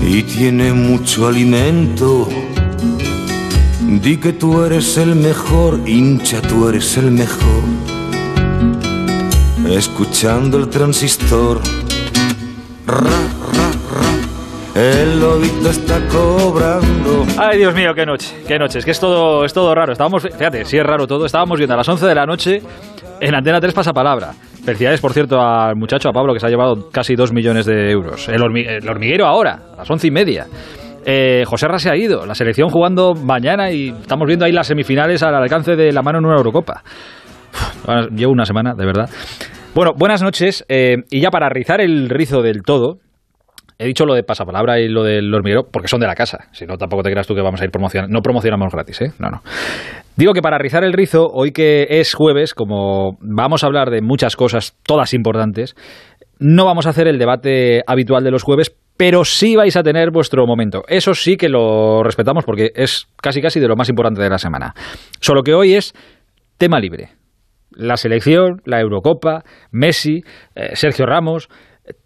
y tiene mucho alimento. Di que tú eres el mejor, hincha, tú eres el mejor. Escuchando el transistor. Ra, ra, ra. El lobito está cobrando. Ay, Dios mío, qué noche, qué noche. Es que es todo, es todo raro. Estábamos, fíjate, sí es raro todo. Estábamos viendo a las 11 de la noche en Antena 3 Pasapalabra. Felicidades, por cierto, al muchacho, a Pablo, que se ha llevado casi 2 millones de euros. El, hormiguero ahora, a las once y media. Eh, José Ra se ha ido, la selección jugando mañana y estamos viendo ahí las semifinales al alcance de la mano en una Eurocopa. llevo una semana, de verdad. Bueno, buenas noches. Eh, y ya para rizar el rizo del todo, He dicho lo de pasapalabra y lo del hormiguero porque son de la casa. Si no, tampoco te creas tú que vamos a ir promocionando. No promocionamos gratis, ¿eh? No, no. Digo que para rizar el rizo, hoy que es jueves, como vamos a hablar de muchas cosas, todas importantes, no vamos a hacer el debate habitual de los jueves, pero sí vais a tener vuestro momento. Eso sí que lo respetamos porque es casi casi de lo más importante de la semana. Solo que hoy es tema libre. La selección, la Eurocopa, Messi, eh, Sergio Ramos,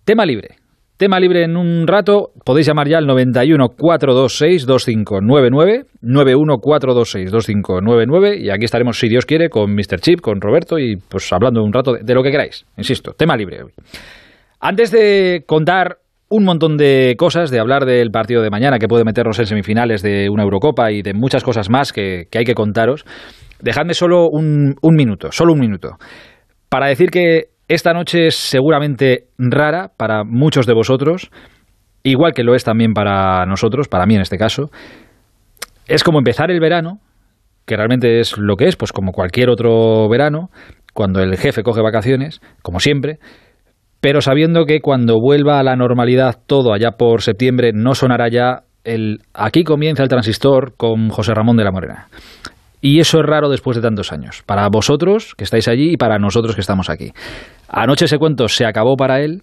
tema libre. Tema libre en un rato, podéis llamar ya al 91 426 2599, 91 426 2599 y aquí estaremos, si Dios quiere, con Mr. Chip, con Roberto y pues hablando un rato de, lo que queráis. Insisto, tema libre hoy. Antes de contar un montón de cosas, de hablar del partido de mañana que puede meternos en semifinales de una Eurocopa y de muchas cosas más que, hay que contaros, dejadme solo un minuto, solo un minuto, para decir que esta noche es seguramente rara para muchos de vosotros, igual que lo es también para nosotros, para mí en este caso. Es como empezar el verano, que realmente es lo que es, pues como cualquier otro verano, cuando el jefe coge vacaciones, como siempre, pero sabiendo que cuando vuelva a la normalidad todo allá por septiembre no sonará ya el aquí comienza el transistor con José Ramón de la Morena. Y eso es raro después de tantos años, para vosotros que estáis allí y para nosotros que estamos aquí. Anoche ese cuento se acabó para él.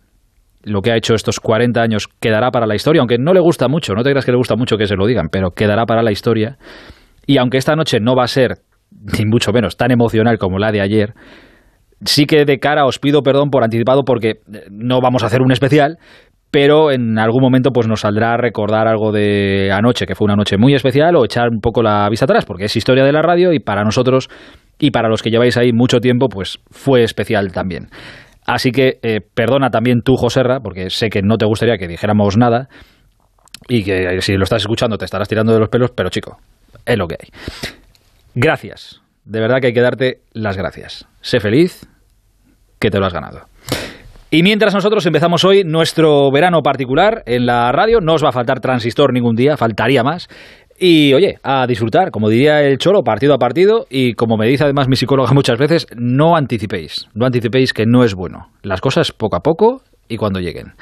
Lo que ha hecho estos 40 años quedará para la historia, aunque no le gusta mucho, no te creas que le gusta mucho que se lo digan, pero quedará para la historia. Y aunque esta noche no va a ser, ni mucho menos, tan emocional como la de ayer, sí que de cara os pido perdón por anticipado porque no vamos a hacer un especial, pero en algún momento pues nos saldrá a recordar algo de anoche, que fue una noche muy especial, o echar un poco la vista atrás, porque es historia de la radio y para nosotros y para los que lleváis ahí mucho tiempo, pues fue especial también. Así que eh, perdona también tú, Joserra, porque sé que no te gustaría que dijéramos nada y que si lo estás escuchando te estarás tirando de los pelos, pero chico, es lo que hay. Gracias, de verdad que hay que darte las gracias. Sé feliz, que te lo has ganado. Y mientras nosotros empezamos hoy nuestro verano particular en la radio, no os va a faltar transistor ningún día, faltaría más. Y oye, a disfrutar, como diría el Cholo, partido a partido. Y como me dice además mi psicóloga muchas veces, no anticipéis. No anticipéis que no es bueno. Las cosas poco a poco y cuando lleguen.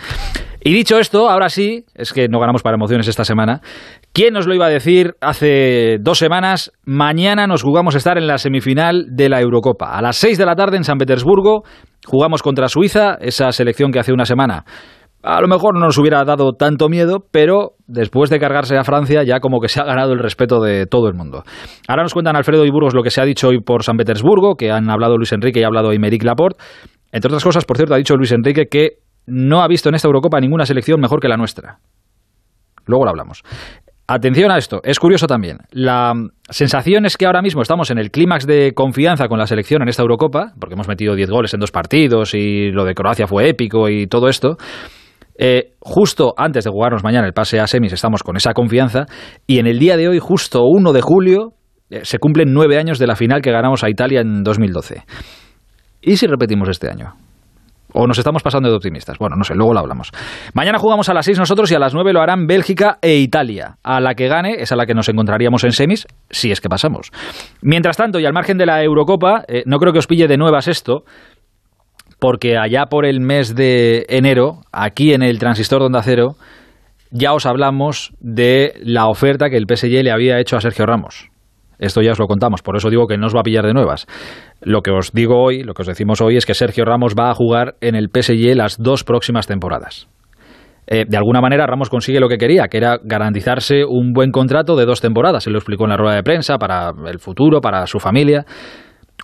Y dicho esto, ahora sí, es que no ganamos para emociones esta semana. ¿Quién nos lo iba a decir hace dos semanas? Mañana nos jugamos a estar en la semifinal de la Eurocopa. A las seis de la tarde en San Petersburgo jugamos contra Suiza, esa selección que hace una semana a lo mejor no nos hubiera dado tanto miedo, pero después de cargarse a Francia ya como que se ha ganado el respeto de todo el mundo. Ahora nos cuentan Alfredo y Burgos lo que se ha dicho hoy por San Petersburgo, que han hablado Luis Enrique y ha hablado Imeric Laporte. Entre otras cosas, por cierto, ha dicho Luis Enrique que no ha visto en esta Eurocopa ninguna selección mejor que la nuestra. Luego lo hablamos. Atención a esto, es curioso también. La sensación es que ahora mismo estamos en el clímax de confianza con la selección en esta Eurocopa, porque hemos metido 10 goles en dos partidos y lo de Croacia fue épico y todo esto. Eh, justo antes de jugarnos mañana el pase a semis estamos con esa confianza y en el día de hoy, justo 1 de julio, eh, se cumplen nueve años de la final que ganamos a Italia en 2012. ¿Y si repetimos este año? ¿O nos estamos pasando de optimistas? Bueno, no sé, luego lo hablamos. Mañana jugamos a las 6 nosotros y a las 9 lo harán Bélgica e Italia. A la que gane es a la que nos encontraríamos en semis, si es que pasamos. Mientras tanto, y al margen de la Eurocopa, eh, no creo que os pille de nuevas esto, porque allá por el mes de enero, aquí en el transistor de Onda Cero, ya os hablamos de la oferta que el PSG le había hecho a Sergio Ramos. Esto ya os lo contamos, por eso digo que no os va a pillar de nuevas. Lo que os digo hoy, lo que os decimos hoy es que Sergio Ramos va a jugar en el PSG las dos próximas temporadas. Eh, de alguna manera Ramos consigue lo que quería, que era garantizarse un buen contrato de dos temporadas. Se lo explicó en la rueda de prensa para el futuro, para su familia.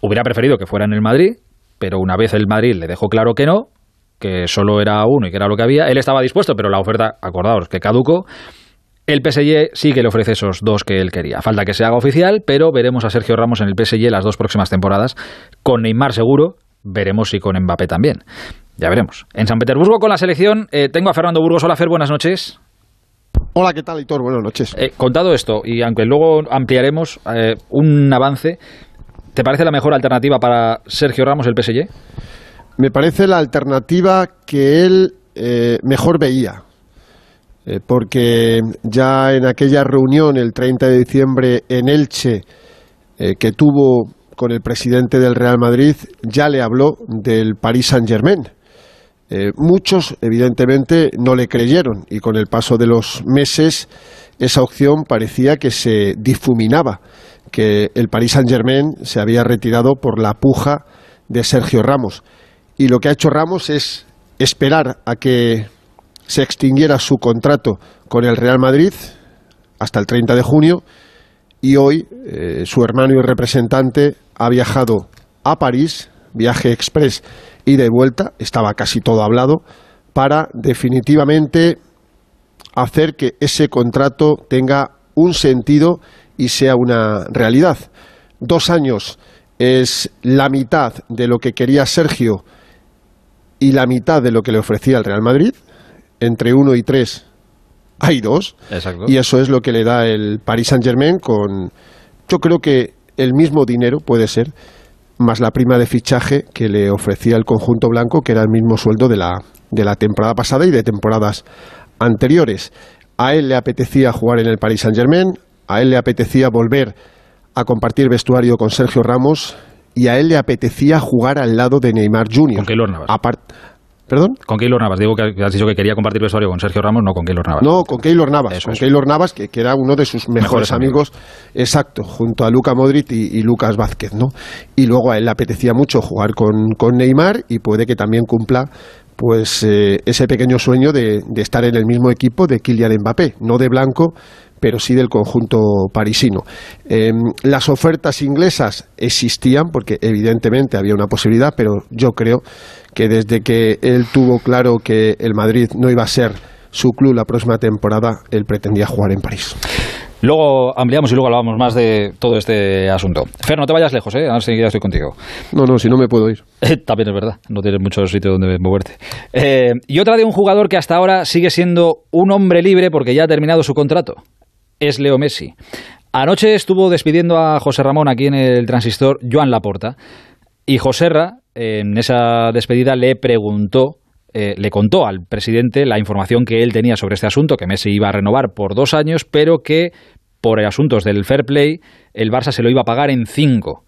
Hubiera preferido que fuera en el Madrid, pero una vez el Madrid le dejó claro que no, que solo era uno y que era lo que había. Él estaba dispuesto, pero la oferta, acordaos, que caducó. El PSG sí que le ofrece esos dos que él quería. Falta que se haga oficial, pero veremos a Sergio Ramos en el PSG las dos próximas temporadas. Con Neymar seguro, veremos si con Mbappé también. Ya veremos. En San Petersburgo con la selección eh, tengo a Fernando Burgos. Hola Fer, buenas noches. Hola, ¿qué tal, Hitor? Buenas noches. Eh, contado esto, y aunque luego ampliaremos eh, un avance, ¿te parece la mejor alternativa para Sergio Ramos el PSG? Me parece la alternativa que él mejor veía. porque ya en aquella reunión el 30 de diciembre en Elche, que tuvo con el presidente del Real Madrid, ya le habló del Paris Saint-Germain eh, muchos, evidentemente, no le creyeron y con el paso de los meses esa opción parecía que se difuminaba, que el Paris Saint-Germain se había retirado por la puja de Sergio Ramos. Y lo que ha hecho Ramos es esperar a que se extinguiera su contrato con el Real Madrid hasta el 30 de junio y hoy eh, su hermano y representante ha viajado a París, viaje express y de vuelta, estaba casi todo hablado, para definitivamente hacer que ese contrato tenga un sentido y sea una realidad. Dos años es la mitad de lo que quería Sergio y la mitad de lo que le ofrecía el Real Madrid. Entre uno y tres hay dos. Y eso es lo que le da el Paris Saint Germain con, yo creo que el mismo dinero puede ser más la prima de fichaje que le ofrecía el conjunto blanco, que era el mismo sueldo de la, de la temporada pasada y de temporadas anteriores. A él le apetecía jugar en el Paris Saint-Germain, a él le apetecía volver a compartir vestuario con Sergio Ramos y a él le apetecía jugar al lado de Neymar Jr. Con Keylor Navas. ¿Perdón? Con Keylor Navas. Digo que has dicho que quería compartir vestuario con Sergio Ramos, no con Keylor Navas. No, con Keylor Navas. con Keylor Navas, que, era uno de sus mejores, amigos. Exacto, junto a Luca Modric y, Lucas Vázquez, ¿no? Y luego a él le apetecía mucho jugar con, con Neymar y puede que también cumpla pues eh, ese pequeño sueño de, de, estar en el mismo equipo de Kylian Mbappé, no de blanco, pero sí del conjunto parisino. Em, las ofertas inglesas existían porque evidentemente había una posibilidad, pero yo creo que desde que él tuvo claro que el Madrid no iba a ser su club la próxima temporada, él pretendía jugar en París. Luego ampliamos y luego hablamos más de todo este asunto. Fer, no te vayas lejos, ¿eh? Ahora ya estoy contigo. No, no, si no me puedo ir. También es verdad, no tienes mucho sitio donde moverte. Eh, y otra de un jugador que hasta ahora sigue siendo un hombre libre porque ya ha terminado su contrato es Leo Messi. Anoche estuvo despidiendo a José Ramón aquí en el transistor Joan Laporta y José Ra, en esa despedida le preguntó eh, le contó al presidente la información que él tenía sobre este asunto, que Messi iba a renovar por dos años, pero que por asuntos del fair play el Barça se lo iba a pagar en cinco.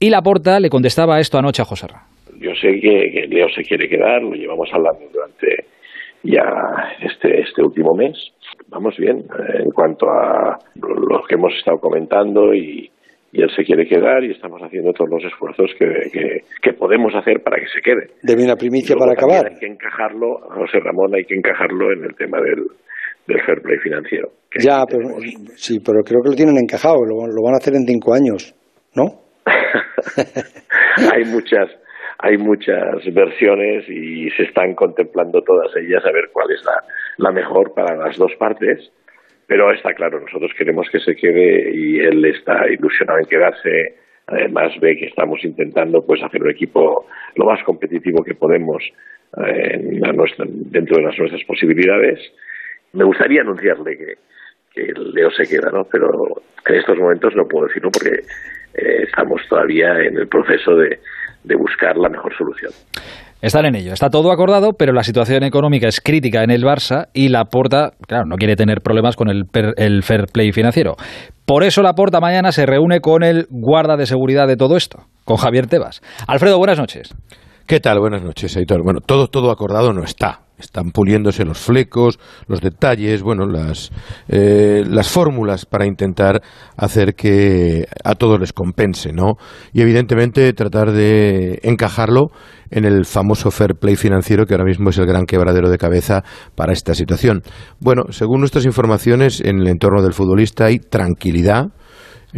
Y Laporta le contestaba esto anoche a José Ra. Yo sé que, Leo se quiere quedar, lo llevamos hablando durante ya este, este último mes vamos bien eh, en cuanto a lo que hemos estado comentando y, él se quiere quedar y estamos haciendo todos los esfuerzos que, que, podemos hacer para que se quede. De una primicia para acabar. Hay que encajarlo, José Ramón, hay que encajarlo en el tema del, del fair play financiero. Ya, pero, sí, pero creo que lo tienen encajado, lo, lo van a hacer en cinco años, ¿no? hay muchas hay muchas versiones y se están contemplando todas ellas a ver cuál es la, mejor para las dos partes. Pero está claro, nosotros queremos que se quede y él está ilusionado en quedarse. Además ve que estamos intentando pues hacer un equipo lo más competitivo que podemos eh, dentro de las nuestras posibilidades. Me gustaría anunciarle que, que Leo se queda, ¿no? Pero en estos momentos no puedo decirlo porque eh, estamos todavía en el proceso de, de buscar la mejor solución. Están en ello, está todo acordado, pero la situación económica es crítica en el Barça y la Porta, claro, no quiere tener problemas con el, el fair play financiero. Por eso la Porta mañana se reúne con el guarda de seguridad de todo esto, con Javier Tebas. Alfredo, buenas noches. ¿Qué tal? Buenas noches, Aitor. Bueno, todo, todo acordado no está. Están puliéndose los flecos, los detalles, bueno, las, eh, las fórmulas para intentar hacer que a todos les compense, ¿no? Y evidentemente tratar de encajarlo en el famoso fair play financiero que ahora mismo es el gran quebradero de cabeza para esta situación. Bueno, según nuestras informaciones, en el entorno del futbolista hay tranquilidad,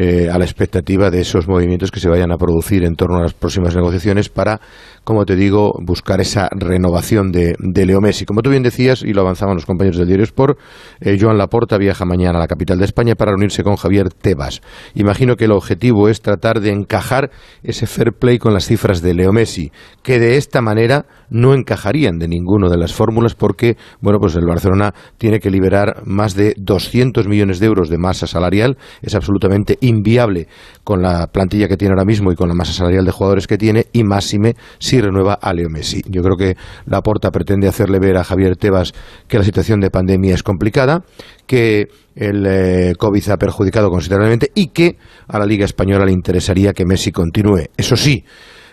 eh, a la expectativa de esos movimientos que se vayan a producir en torno a las próximas negociaciones para, como te digo, buscar esa renovación de, Leo Messi. Como tú bien decías, y lo avanzaban los compañeros del diario Sport, eh, Joan Laporta viaja mañana a la capital de España para reunirse con Javier Tebas. Imagino que el objetivo es tratar de encajar ese fair play con las cifras de Leo Messi, que de esta manera no encajarían de ninguna de las fórmulas porque, bueno, pues el Barcelona tiene que liberar más de 200 millones de euros de masa salarial. Es absolutamente inviable con la plantilla que tiene ahora mismo y con la masa salarial de jugadores que tiene y máxime si renueva a Leo Messi. Yo creo que Laporta pretende hacerle ver a Javier Tebas que la situación de pandemia es complicada, que el eh, COVID ha perjudicado considerablemente y que a la Liga Española le interesaría que Messi continúe. Eso sí,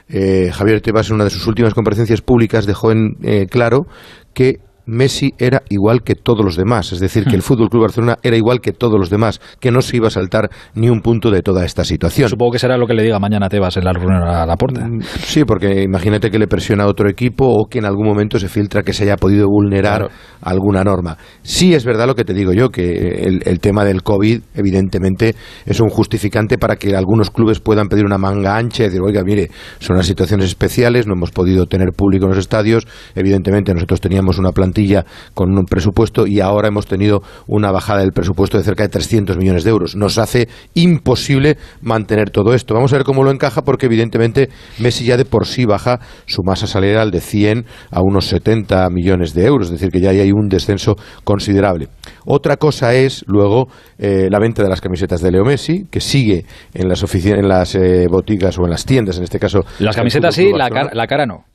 eh, Javier Tebas en una de sus últimas comparecencias públicas dejó en eh, claro que Messi era igual que todos los demás, es decir, que el hmm. Fútbol Club Barcelona era igual que todos los demás, que no se iba a saltar ni un punto de toda esta situación. Supongo que será lo que le diga mañana a Tebas en la reunión a la puerta. Mm, sí, porque imagínate que le presiona a otro equipo o que en algún momento se filtra que se haya podido vulnerar alguna norma. Sí es verdad lo que te digo yo, que el, tema del COVID evidentemente es un justificante para que algunos clubes puedan pedir una manga ancha y decir, oiga, mire, son las situaciones especiales, no hemos podido tener público en los estadios, evidentemente nosotros teníamos una plantilla con un presupuesto y ahora hemos tenido una bajada del presupuesto de cerca de 300 millones de euros. Nos hace imposible mantener todo esto. Vamos a ver cómo lo encaja porque evidentemente Messi ya de por sí baja su masa salarial de 100 a unos 70 millones de euros, es decir, que ya hay un descenso considerable. Otra cosa es luego eh, la venta de las camisetas de Leo Messi, que sigue en las oficinas, en las eh, boticas o en las tiendas, en este caso. Las camisetas sí, la, la, cara no.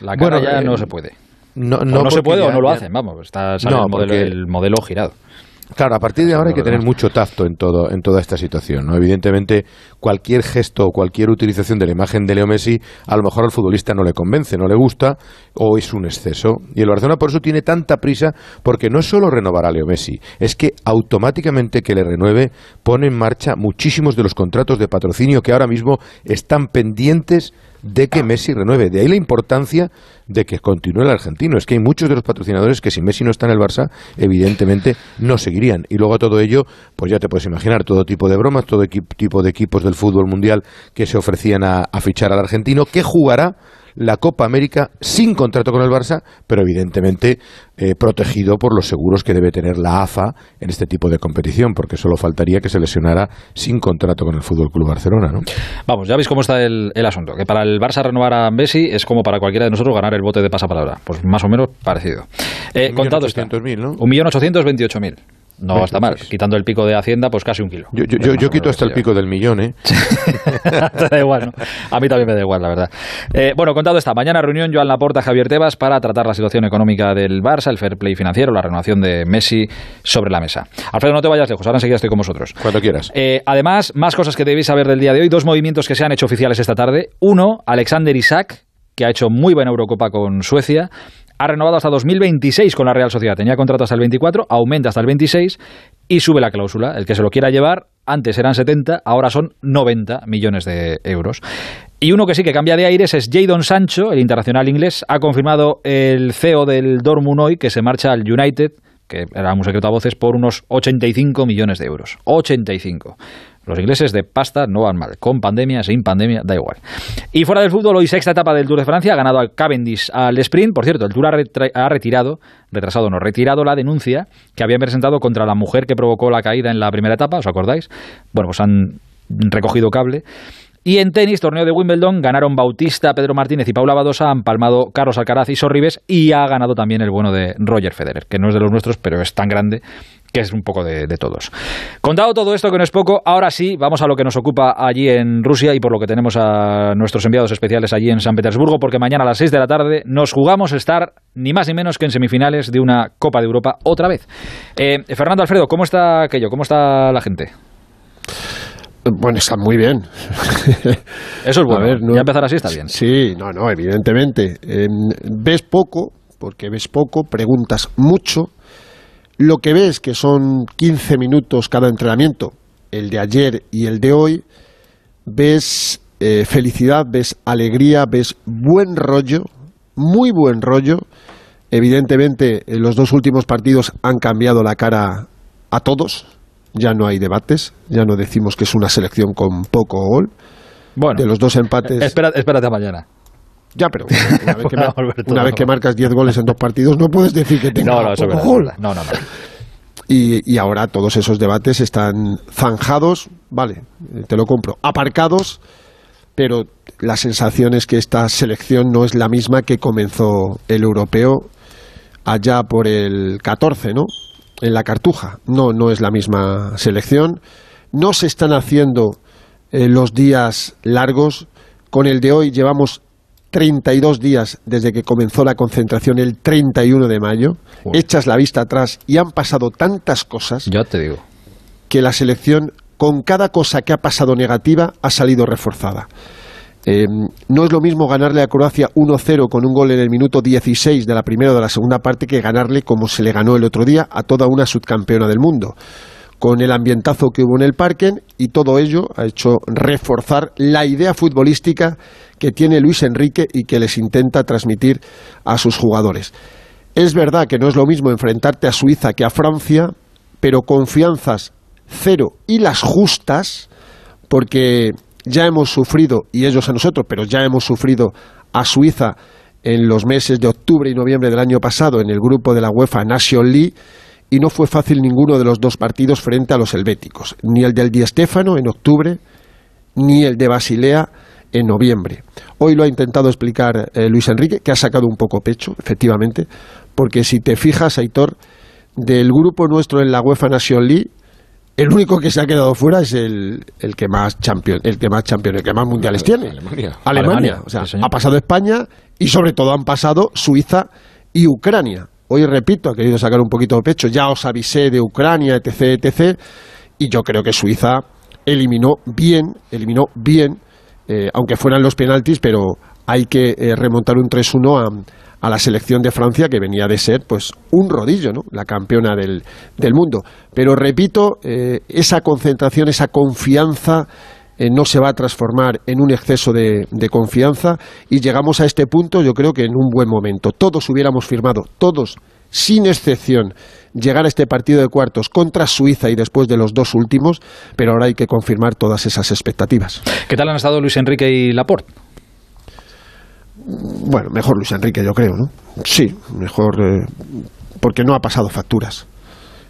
La cara ya eh, no se puede. No, no, se puede o no lo hacen, vamos, está el, modelo, girado. Claro, a partir de ahora hay que tener mucho tacto en todo en toda esta situación, ¿no? Evidentemente, cualquier gesto o cualquier utilización de la imagen de Leo Messi, a lo mejor al futbolista no le convence, no le gusta o es un exceso. Y el Barcelona por eso tiene tanta prisa porque no es solo renovar a Leo Messi, es que automáticamente que le renueve pone en marcha muchísimos de los contratos de patrocinio que ahora mismo están pendientes de que Messi renueve. De ahí la importancia de que continúe el argentino. Es que hay muchos de los patrocinadores que si Messi no está en el Barça, evidentemente no seguirían. Y luego a todo ello, pues ya te puedes imaginar todo tipo de bromas, todo tipo de equipos del fútbol mundial que se ofrecían a fichar al argentino, que jugará la Copa América sin contrato con el Barça, pero evidentemente eh, protegido por los seguros que debe tener la AFA en este tipo de competición, porque solo faltaría que se lesionara sin contrato con el Fútbol Club Barcelona, ¿no? Vamos, ya veis cómo está el, asunto, que para el Barça renovar a Messi es como para cualquiera de nosotros ganar el bote de pasapalabra, pues más o menos parecido. Eh, contado está. ¿no? 1.828.000. No está mal. Quitando el pico de Hacienda, pues casi un kilo. Yo, yo, quito hasta el pico del millón, ¿eh? Te da igual, ¿no? A mí también me da igual, la verdad. Eh, bueno, contado está. Mañana reunión Joan Laporta, Javier Tebas para tratar la situación económica del Barça, el fair play financiero, la renovación de Messi sobre la mesa. Alfredo, no te vayas lejos. Ahora enseguida estoy con vosotros. Cuando quieras. Eh, además, más cosas que debéis saber del día de hoy. Dos movimientos que se han hecho oficiales esta tarde. Uno, Alexander Isaac, que ha hecho muy buena Eurocopa con Suecia ha renovado hasta 2026 con la Real Sociedad. Tenía contrato hasta el 24, aumenta hasta el 26 y sube la cláusula. El que se lo quiera llevar, antes eran 70, ahora son 90 millones de euros. Y uno que sí que cambia de aires es Jadon Sancho, el internacional inglés. Ha confirmado el CEO del Dortmund hoy que se marcha al United, que era un secreto a voces, por unos 85 millones de euros. 85. Los ingleses de pasta no van mal, con pandemia, sin pandemia, da igual. Y fuera del fútbol, hoy sexta etapa del Tour de Francia, ha ganado al Cavendish al sprint. Por cierto, el Tour ha, retirado, retrasado no, retirado la denuncia que habían presentado contra la mujer que provocó la caída en la primera etapa, ¿os acordáis? Bueno, pues han recogido cable. Y en tenis, torneo de Wimbledon, ganaron Bautista, Pedro Martínez y Paula Badosa, han palmado Carlos Alcaraz y Sorribes y ha ganado también el bueno de Roger Federer, que no es de los nuestros, pero es tan grande que es un poco de, todos. Contado todo esto, que no es poco, ahora sí, vamos a lo que nos ocupa allí en Rusia y por lo que tenemos a nuestros enviados especiales allí en San Petersburgo, porque mañana a las 6 de la tarde nos jugamos estar ni más ni menos que en semifinales de una Copa de Europa otra vez. Eh, Fernando Alfredo, ¿cómo está aquello? ¿Cómo está la gente? Bueno, está muy bien. Eso es bueno. ver, ya empezar así está bien. Sí, no, no, evidentemente. Em, ves poco, porque ves poco, preguntas mucho lo que ves, que son 15 minutos cada entrenamiento, el de ayer y el de hoy, ves eh, felicidad, ves alegría, ves buen rollo, muy buen rollo. Evidentemente, en los dos últimos partidos han cambiado la cara a todos, ya no hay debates, ya no decimos que es una selección con poco gol. Bueno, de los dos empates. Espera, espérate a mañana. Ya, pero una vez que, una vez que marcas 10 goles en dos partidos, no puedes decir que tenga no, no, poco gol. No, no, no. Y, y, ahora todos esos debates están zanjados, vale, te lo compro, aparcados, pero la sensación es que esta selección no es la misma que comenzó el europeo allá por el 14, ¿no? En la Cartuja. No, no es la misma selección. No se están haciendo eh, los días largos. Con el de hoy llevamos 32 días desde que comenzó la concentración el 31 de mayo. Echas la vista atrás y han pasado tantas cosas. Ya te digo. Que la selección, con cada cosa que ha pasado negativa, ha salido reforzada. Eh, no es lo mismo ganarle a Croacia 1-0 con un gol en el minuto 16 de la primera o de la segunda parte que ganarle como se le ganó el otro día a toda una subcampeona del mundo con el ambientazo que hubo en el parque y todo ello ha hecho reforzar la idea futbolística que tiene Luis Enrique y que les intenta transmitir a sus jugadores. Es verdad que no es lo mismo enfrentarte a Suiza que a Francia, pero confianzas cero y las justas, porque ya hemos sufrido, y ellos a nosotros, pero ya hemos sufrido a Suiza en los meses de octubre y noviembre del año pasado en el grupo de la UEFA Nation League y no fue fácil ninguno de los dos partidos frente a los helvéticos, ni el del Di Stéfano en octubre, ni el de Basilea en noviembre. Hoy lo ha intentado explicar eh, Luis Enrique, que ha sacado un poco pecho, efectivamente, porque si te fijas, Aitor, del grupo nuestro en la UEFA Nation League, el único que se ha quedado fuera es el, el que más champion, el que más el que más mundiales tiene. Alemania. Alemania. O sea, ha pasado España y sobre todo han pasado Suiza y Ucrania. Hoy, repito, ha querido sacar un poquito de pecho. Ya os avisé de Ucrania, etc., etc. Y yo creo que Suiza eliminó bien, eliminó bien, eh, aunque fueran los penaltis, pero hay que eh, remontar un 3-1 a, a, la selección de Francia, que venía de ser pues un rodillo, ¿no? la campeona del, del mundo. Pero repito, eh, esa concentración, esa confianza eh, no se va a transformar en un exceso de, de, confianza y llegamos a este punto yo creo que en un buen momento. Todos hubiéramos firmado, todos, sin excepción, llegar a este partido de cuartos contra Suiza y después de los dos últimos, pero ahora hay que confirmar todas esas expectativas. ¿Qué tal han estado Luis Enrique y Laporte? Bueno, mejor Luis Enrique yo creo, ¿no? Sí, mejor eh, porque no ha pasado facturas.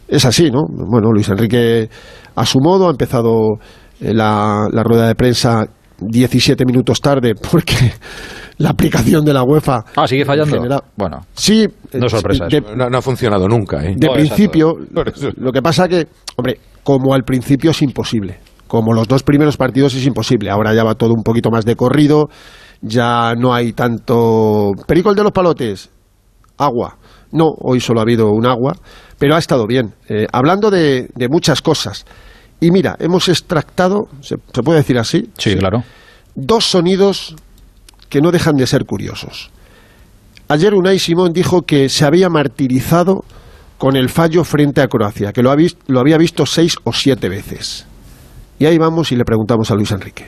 Es así, ¿no? Bueno, Luis Enrique a su modo ha empezado la, la, rueda de prensa 17 minutos tarde porque la aplicación de la UEFA ah sigue fallando. bueno sí no es sorpresa de, no, no, ha funcionado nunca ¿eh? de no, principio lo que pasa que hombre como al principio es imposible. Como los dos primeros partidos es imposible. Ahora ya va todo un poquito más de corrido ya no hay tanto perico el de los palotes agua. No hoy solo ha habido un agua pero ha estado bien. Eh, hablando de, de muchas cosas y mira, hemos extractado, ¿se, ¿se, puede decir así? Sí, claro. Dos sonidos que no dejan de ser curiosos. Ayer Unai Simón dijo que se había martirizado con el fallo frente a Croacia, que lo, ha visto, lo había visto seis o siete veces. Y ahí vamos y le preguntamos a Luis Enrique.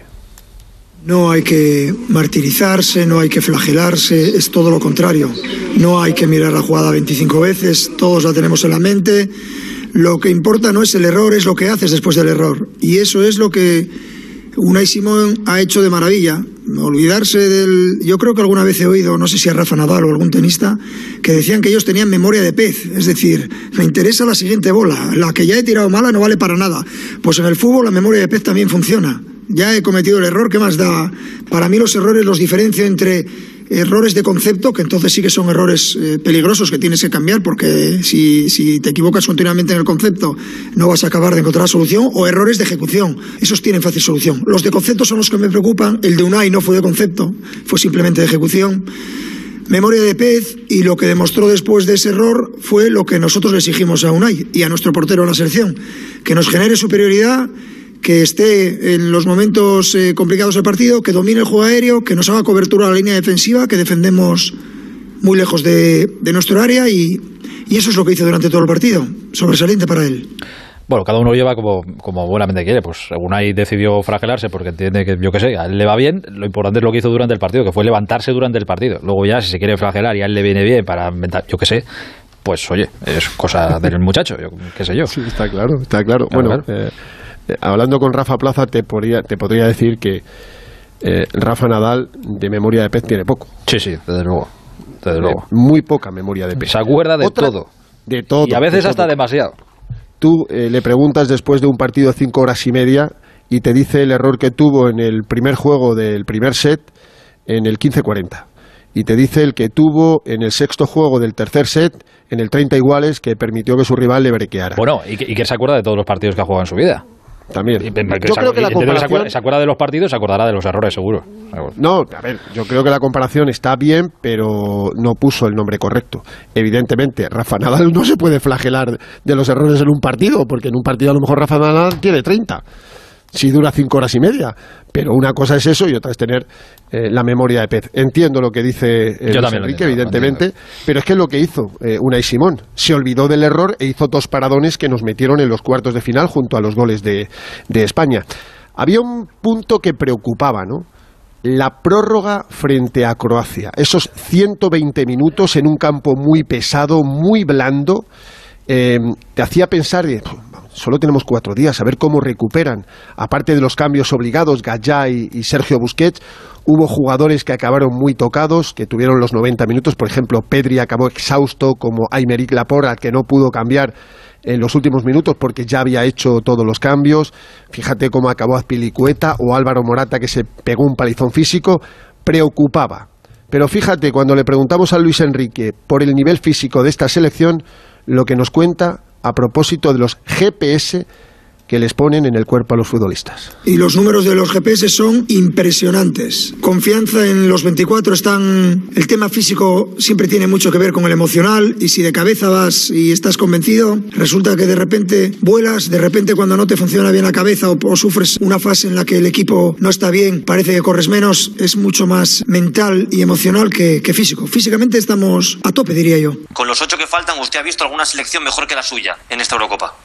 No hay que martirizarse, no hay que flagelarse, es todo lo contrario. No hay que mirar la jugada 25 veces, todos la tenemos en la mente lo que importa no es el error, es lo que haces después del error. Y eso es lo que Unai Simón ha hecho de maravilla. Olvidarse del. Yo creo que alguna vez he oído, no sé si a Rafa Nadal o algún tenista, que decían que ellos tenían memoria de pez. Es decir, me interesa la siguiente bola. La que ya he tirado mala no vale para nada. Pues en el fútbol la memoria de pez también funciona. Ya he cometido el error, ¿qué más da? Para mí los errores los diferencio entre errores de concepto, que entonces sí que son errores eh, peligrosos que tienes que cambiar, porque si, si, te equivocas continuamente en el concepto no vas a acabar de encontrar solución, o errores de ejecución. Esos tienen fácil solución. Los de concepto son los que me preocupan. El de Unai no fue de concepto, fue simplemente de ejecución. Memoria de pez y lo que demostró después de ese error fue lo que nosotros le exigimos a Unai y a nuestro portero en la selección, que nos genere superioridad que esté en los momentos eh, complicados del partido, que domine el juego aéreo, que nos haga cobertura a la línea defensiva, que defendemos muy lejos de, de nuestro área y, y, eso es lo que hizo durante todo el partido, sobresaliente para él. Bueno, cada uno lleva como, como buenamente quiere. Pues Unai decidió fragelarse porque entiende que, yo qué sé, a él le va bien. Lo importante es lo que hizo durante el partido, que fue levantarse durante el partido. Luego ya, si se quiere flagelar y a él le viene bien para inventar, yo qué sé, pues oye, es cosa del muchacho, yo, qué sé yo. Sí, está claro, está claro. bueno, eh, eh, hablando con Rafa Plaza, te podría, te podría decir que eh, Rafa Nadal de memoria de pez tiene poco. Sí, sí, desde luego. Desde luego. Muy poca memoria de pez. Se acuerda de todo. De todo. Y a veces hasta demasiado. Tú le preguntas después de un partido de cinco horas y media y te dice el error que tuvo en el primer juego del primer set en el 15-40 y te dice el que tuvo en el sexto juego del tercer set, en el 30 iguales, que permitió que su rival le brequeara. Bueno, y que, se acuerda de todos los partidos que ha jugado en su vida. También. yo creo que la comparación... se, acuerda, de los partidos, se acordará de los errores, seguro. No, a ver, yo creo que la comparación está bien, pero no puso el nombre correcto. Evidentemente, Rafa Nadal no se puede flagelar de los errores en un partido, porque en un partido a lo mejor Rafa Nadal tiene 30 si dura cinco horas y media. Pero una cosa es eso y otra es tener eh, la memoria de pez. Entiendo lo que dice eh, Enrique, evidentemente, pero es que es lo que hizo eh, Unai Simón. Se olvidó del error e hizo dos paradones que nos metieron en los cuartos de final junto a los goles de, de España. Había un punto que preocupaba, ¿no? La prórroga frente a Croacia. Esos 120 minutos en un campo muy pesado, muy blando, te hacía pensar, solo tenemos cuatro días, a ver cómo recuperan. Aparte de los cambios obligados, Gallá y, Sergio Busquets, hubo jugadores que acabaron muy tocados, que tuvieron los 90 minutos. Por ejemplo, Pedri acabó exhausto, como Aymeric Laporte, que no pudo cambiar en los últimos minutos porque ya había hecho todos los cambios. Fíjate cómo acabó Azpilicueta o Álvaro Morata, que se pegó un palizón físico. Preocupaba. Pero fíjate, cuando le preguntamos a Luis Enrique por el nivel físico de esta selección, lo que nos cuenta a propósito de los GPS que les ponen en el cuerpo a los futbolistas. Y los números de los GPS son impresionantes. Confianza en los 24 están... El tema físico siempre tiene mucho que ver con el emocional y si de cabeza vas y estás convencido, resulta que de repente vuelas, de repente cuando no te funciona bien la cabeza o, sufres una fase en la que el equipo no está bien, parece que corres menos, es mucho más mental y emocional que, que físico. Físicamente estamos a tope, diría yo. Con los ocho que faltan, ¿usted ha visto alguna selección mejor que la suya en esta Eurocopa?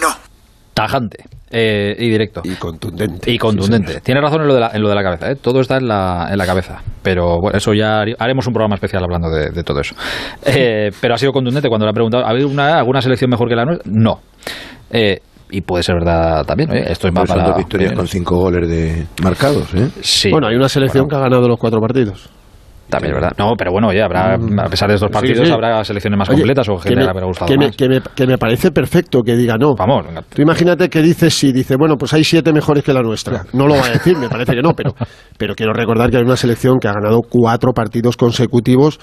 No tajante eh, y directo. Y contundente. Y contundente. Tiene razón en lo de la, en lo de la cabeza, ¿eh? todo está en la, en la cabeza. Pero bueno, eso ya haremos un programa especial hablando de, todo eso. Eh, pero ha sido contundente cuando le ha preguntado, ¿ha habido una, alguna selección mejor que la nuestra? No. y puede ser verdad también. Esto es más para. dos victorias con cinco goles de marcados. Sí. Bueno, hay una selección que ha ganado los cuatro partidos. También verdad. No, pero bueno, oye, habrá, mm. a pesar de estos partidos, habrá selecciones más completas o que, me, habrá gustado que más. Me, que, me, parece perfecto que diga no. Vamos, Tú imagínate que dice sí, dice, bueno, pues hay siete mejores que la nuestra. No lo va a decir, me parece que no, pero, pero quiero recordar que hay una selección que ha ganado cuatro partidos consecutivos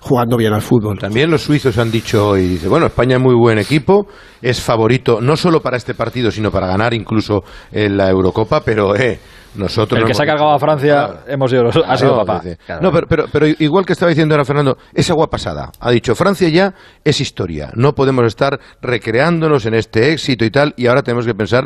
jugando bien al fútbol. También los suizos han dicho hoy, dice, bueno, España es muy buen equipo, es favorito no solo para este partido, sino para ganar incluso en la Eurocopa, pero eh, nosotros el que se ha cargado a Francia hemos sido, ha sido papá. No, pero, pero, igual que estaba diciendo ahora Fernando, es agua pasada. Ha dicho, Francia ya es historia. No podemos estar recreándonos en este éxito y tal, y ahora tenemos que pensar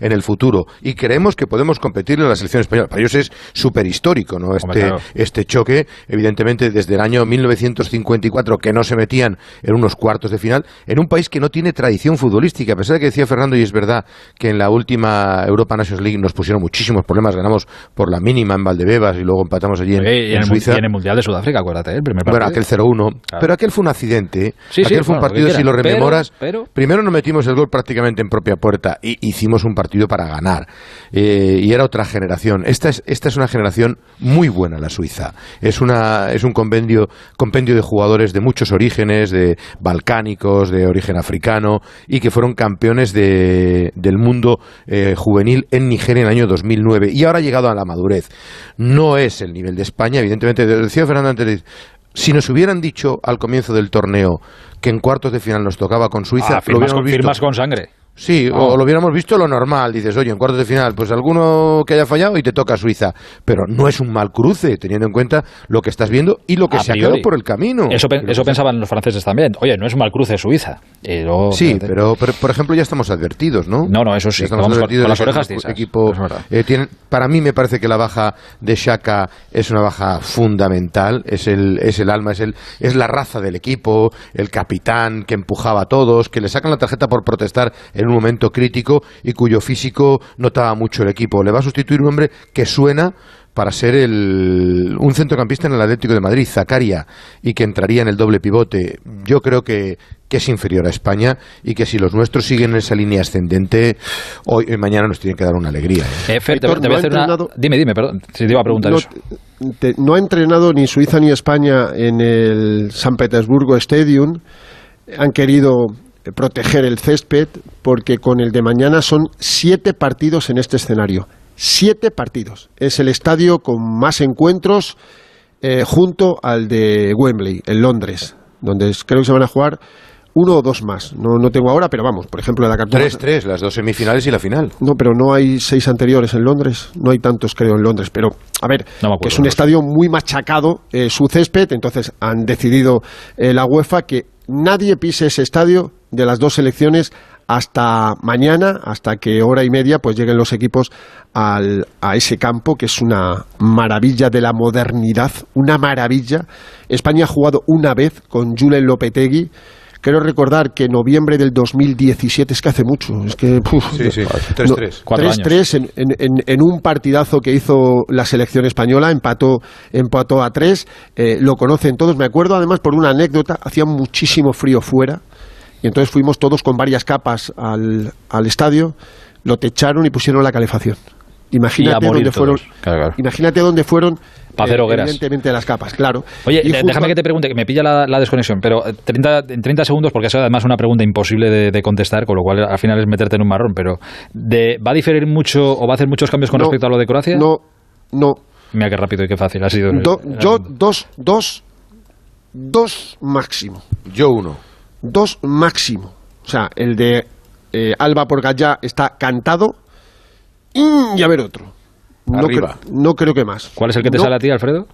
en el futuro. Y creemos que podemos competir en la selección española. Para ellos es súper histórico, ¿no? Este, este choque, evidentemente, desde el año 1954, que no se metían en unos cuartos de final, en un país que no tiene tradición futbolística. A pesar de que decía Fernando, y es verdad, que en la última Europa Nations League nos pusieron muchísimos problemas problemas, ganamos por la mínima en Valdebebas y luego empatamos allí en, en, Suiza. Y en el Mundial de Sudáfrica, acuérdate, el primer partido. Bueno, aquel 0-1. Pero aquel fue un accidente. Sí, aquel fue un partido, si lo rememoras, primero nos metimos el gol prácticamente en propia puerta y hicimos un partido para ganar. Eh, y era otra generación. Esta es, esta es una generación muy buena, la Suiza. Es, una, es un compendio, compendio de jugadores de muchos orígenes, de balcánicos, de origen africano, y que fueron campeones de, del mundo eh, juvenil en Nigeria en el año 2009 y ahora ha llegado a la madurez. No es el nivel de España, evidentemente. Decía Fernando antes, si nos hubieran dicho al comienzo del torneo que en cuartos de final nos tocaba con Suiza, ah, lo hubiéramos visto. con sangre. Sí, o lo hubiéramos visto lo normal. Dices, oye, en cuartos de final, pues alguno que haya fallado y te toca Suiza. Pero no es un mal cruce, teniendo en cuenta lo que estás viendo y lo que se ha quedado por el camino. Eso, eso pensaban los franceses también. Oye, no es un mal cruce Suiza. sí, pero, por ejemplo ya estamos advertidos, ¿no? No, no, eso sí. Estamos advertidos con las orejas equipo, eh, Para mí me parece que la baja de Shaka es una baja fundamental. Es el, es el alma, es, el, es la raza del equipo, el capitán que empujaba a todos, que le sacan la tarjeta por protestar en un momento crítico y cuyo físico notaba mucho el equipo. Le va a sustituir un hombre que suena para ser el, un centrocampista en el Atlético de Madrid, Zacaria, y que entraría en el doble pivote. Yo creo que, que es inferior a España y que si los nuestros siguen en esa línea ascendente, hoy y mañana nos tienen que dar una alegría. ¿eh? Eh, Fer, te- Héctor, te voy a no ha hacer una- entrenado- Dime, dime, perdón. Si te iba a preguntar no, eso. te- no ha entrenado ni Suiza ni España en el San Petersburgo Stadium. Han querido eh, proteger el césped porque con el de mañana son siete partidos en este escenario. Siete partidos. Es el estadio con más encuentros eh, junto al de Wembley, en Londres, donde creo que se van a jugar uno o dos más. No, no tengo ahora, pero vamos, por ejemplo, la Cartagena. 3-3, las dos semifinales y la final. No, pero no hay seis anteriores en Londres. No hay tantos, creo, en Londres. Pero, a ver, No me acuerdo, que es un no estadio muy machacado, eh, su césped. Entonces, han decidido eh, la UEFA que nadie pise ese estadio de las dos selecciones hasta mañana, hasta que hora y media pues lleguen los equipos al- a ese campo, que es una maravilla de la modernidad, una maravilla. España ha jugado una vez con Julen Lopetegui. Quiero recordar que en noviembre del 2017, es que hace mucho, es que... puf, Sí, sí, no, 3-3. Cuatro 3-3 en, en- en- en un partidazo que hizo la selección española, empató, empató a 3, eh, lo conocen todos, me acuerdo además por una anécdota, hacía muchísimo frío fuera y entonces fuimos todos con varias capas al, al estadio, lo techaron y pusieron la calefacción. Imagínate dónde fueron, todos. Claro, claro. imagínate dónde fueron Pa' hacer eh, hogueras. evidentemente las capas, claro. Oye, Y justo- déjame que te pregunte, que me pilla la, la desconexión, pero eh, 30, en 30 segundos, porque es además una pregunta imposible de, de contestar, con lo cual al final es meterte en un marrón, pero de, ¿va a diferir mucho o va a hacer muchos cambios con No, respecto a lo de Croacia? No, no, Mira qué rápido y qué fácil ha sido. Do- yo dos, dos, dos máximo. Yo uno. Dos máximo. O sea, el de eh, Alba por Gallá está cantado y a ver otro. No, cre- no creo que más. ¿Cuál es el que te No, sale a ti, Alfredo?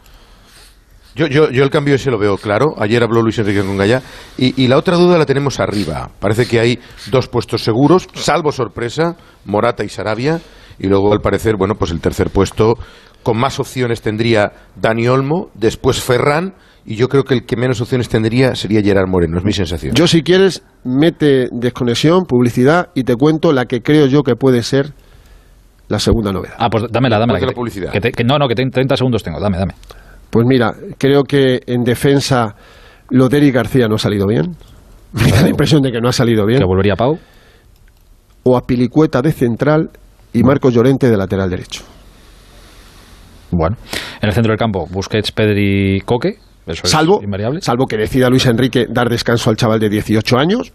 Yo, yo, yo el cambio ese lo veo claro. Ayer habló Luis Enrique con Gallá. Y, y la otra duda la tenemos arriba. Parece que hay dos puestos seguros, salvo sorpresa, Morata y Sarabia. Y luego, al parecer, bueno, pues el tercer puesto, con más opciones tendría Dani Olmo, después Ferran. Y yo creo que el que menos opciones tendría sería Gerard Moreno, es mi sensación. Yo, si quieres, mete desconexión, publicidad y te cuento la que creo yo que puede ser la segunda novedad. Ah, pues dámela, dámela. Que la te- publicidad. que te- que no, no, que te- 30 segundos tengo, dame, dame. Pues mira, creo que en defensa lo de Eric García no ha salido bien. Me da la impresión de que no ha salido bien. Que volvería Pau. O a Pilicueta de central y Marcos Llorente de lateral derecho. Bueno, en el centro del campo, Busquets, Pedri, Coque. Eso es salvo, invariable. salvo que decida Luis Enrique dar descanso al chaval de 18 años.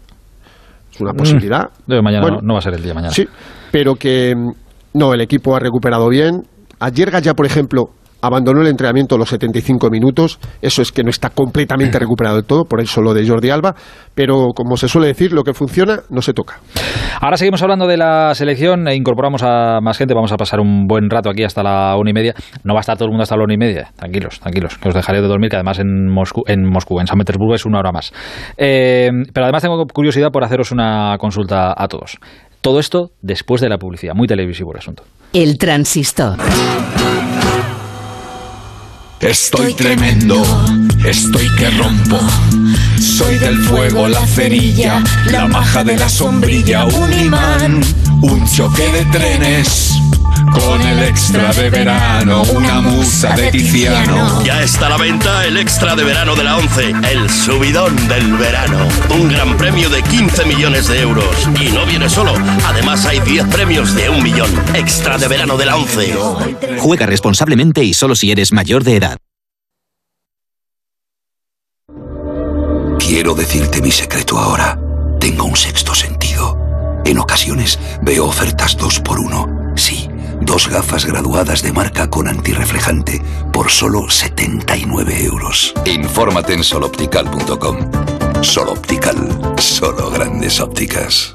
Es una posibilidad. De mañana Bueno, no, no va a ser el día de mañana. Sí, pero que mm, no, el equipo ha recuperado bien. Ayer ya, por ejemplo, abandonó el entrenamiento a los 75 minutos. Eso es que no está completamente recuperado del todo, por eso lo de Jordi Alba. Pero como se suele decir, lo que funciona no se toca. Ahora seguimos hablando de la selección e incorporamos a más gente. Vamos a pasar un buen rato aquí hasta la una y media. No va a estar todo el mundo hasta la una y media. Tranquilos, tranquilos, que os dejaré de dormir, que además en Moscú, en, Moscú, en San Petersburgo es una hora más. Eh, pero además tengo curiosidad por haceros una consulta a todos. Todo esto después de la publicidad. Muy televisivo el asunto. El transistor. Estoy tremendo, estoy que rompo. Soy del fuego, la cerilla, la maja de la sombrilla, un imán, un choque de trenes. Con el extra de verano, una musa de Tiziano. Ya está a la venta el extra de verano de la 11, el subidón del verano. Un gran premio de 15 millones de euros. Y no viene solo, además hay 10 premios de un millón. Extra de verano de la 11. Juega responsablemente y solo si eres mayor de edad. Quiero decirte mi secreto ahora. Tengo un sexto sentido. En ocasiones veo ofertas dos por uno. Sí, dos gafas graduadas de marca con antirreflejante por solo 79 euros. Infórmate en soloptical.com. Soloptical, solo grandes ópticas.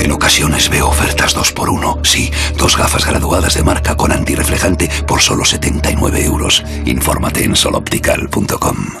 En ocasiones veo ofertas dos por uno. Sí, dos gafas graduadas de marca con antirreflejante por solo 79 euros. Infórmate en soloptical.com.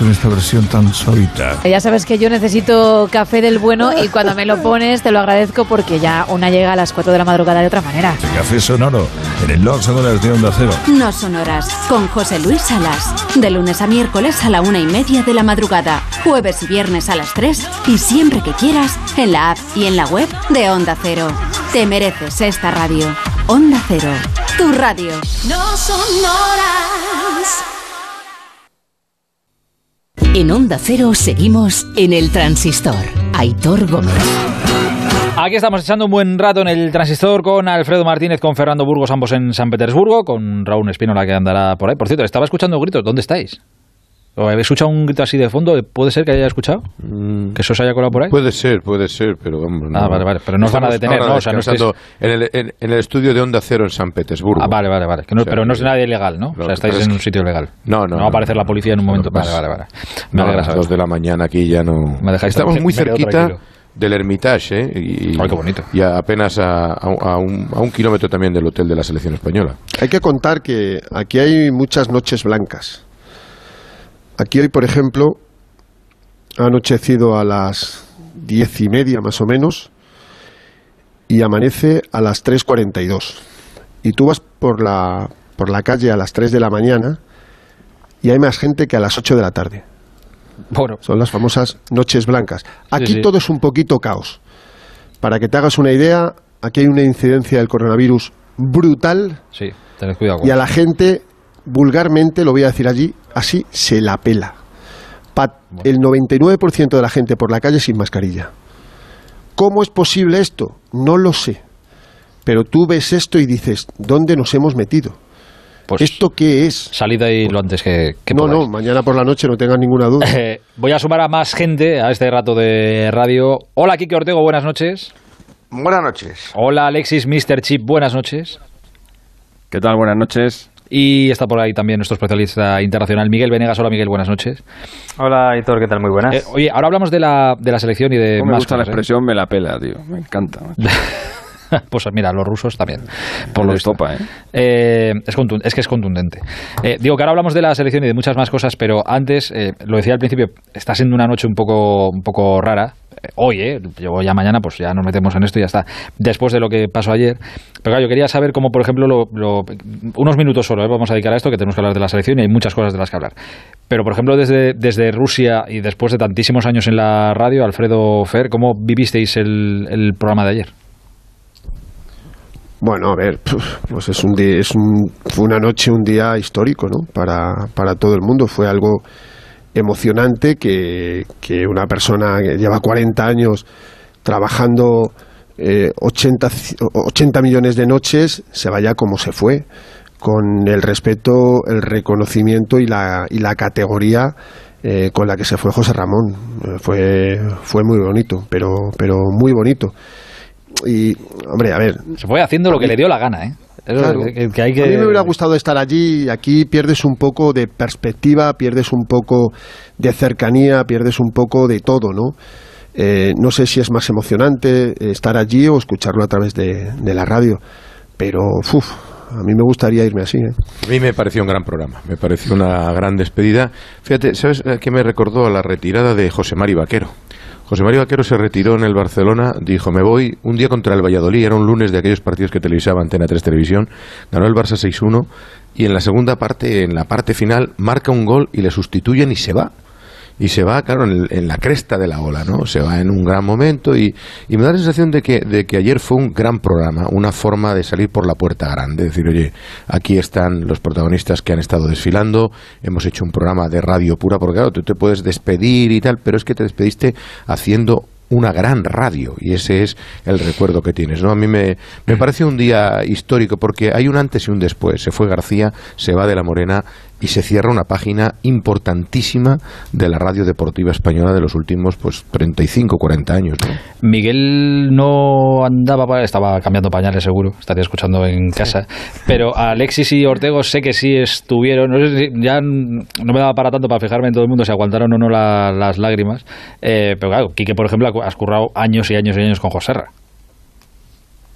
con esta versión tan suavita? Ya sabes que yo necesito café del bueno y cuando me lo pones te lo agradezco porque ya una llega a las 4 de la madrugada de otra manera. El café sonoro en el No Sonoras de Onda Cero. No Sonoras, con José Luis Salas. De lunes a miércoles a la una y media de la madrugada. Jueves y viernes a las 3 y siempre que quieras en la app y en la web de Onda Cero. Te mereces esta radio. Onda Cero, tu radio. No sonoras. En Onda Cero seguimos en el transistor. Aitor Gómez. Aquí estamos echando un buen rato en el transistor con Alfredo Martínez, con Fernando Burgos, ambos en San Petersburgo, con Raúl Espínola que andará por ahí. Por cierto, estaba escuchando gritos. ¿Dónde estáis? ¿O habéis escuchado un grito así de fondo? ¿Puede ser que haya escuchado? ¿Que eso se haya colado por ahí? Puede ser, puede ser, pero vamos. Ah, vale, vale. Pero no os van a detener, ¿no? O sea, no estáis... en, el, en- en el estudio de Onda Cero en San Petersburgo. Ah, vale, vale, vale. Que no- O sea, pero no es nadie ilegal, ¿no? O sea, estáis en un sitio legal. No, no. No va a aparecer la policía en un momento. Vale, vale, vale. Me No, a las saberlo. dos de la mañana aquí ya no. Me dejáis Estamos muy cerquita del Hermitage, ¿eh? Y, Ay, qué bonito. y a- apenas a, a- a un, a un kilómetro también del hotel de la selección española. Hay que contar que aquí hay muchas noches blancas. Aquí hoy, por ejemplo, ha anochecido a las diez y media más o menos y amanece a las 3.42. Y tú vas por la, por la calle a las 3 de la mañana y hay más gente que a las 8 de la tarde. Bueno. Son las famosas noches blancas. Aquí sí. todo es un poquito caos. Para que te hagas una idea, aquí hay una incidencia del coronavirus brutal Sí, tened cuidado. con y a la gente, vulgarmente, lo voy a decir allí, así se la pela. Pa- el 99% de la gente por la calle sin mascarilla. ¿Cómo es posible esto? No lo sé. Pero tú ves esto y dices, ¿dónde nos hemos metido? ¿Esto qué es? Salid ahí lo antes que, que no, podáis. no, mañana por la noche no tengas ninguna duda. Eh, voy a sumar a más gente a este rato de radio. Hola, Kike Ortego, buenas noches. Buenas noches. Hola, Alexis, Mr. Chip, buenas noches. ¿Qué tal? Buenas noches. Y está por ahí también nuestro especialista internacional, Miguel Venegas. Hola, Miguel, buenas noches. Hola, Hitor, ¿qué tal? Muy buenas. Eh, oye, ahora hablamos de la, de la selección y de ¿Cómo me más gusta la cosas, ¿eh? expresión me la pela, tío. Me encanta. pues mira, los rusos también. Por lo visto. topa, ¿eh? Eh, es, es que es contundente. Eh, digo que ahora hablamos de la selección y de muchas más cosas, pero antes, eh, lo decía al principio, está siendo una noche un poco, un poco rara. Hoy, ¿eh? Ya mañana, pues ya nos metemos en esto y ya está. Después de lo que pasó ayer. Pero claro, yo quería saber cómo, por ejemplo, lo- unos minutos solo, ¿eh? vamos a dedicar a esto, que tenemos que hablar de la selección y hay muchas cosas de las que hablar. Pero, por ejemplo, desde, Rusia y después de tantísimos años en la radio, Alfredo Fer, ¿cómo vivisteis el, programa de ayer? Bueno, a ver, pues es un día, es un- una noche, un día histórico, ¿no? Para todo el mundo. Fue algo emocionante que, que una persona que lleva 40 años trabajando eh, 80, ci- 80 millones de noches se vaya como se fue, con el respeto, el reconocimiento y la, y la categoría eh, con la que se fue José Ramón. Eh, Fue, fue muy bonito, pero, pero muy bonito. Y, hombre, a ver. Se fue haciendo lo que le dio la gana, ¿eh? Eso Claro. que, que hay que... A mí me hubiera gustado estar allí y aquí pierdes un poco de perspectiva, pierdes un poco de cercanía, pierdes un poco de todo, ¿no? Eh, no sé si es más emocionante eh, estar allí o escucharlo a través de, de la radio, pero uf, a mí me gustaría irme así. ¿eh? A mí me pareció un gran programa, me pareció una gran despedida. Fíjate, ¿sabes qué me recordó a la retirada de José Mari Vaquero? José Mari Vaquero se retiró en el Barcelona, dijo, me voy un día contra el Valladolid, era un lunes de aquellos partidos que televisaba Antena 3 Televisión, ganó el Barça 6-1 y en la segunda parte, en la parte final, marca un gol y le sustituyen y se va. Y se va, claro, en, en la cresta de la ola, ¿no? Se va en un gran momento y, y me da la sensación de que, de que ayer fue un gran programa, una forma de salir por la puerta grande, decir, oye, aquí están los protagonistas que han estado desfilando, hemos hecho un programa de radio pura, porque claro, tú te puedes despedir y tal, pero es que te despediste haciendo una gran radio y ese es el recuerdo que tienes, ¿no? A mí me, me parece un día histórico porque hay un antes y un después. Se fue García, se va de la Morena y se cierra una página importantísima de la radio deportiva española de los últimos pues 35, 40 años. ¿no? Miguel no andaba, estaba cambiando pañales seguro, estaría escuchando en casa, pero Alexis y Ortego sé que sí estuvieron, no sé si- ya no me daba para tanto para fijarme en todo el mundo si aguantaron o no la- las lágrimas, eh, pero claro, Quique por ejemplo ha- has currado años y años y años con Joserra,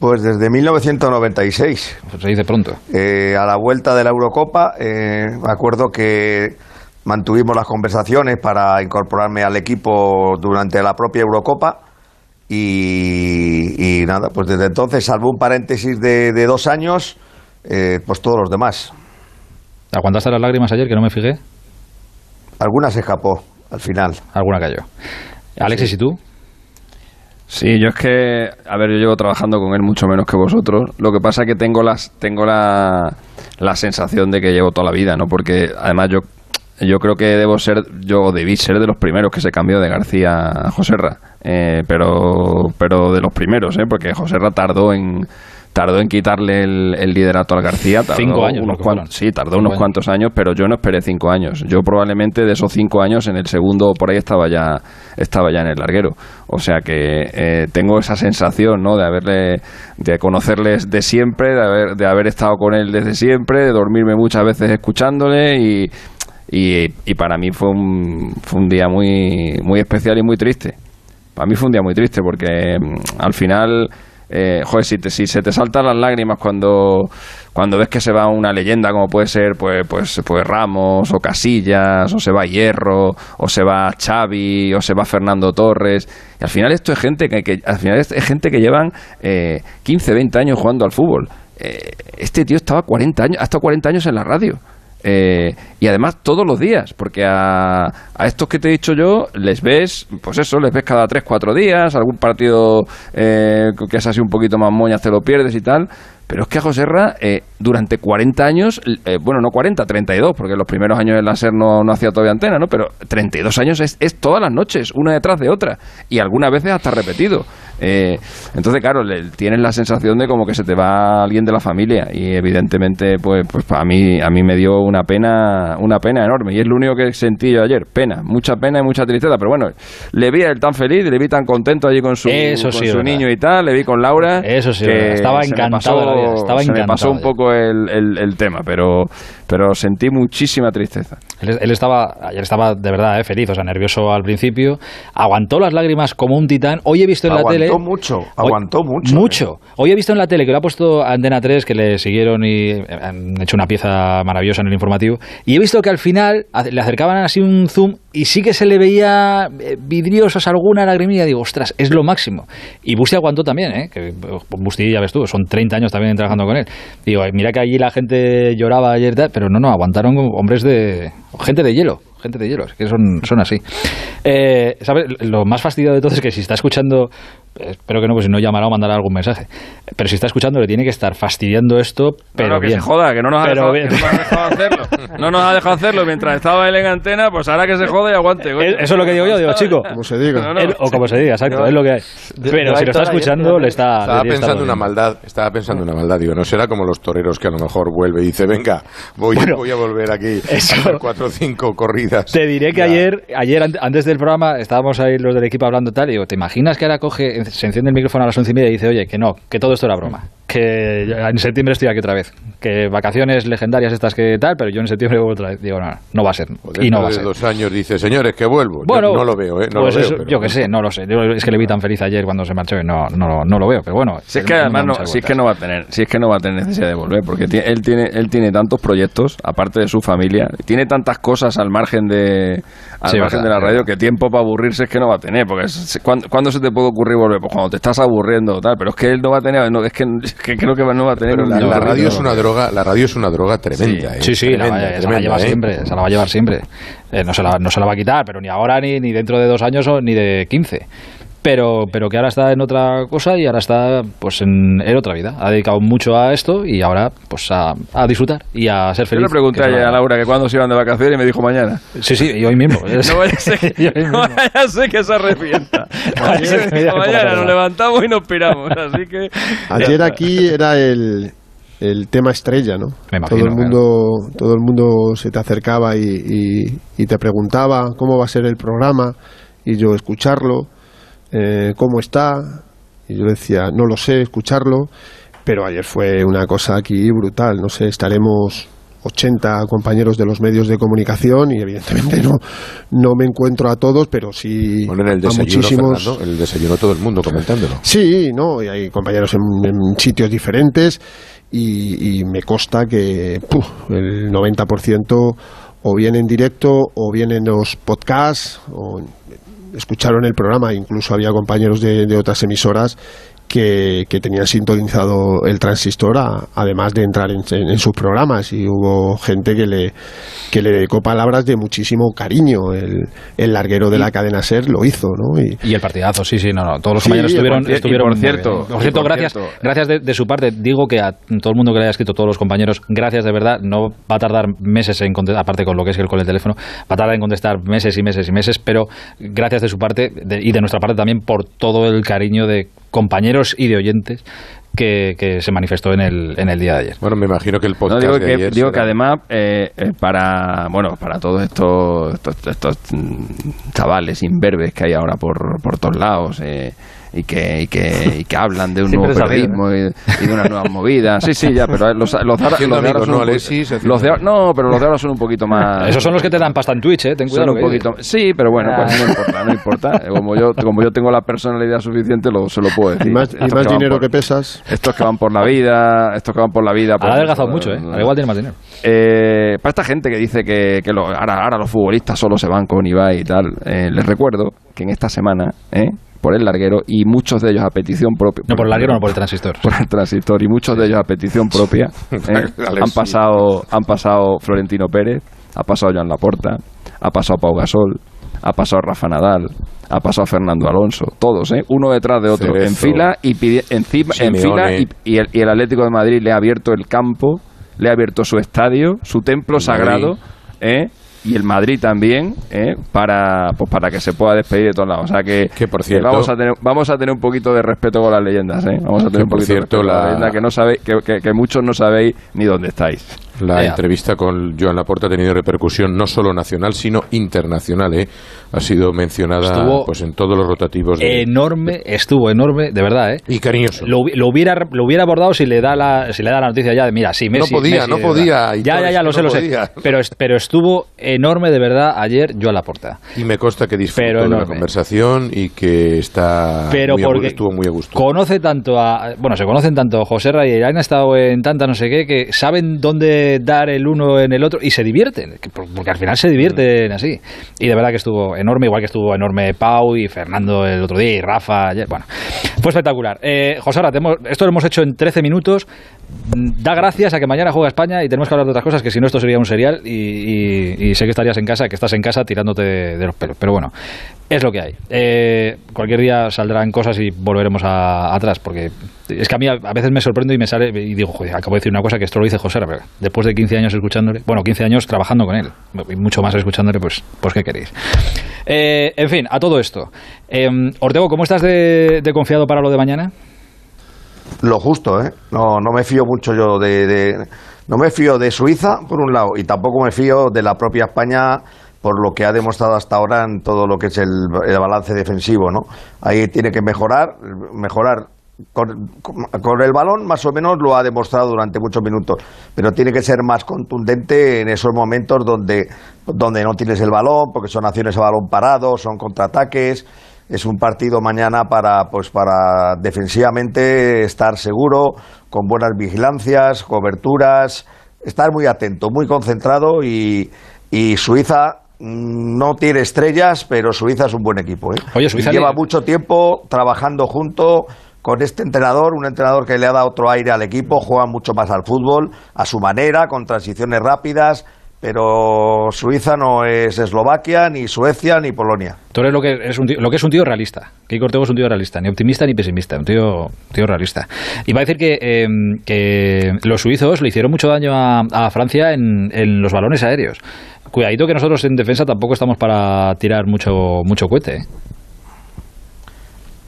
Pues desde 1996. Pues se dice pronto. Eh, a la vuelta de la Eurocopa, eh, me acuerdo que mantuvimos las conversaciones para incorporarme al equipo durante la propia Eurocopa. Y, y nada, pues desde entonces, salvo un paréntesis de, de dos años, eh, pues todos los demás. ¿Aguantaste las lágrimas ayer que no me fijé? Alguna se escapó al final. Alguna cayó. Alexis, ¿y tú? Sí, yo es que, a ver, yo llevo trabajando con él mucho menos que vosotros. Lo que pasa es que tengo las, tengo la, la sensación de que llevo toda la vida, ¿no? Porque además yo, yo creo que debo ser, yo debí ser de los primeros que se cambió de García a Joserra, eh, pero, pero de los primeros, ¿eh? Porque Joserra tardó en tardó en quitarle el, el liderato al García. Tardó Cinco años, unos creo que cuan- fueron. Sí, tardó unos cuantos años, pero yo no esperé cinco años. Yo probablemente de esos cinco años, en el segundo por ahí estaba ya, estaba ya en el larguero. O sea que eh, tengo esa sensación, ¿no? De haberle, de conocerles de siempre, de haber, de haber estado con él desde siempre, de dormirme muchas veces escuchándole y, y, y para mí fue un, fue un día muy, muy especial y muy triste. Para mí fue un día muy triste porque mm, al final, eh, joder, si, te- si se te saltan las lágrimas cuando, cuando ves que se va una leyenda como puede ser pues, pues, pues Ramos o Casillas o se va Hierro o se va Xavi o se va Fernando Torres y al final esto es gente que, que- al final es, gente que llevan eh, 15, 20 años jugando al fútbol. Eh, este tío estaba 40 años, ha estado 40 años en la radio. Eh, y además todos los días, porque a, a estos que te he dicho yo les ves, pues eso, les ves cada 3, 4 días, algún partido eh, que es así un poquito más moñas te lo pierdes y tal. Pero es que a Joserra, eh, durante 40 años, eh, bueno, no 40, 32, porque los primeros años en la SER no, no hacía todavía antena, ¿no? Pero 32 años es, es todas las noches, una detrás de otra, y algunas veces hasta repetido. Eh, entonces, claro, le- tienes la sensación de como que se te va alguien de la familia, y evidentemente, pues, pues a mí, a mí me dio una pena, una pena enorme, y es lo único que sentí yo ayer, pena, mucha pena y mucha tristeza, pero bueno, le vi a él tan feliz, le vi tan contento allí con su, Eso con sí, su niño y tal, le vi con Laura. Eso sí, estaba me encantado de la vida, estaba se me encantado pasó un poco el, el- el tema, pero, pero sentí muchísima tristeza. Él, él estaba, ayer estaba de verdad eh, feliz, o sea, nervioso al principio. Aguantó las lágrimas como un titán. Hoy he visto en Aguantó la tele. Mucho, Hoy- aguantó mucho. Mucho. Hoy he visto en la tele que lo ha puesto Antena 3, que le siguieron y eh, han hecho una pieza maravillosa en el informativo. Y he visto que al final le acercaban así un zoom y sí que se le veía eh, vidriosos alguna lagrimilla. Digo, ostras, es lo máximo. Y Busti aguantó también, ¿eh? Que eh, Busti, ya ves tú, son 30 años también trabajando con él. Digo, mira que allí la gente lloraba ayer, pero no, no, aguantaron hombres de. gente de hielo. Gente de hielo, es que son, son así. Eh, ¿sabes? Lo más fastidiado de todo es que si está escuchando, eh, espero que no, pues si no llamará o mandará algún mensaje. Pero si está escuchando, le tiene que estar fastidiando esto, pero no, que bien. se joda, que no nos, ha dejado, bien. que no nos ha dejado hacerlo. No nos ha dejado hacerlo mientras estaba él en antena, pues ahora que se joda y aguante. coño. Eh, Eso es lo que digo yo, digo, chico. Como se diga. No, no. Él- o como se diga, exacto, es lo que hay. Pero si lo está escuchando, le está. Estaba le está pensando una maldad, estaba pensando una maldad, digo, no será como los toreros que a lo mejor vuelve y dice, venga, voy, Bueno, voy a volver aquí a eso- hacer cuatro o cinco corridas. Te diré que Ya. ayer, ayer an- antes del programa, estábamos ahí los del equipo hablando tal, y digo, ¿te imaginas que ahora coge, se enciende el micrófono a las once y media y dice, oye, que no, que todo esto era broma? Que en septiembre estoy aquí otra vez. Que vacaciones legendarias estas que tal, pero yo en septiembre vuelvo otra vez. Digo, no, no va a ser. O Y no va a ser. dos años dice, señores, que vuelvo. Yo Bueno, no lo veo, ¿eh? No pues lo veo. eso, pero- yo que sé, no lo sé. Yo es que le vi tan feliz ayer cuando se marchó y no, no, no lo veo, pero bueno. Si es que no además no, si es que no va a tener, si es que no va a tener necesidad de volver, porque ti- él tiene, él tiene tantos proyectos, aparte de su familia, tiene tantas cosas al margen de, al Sí, margen verdad, de la radio que tiempo para aburrirse es que no va a tener, porque es- ¿cuándo, cuándo se te puede ocurrir volver? Pues cuando te estás aburriendo tal, pero es que él no va a tener, no, es, que, es que creo que no va a tener Pero la, radio es una droga, la radio es una droga tremenda, ¿eh? Sí, sí, la Tremenda, se la va a tremenda, llevar ¿eh? siempre, se la va a llevar siempre. Eh, no, se la, no se la va a quitar, pero ni ahora, ni, ni dentro de dos años, o ni de 15. Pero, pero que ahora está en otra cosa y ahora está pues en, en otra vida. Ha dedicado mucho a esto y ahora pues a, a disfrutar y a ser Yo feliz. le pregunté ayer la- a Laura que cuándo se iban de vacaciones y me dijo mañana. Sí, sí, y hoy mismo. No vaya a ser que, Y hoy no mismo. vaya a ser que se arrepienta. A mañana nos levantamos y nos piramos, así que... Ayer aquí era el, el tema estrella, ¿no? Me todo imagino, el mundo, todo el mundo se te acercaba y, y- y te preguntaba cómo va a ser el programa y yo escucharlo, eh, cómo está y yo decía no lo sé, escucharlo, pero ayer fue una cosa aquí brutal, no sé, estaremos 80 compañeros de los medios de comunicación y evidentemente no no me encuentro a todos, pero sí Bueno, en el a desayuno, muchísimos. Fernando, el desayuno todo el mundo comentándolo. Sí, no, y hay compañeros en, en sitios diferentes y, y me consta que puf, el 90% o bien en directo o bien en los podcasts o escucharon el programa, incluso había compañeros de, de otras emisoras que, que tenían sintonizado el transistor a- además de entrar en, en- en sus programas y hubo gente que le, que le dedicó palabras de muchísimo cariño. El, el larguero de la cadena SER lo hizo, ¿no? Y, Y el partidazo, sí, sí, no, no. Todos los Sí, compañeros estuvieron, estuvieron por cierto. Por cierto, por gracias, cierto. gracias de, de su parte. Digo que a todo el mundo que le haya escrito, todos los compañeros, gracias de verdad. No va a tardar meses en contestar, aparte con lo que es el con el teléfono, va a tardar en contestar meses y meses y meses, pero gracias de su parte de- y de nuestra parte también por todo el cariño de compañeros y de oyentes que, que se manifestó en el, en el día de ayer. Bueno, me imagino que el No, podcast digo de que, ayer digo que será- además eh, eh, para bueno para todos estos estos, estos, mm, chavales imberbes que hay ahora por, por todos lados eh, y que, y que y que hablan de un Siempre nuevo sabido, periodismo y, y de unas nuevas movidas sí sí ya pero los, los, de ahora- Haciendo los de ahora son ¿no, un poquito- Alexis? Haciendo los de no pero los de ahora son un poquito más Esos son los que te dan pasta en Twitch, ¿eh? Ten cuidado. un poquito sí pero bueno Ah. pues no importa no importa como yo como yo tengo la personalidad suficiente lo, se lo puedo decir y más, y Estos más que van dinero por- que pesas. estos que van por la vida, estos que van por la vida. pues Ha adelgazado eso, mucho, ¿eh? eh, Al igual tiene más dinero. eh, para esta gente que dice que, que lo- ahora, ahora los futbolistas solo se van con Ibai y tal, eh, les recuerdo que en esta semana, eh, por el larguero, y muchos de ellos a petición propia. No por el larguero, no por el transistor. Por el transistor, y muchos de ellos a petición propia, eh, han, pasado, han pasado Florentino Pérez, ha pasado Joan Laporta, ha pasado Pau Gasol, ha pasado Rafa Nadal, ha pasado Fernando Alonso, todos, ¿eh? uno detrás de otro, en fila y pidi- encima, en fila y, y el, y el Atlético de Madrid le ha abierto el campo, le ha abierto su estadio, su templo sagrado, ¿eh? Y el Madrid también, ¿eh? para pues para que se pueda despedir de todos lados. O sea que, Que, por que cierto- vamos a tener vamos a tener un poquito de respeto con las leyendas, ¿eh? Vamos a tener un poquito cierto, de respeto con la- las leyendas que no sabéis que, que- muchos no sabéis ni dónde estáis. La entrevista con Joan Laporta ha tenido repercusión no solo nacional, sino internacional. ¿eh? Ha sido mencionada Estuvo pues, en todos los rotativos. De, Enorme, estuvo enorme, de verdad, ¿eh? y cariñoso. Lo, hubi- lo hubiera lo hubiera abordado si le da la si le da la noticia ya de mira sí Messi No podía, Messi, no podía, y ya ya ya lo sé no lo sé pero pero estuvo enorme de verdad ayer yo a la porta Y me consta que disfrutó de la conversación y que está pero muy porque estuvo muy a gusto. conoce tanto a bueno se conocen tanto José Ray y han estado en tanta no sé qué que saben dónde dar el uno en el otro y se divierten que- porque al final se divierten así y de verdad que estuvo enorme igual que estuvo enorme Pau y Fernando el otro día y Rafa ayer. bueno fue espectacular eh, José hemos- esto lo hemos hecho en 13 minutos da gracias a que mañana juega España y tenemos que hablar de otras cosas que si no esto sería un serial y, sé que estarías en casa que estás en casa tirándote de, los pelos pero bueno es lo que hay. Eh, cualquier día saldrán cosas y volveremos a- atrás, porque es que a mí a, veces me sorprendo y me sale y digo, joder, acabo de decir una cosa que esto lo dice José, después de 15 años escuchándole, bueno, 15 años trabajando con él, y mucho más escuchándole, pues, pues ¿qué queréis? Eh, en fin, a todo esto. Eh, Ortego, ¿cómo estás de, confiado para lo de mañana? Lo justo, ¿eh? No, no me fío mucho yo de, de- No me fío de Suiza, por un lado, y tampoco me fío de la propia España por lo que ha demostrado hasta ahora en todo lo que es el, el balance defensivo, ¿no? Ahí tiene que mejorar, mejorar con, el balón más o menos lo ha demostrado durante muchos minutos, pero tiene que ser más contundente en esos momentos donde, donde no tienes el balón, porque son acciones a balón parado, son contraataques. Es un partido mañana para, pues para defensivamente estar seguro, con buenas vigilancias, coberturas, estar muy atento, muy concentrado y, y Suiza no tiene estrellas, pero Suiza es un buen equipo. ¿eh? Oye, Suiza lleva le- mucho tiempo trabajando junto con este entrenador, un entrenador que le ha dado otro aire al equipo, juega mucho más al fútbol, a su manera, con transiciones rápidas, pero Suiza no es Eslovaquia, ni Suecia, ni Polonia. Tú eres lo que es un tío, lo que es un tío realista. Kiko Ortego es un tío realista, ni optimista ni pesimista, un tío, tío realista. Y va a decir que, que los suizos le hicieron mucho daño a, Francia en, en los balones aéreos. Cuidadito que nosotros en defensa tampoco estamos para tirar mucho, mucho cohete. ¿eh?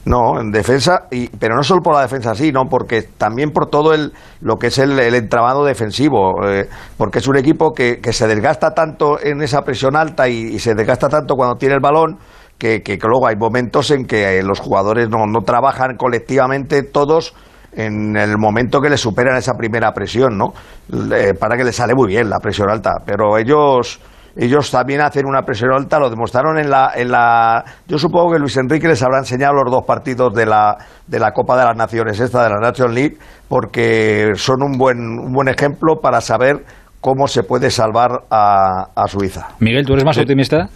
No, en defensa, y, pero no solo por la defensa sí, no, porque también por todo el, lo que es el, entramado defensivo, eh, porque es un equipo que, que, se desgasta tanto en esa presión alta y, y se desgasta tanto cuando tiene el balón que, que, luego hay momentos en que eh, los jugadores no, no trabajan colectivamente todos en el momento que le superan esa primera presión, ¿no? Le- para que le sale muy bien la presión alta, pero ellos ellos también hacen una presión alta, lo demostraron en la, en la... Yo supongo que Luis Enrique les habrá enseñado los dos partidos de la, de la Copa de las Naciones, esta de la Nation League, porque son un buen, un buen ejemplo para saber cómo se puede salvar a, a Suiza. Miguel, ¿tú eres más optimista?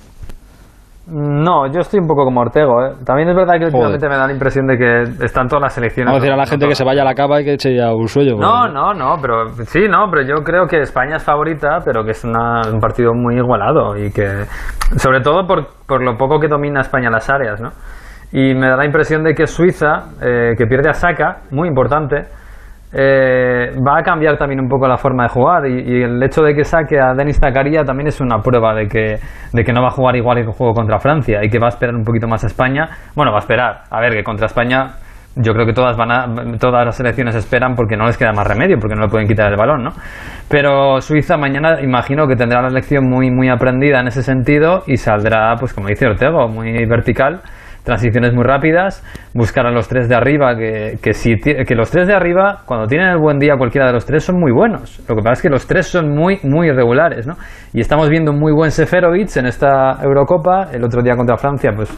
No, yo estoy un poco como Ortego. ¿eh? También es verdad que últimamente me da la impresión de que están todas las selecciones. Vamos a decir a la gente que se vaya a la cava y que eche ya un sueño. No, no, no, pero sí, no, pero yo creo que España es favorita, pero que es una- un partido muy igualado y que, sobre todo por, por lo poco que domina España las áreas, ¿no? Y me da la impresión de que Suiza, eh, que pierde a Saka, muy importante, eh, va a cambiar también un poco la forma de jugar y, el hecho de que saque a Denis Zakaria también es una prueba de que, de que no va a jugar igual que juego contra Francia y que va a esperar un poquito más a España. Bueno, va a esperar. A ver, que contra España yo creo que todas van a, todas las selecciones esperan porque no les queda más remedio, porque no le pueden quitar el balón, ¿no? Pero Suiza mañana imagino que tendrá la lección muy muy aprendida en ese sentido y saldrá, pues como dice Ortego, muy vertical, transiciones muy rápidas, buscar a los tres de arriba, que, que, si, que los tres de arriba, cuando tienen el buen día cualquiera de los tres, son muy buenos. Lo que pasa es que los tres son muy, muy irregulares, ¿no? Y estamos viendo un muy buen Seferovic en esta Eurocopa, el otro día contra Francia, pues,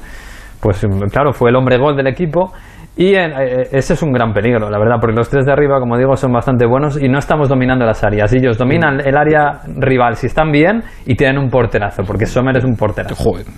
pues claro, fue el hombre gol del equipo. Y en- eh, ese es un gran peligro, la verdad, porque los tres de arriba, como digo, son bastante buenos y no estamos dominando las áreas. Ellos dominan el área rival si están bien y tienen un porterazo, porque Sommer es un porterazo.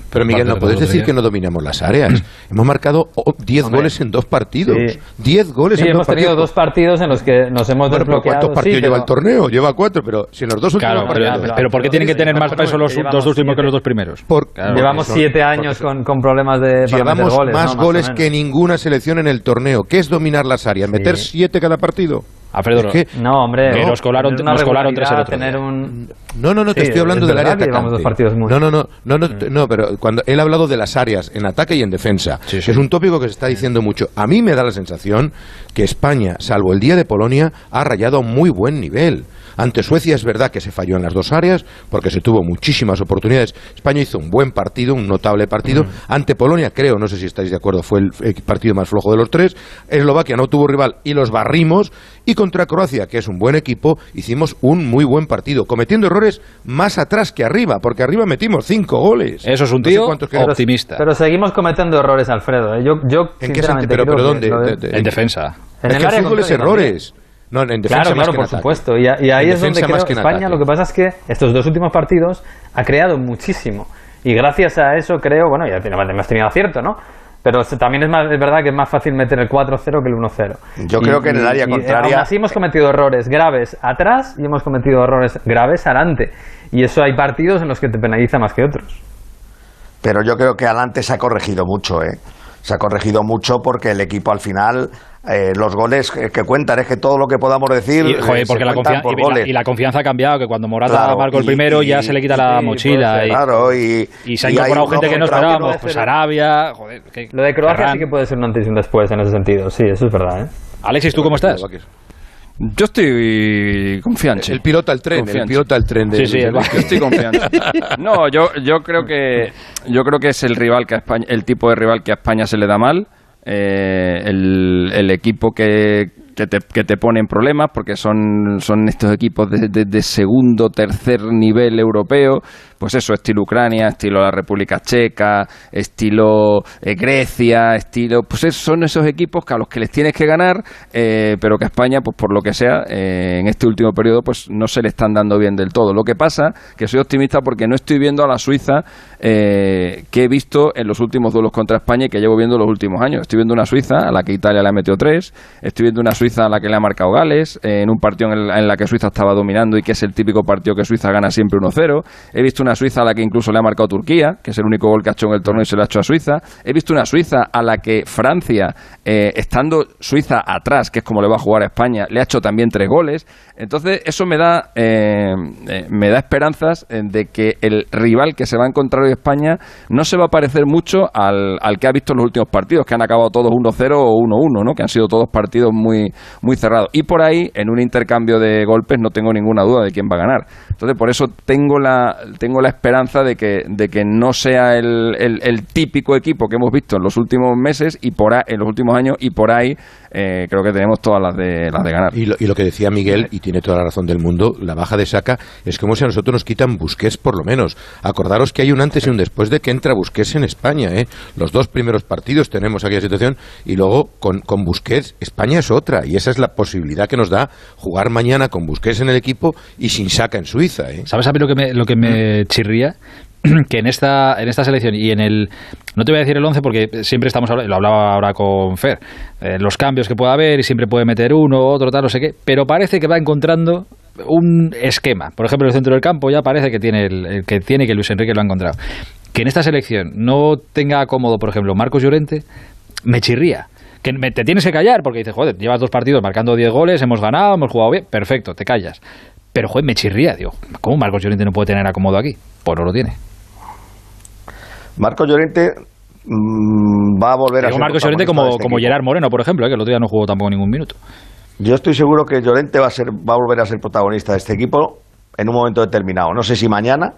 Pero Miguel, no puedes decir que no dominamos las áreas. Hemos marcado oh, 10 Hombre. goles en dos partidos. Sí. 10 goles Sí, en hemos dos tenido partidos. dos partidos en los que nos hemos Bueno, desbloqueado. ¿cuántos partidos sí, lleva pero- el torneo? Lleva cuatro, pero si en los dos últimos Claro, pero, pero ¿por qué tienen que tener más peso los dos últimos que los dos primeros? Claro, Llevamos porque son- siete años con, con problemas de Llevamos goles, más goles que ninguna selección en el torneo. ¿Qué es dominar las áreas? ¿Meter siete cada partido? Alfredo, Es que- No, hombre, Que nos colaron- nos colaron tres el tener un... No, no, no, te Sí, estoy hablando es del área que atacante. dos partidos muy- No, no, no, no, no, no, pero cuando él ha hablado de las áreas en ataque y en defensa, que es un tópico que se está diciendo mucho. A mí me da la sensación que España, salvo el día de Polonia, ha rayado a un muy buen nivel. Ante Suecia es verdad que se falló en las dos áreas porque se tuvo muchísimas oportunidades. España hizo un buen partido, un notable partido. Ante Polonia, creo, no sé si estáis de acuerdo, fue el partido más flojo de los tres. Eslovaquia no tuvo rival y los barrimos. Y contra Croacia, que es un buen equipo, hicimos un muy buen partido, cometiendo errores más atrás que arriba, porque arriba metimos cinco goles. Eso es un No sé tío optimista. Pero seguimos cometiendo errores, Alfredo. ¿eh? Yo, yo ¿En qué sentido? Pero, ¿dónde? lo de- De- de- En defensa. En es el que el área fútbol es contraria errores. No, en defensa Claro, más claro, que por supuesto. Y, y ahí En es donde creo que España, ataque. lo que pasa es que estos dos últimos partidos ha creado muchísimo. Y gracias a eso creo, bueno, ya tenemos- hemos tenido acierto, ¿no? Pero también es, más, es verdad que es más fácil meter el 4-0 que el 1-0. Yo creo que en el área y, contraria- aún así hemos cometido errores graves atrás y hemos cometido errores graves adelante. Y eso hay partidos en los que te penaliza más que otros. Pero yo creo que adelante se ha corregido mucho, ¿eh? Se ha corregido mucho porque el equipo al final, eh, los goles que, que cuentan, es que todo lo que podamos decir. Y, joder, eh, se porque la, cuentan confian- por y la- goles. y la confianza ha cambiado, que cuando Morata Claro, marcó el primero y- ya se le quita la mochila. ser, claro, y- y se ha incorporado gente que no esperábamos, uno. pues Arabia, joder, que- Lo de Croacia Ferran. sí que puede ser un antes y un después en ese sentido. Sí, eso es verdad, ¿eh? Alexis, ¿tú cómo estás? Yo estoy confiante. El pilota el tren, el Confiante. pilota el tren de Sí, sí, Enrique. estoy confiante. No, yo, yo creo que yo creo que es el rival que a España, el tipo de rival que a España se le da mal, eh, el, el equipo que, que te, que te pone en problemas porque son, son estos equipos de, de- de segundo, tercer nivel europeo, pues eso, estilo Ucrania, estilo la República Checa, estilo eh, Grecia, estilo, pues es- son esos equipos que a los que les tienes que ganar, eh, pero que a España, pues por lo que sea, eh, en este último periodo, pues no se le están dando bien del todo. Lo que pasa que soy optimista porque no estoy viendo a la Suiza eh, que he visto en los últimos duelos contra España y que llevo viendo los últimos años. Estoy viendo una Suiza a la que Italia le ha metido tres, estoy viendo una Suiza Suiza a la que le ha marcado Gales, en un partido en, el, en la que Suiza estaba dominando y que es el típico partido que Suiza gana siempre 1-0. He visto una Suiza a la que incluso le ha marcado Turquía, que es el único gol que ha hecho en el torneo y se lo ha hecho a Suiza. He visto una Suiza a la que Francia, eh, estando Suiza atrás, que es como le va a jugar a España, le ha hecho también tres goles. Entonces, eso me da, eh, eh, me da esperanzas eh, de que el rival que se va a encontrar hoy España no se va a parecer mucho al, al que ha visto en los últimos partidos, que han acabado todos 1-0 o 1-1, ¿no? que han sido todos partidos muy, muy cerrados. Y por ahí, en un intercambio de golpes, no tengo ninguna duda de quién va a ganar. Entonces, por eso tengo la, tengo la esperanza de que, de que no sea el, el, el típico equipo que hemos visto en los últimos meses y por ahí, en los últimos años y por ahí eh, creo que tenemos todas las de, las de ganar. Y lo, y lo que decía Miguel, y tiene toda la razón del mundo, la baja de Saca es como si a nosotros nos quitan Busquets por lo menos. Acordaros que hay un antes y un después de que entra Busquets en España. ¿eh? Los dos primeros partidos tenemos aquella situación y luego con, con Busquets España es otra y esa es la posibilidad que nos da jugar mañana con Busquets en el equipo y sin Saca en Suiza. ¿eh? ¿Sabes a mí lo que me, lo que me chirría? que en esta en esta selección y en el no te voy a decir el 11 porque siempre estamos hablando, lo hablaba ahora con Fer eh, los cambios que pueda haber y siempre puede meter uno otro tal no sé qué pero parece que va encontrando un esquema. Por ejemplo el centro del campo ya parece que tiene el, que tiene que Luis Enrique lo ha encontrado. Que en esta selección no tenga cómodo por ejemplo Marcos Llorente me chirría. Que te tienes que callar porque dices joder llevas dos partidos marcando 10 goles hemos ganado hemos jugado bien perfecto te callas. Pero joder me chirría digo ¿cómo Marcos Llorente no puede tener acomodo aquí? pues no lo tiene Marco Llorente mmm, va a volver a ser Marcos Llorente protagonista como, de este como equipo. Gerard Moreno, por ejemplo, eh, que el otro día no jugó tampoco ningún minuto. Yo estoy seguro que Llorente va a, ser, va a volver a ser protagonista de este equipo en un momento determinado. No sé si mañana.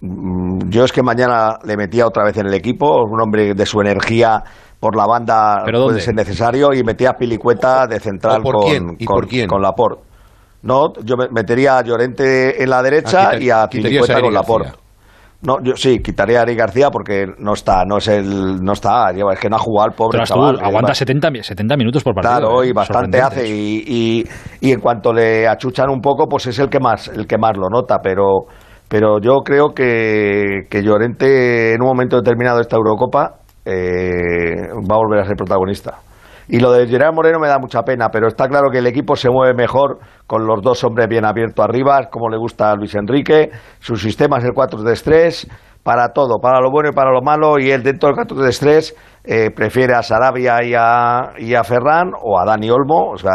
Mm, Yo es que mañana le metía otra vez en el equipo, un hombre de su energía por la banda ¿Pero puede dónde? ser necesario y metía a Pilicueta de central ¿O por con, quién? ¿Y con, por quién? con Laporte. No, yo me- metería a Llorente en la derecha Ah, quita- y a Pilicueta con Laporte. No, yo sí, quitaría a Ari García porque no está, no es el, no está, es que no ha jugado el pobre tú, chaval. aguanta Va- 70, mi- 70 minutos por partido. Claro, eh, y bastante sorprendente hace y, y, y en cuanto le achuchan un poco, pues es el que más, el que más lo nota, pero pero yo creo que, que Llorente en un momento determinado de esta Eurocopa eh, va a volver a ser protagonista. Y lo de Gerard Moreno me da mucha pena, pero está claro que el equipo se mueve mejor con los dos hombres bien abiertos arriba, como le gusta a Luis Enrique. Su sistema es el 4-3-3 para todo, para lo bueno y para lo malo. Y él dentro del 4-3-3 eh, prefiere a Sarabia y a, y a Ferran o a Dani Olmo, o sea,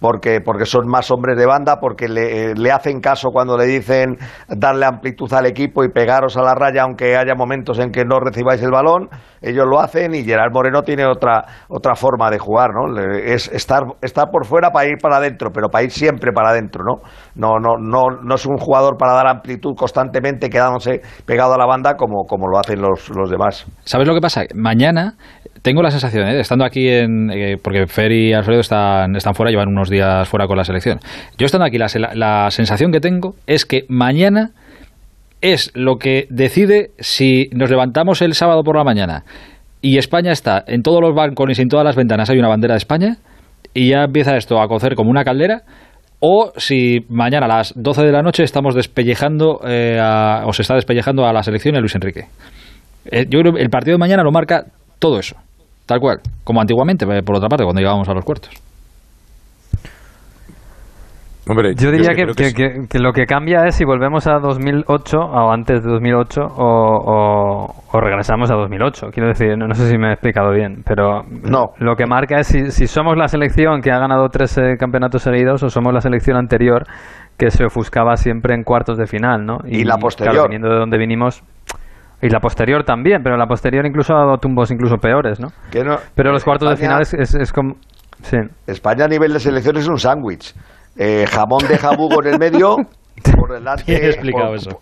porque, porque son más hombres de banda, porque le, le hacen caso cuando le dicen darle amplitud al equipo y pegaros a la raya, aunque haya momentos en que no recibáis el balón. Ellos lo hacen y Gerard Moreno tiene otra, otra forma de jugar, ¿no? Es estar, estar por fuera para ir para adentro, pero para ir siempre para adentro, ¿no? No, no, no, no es un jugador para dar amplitud constantemente quedándose pegado a la banda como, como lo hacen los, los demás. ¿Sabes lo que pasa? Mañana tengo la sensación, ¿eh? estando aquí en. eh, porque Fer y Alfredo están, están fuera, llevan unos días fuera con la selección. Yo estando aquí, la, la sensación que tengo es que mañana es lo que decide si nos levantamos el sábado por la mañana y España está en todos los balcones y en todas las ventanas hay una bandera de España y ya empieza esto a cocer como una caldera. O si mañana a las 12 de la noche estamos despellejando, eh, o se está despellejando a la selección y a Luis Enrique. Eh, yo creo que el partido de mañana lo marca todo eso, tal cual, como antiguamente, eh, por otra parte, cuando llegábamos a los cuartos. Hombre, Yo diría que, que- que- que lo que cambia es si volvemos a 2008 o antes de 2008 o, o- o regresamos a 2008. Quiero decir, no, no sé si me he explicado bien, pero No. lo que marca es si, si somos la selección que ha ganado tres eh, campeonatos seguidos o somos la selección anterior que se ofuscaba siempre en cuartos de final, ¿no? Y la posterior. claro, viniendo de donde vinimos. Y la posterior también, pero la posterior incluso ha dado tumbos incluso peores, ¿no? Que no- Pero los cuartos de final es, es- es como... Sí. España a nivel de selección es un sándwich. Eh, jamón de jabugo en el medio, por delante, Bien explicado por, eso.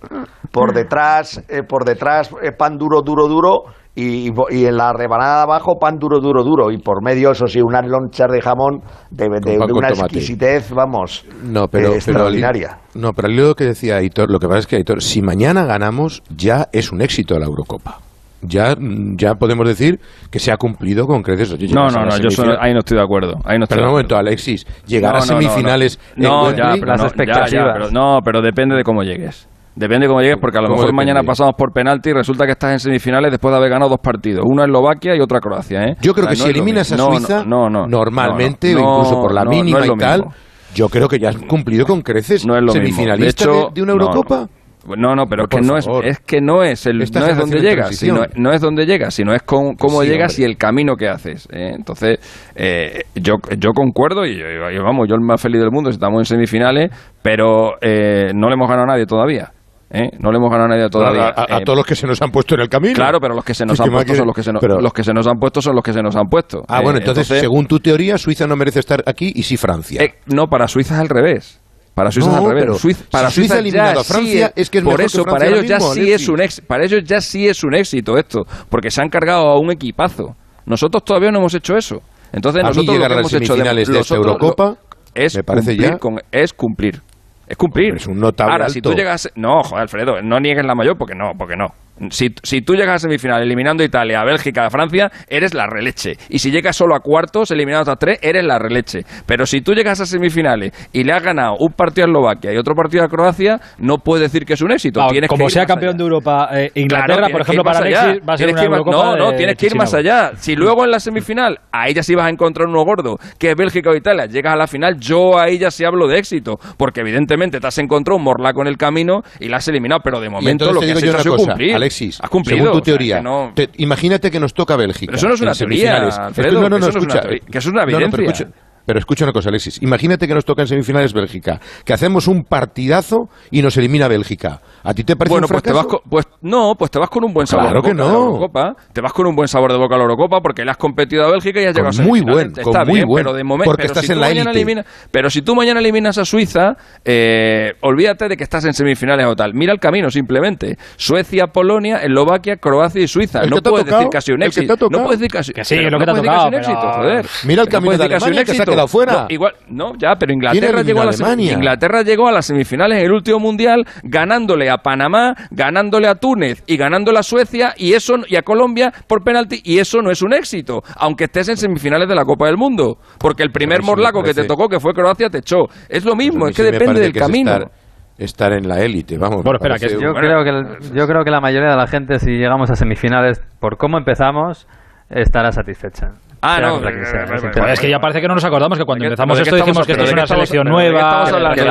por detrás, eh, por detrás eh, pan duro, duro, duro y, y en la rebanada de abajo pan duro, duro, duro y por medio eso sí unas lonchas de jamón de, una exquisitez, vamos, No, pero, eh, pero al- extraordinaria. no, pero al hilo de lo que decía Aitor, lo que pasa es que Aitor, si mañana ganamos, ya es un éxito la Eurocopa. Ya, ya podemos decir que se ha cumplido con creces. Oye, No, no, no, yo soy- semifinal- ahí no estoy de acuerdo. Ahí no estoy Pero de un momento, acuerdo. Alexis, llegar No, a no, no, semifinales No, en No, ya, ya, ya, pero- no, pero depende de cómo llegues. Depende de cómo llegues, porque a lo ¿Cómo mejor depende? mañana pasamos por penalti y resulta que estás en semifinales después de haber ganado dos partidos. Una Eslovaquia y otra Croacia, ¿eh? Yo creo O sea, que no si es eliminas a mismo. Suiza, no, no, no, normalmente, no, no, o incluso por la mínima es y tal, mismo. yo creo que ya has cumplido con creces No es lo mismo. semifinalista De hecho, de, de una no, Eurocopa. No, no, pero Por que no es, es que no es el, Esta no es donde llegas, sino, no es donde llegas, sino es con, cómo Sí, llegas hombre. y el camino que haces. ¿eh? Entonces, eh, yo, yo concuerdo y, y vamos, yo el más feliz del mundo, si estamos en semifinales, pero eh, no le hemos ganado a nadie todavía. ¿Eh? No le hemos ganado a nadie todavía. A, a- a Eh, todos los que se nos han puesto en el camino. Claro, pero los que se nos ¿Qué han puesto son los que se nos, Pero- los que se nos han puesto son los que se nos han puesto. Ah, Eh, bueno, entonces, según tu teoría, Suiza no merece estar aquí y sí Francia. eh, no, para Suiza es al revés. Para Suiza es No, al revés. pero Suiza, si para Suiza Suiza, ya a Francia, sí es que es por que eso para ellos ya sí es un ex, para ellos ya sí es un éxito esto, porque se han cargado a un equipazo. Nosotros todavía no hemos hecho eso. Entonces A mí nosotros lo que a las hemos hecho semifinales de esta lo- Eurocopa es me parece cumplir ya- con- es cumplir. Es cumplir. es un notable Ahora, si tú llegas. No, joder, Alfredo, no niegues la mayor porque no, porque no. Si, si tú llegas a semifinal eliminando a Italia, a Bélgica, a Francia, eres la releche. Y si llegas solo a cuartos, eliminando a tres, eres la releche. Pero si tú llegas a semifinales y le has ganado un partido a Eslovaquia y otro partido a Croacia, no puedes decir que es un éxito. Claro, Tienes como sea campeón allá. de Europa, eh, Inglaterra, Claro, por ejemplo, para allá. Alexis va a ser Tienes una que ir más- Eurocopa No, no, de tienes que ir más allá. Si luego en la semifinal, ahí ya sí vas a encontrar uno gordo, que es Bélgica o Italia, llegas a la final, yo ahí ya sí hablo de éxito, porque evidentemente te has encontrado un morlaco en el camino y la has eliminado, pero de momento lo que has hecho una ha sido cosa, cumplir. Alexis, has cumplido. según tu o sea, teoría, que no- te- imagínate que nos toca Bélgica. Pero eso no es una teoría. Alfredo, no, no, no, eso no es una escucha. teoría, que eso es una No, no, pero evidencia. escucha- Pero escucha una cosa, Alexis. Imagínate que nos toca en semifinales Bélgica, que hacemos un partidazo y nos elimina Bélgica. ¿A ti te parece Bueno, un pues te fracaso? vas con, pues no, pues te vas con un buen sabor Claro de que boca a la no. Eurocopa. Te vas con un buen sabor de boca a la Eurocopa porque le has competido a Bélgica y has Con llegado a muy semifinales. buen, con Está muy bien, buen, pero de momento porque pero estás si en la mañana élite. elimina- pero si tú mañana eliminas a Suiza, eh, olvídate de que estás en semifinales o tal. Mira el camino simplemente. Suecia, Polonia, Eslovaquia, Croacia y Suiza. El no puedes tocado, decir casi un éxito. No puedes decir casi Que sí, pero no te decir un éxito, joder. Mira el No camino de Alemania, que se ha fuera. No, igual, no, ya, pero Inglaterra ¿Quién llegó, a? Inglaterra llegó a las semifinales en el último mundial ganándole a Panamá, ganándole a Túnez y ganándole a Suecia y eso y a Colombia por penalti y eso no es un éxito, aunque estés en semifinales de la Copa del Mundo, porque el primer morlaco que te tocó que fue Croacia te echó. Es lo mismo, Pues mí es que sí depende del que es camino. Estar, estar en la élite, vamos. Bueno, espera, que Yo creo que el- yo creo que la mayoría de la gente si llegamos a semifinales por cómo empezamos estará satisfecha. Ah, no, eh, sea, eh, es eh, que ya parece que no nos acordamos que cuando ¿De qué- empezamos esto dijimos que esto es una selección nueva, estamos hablando? de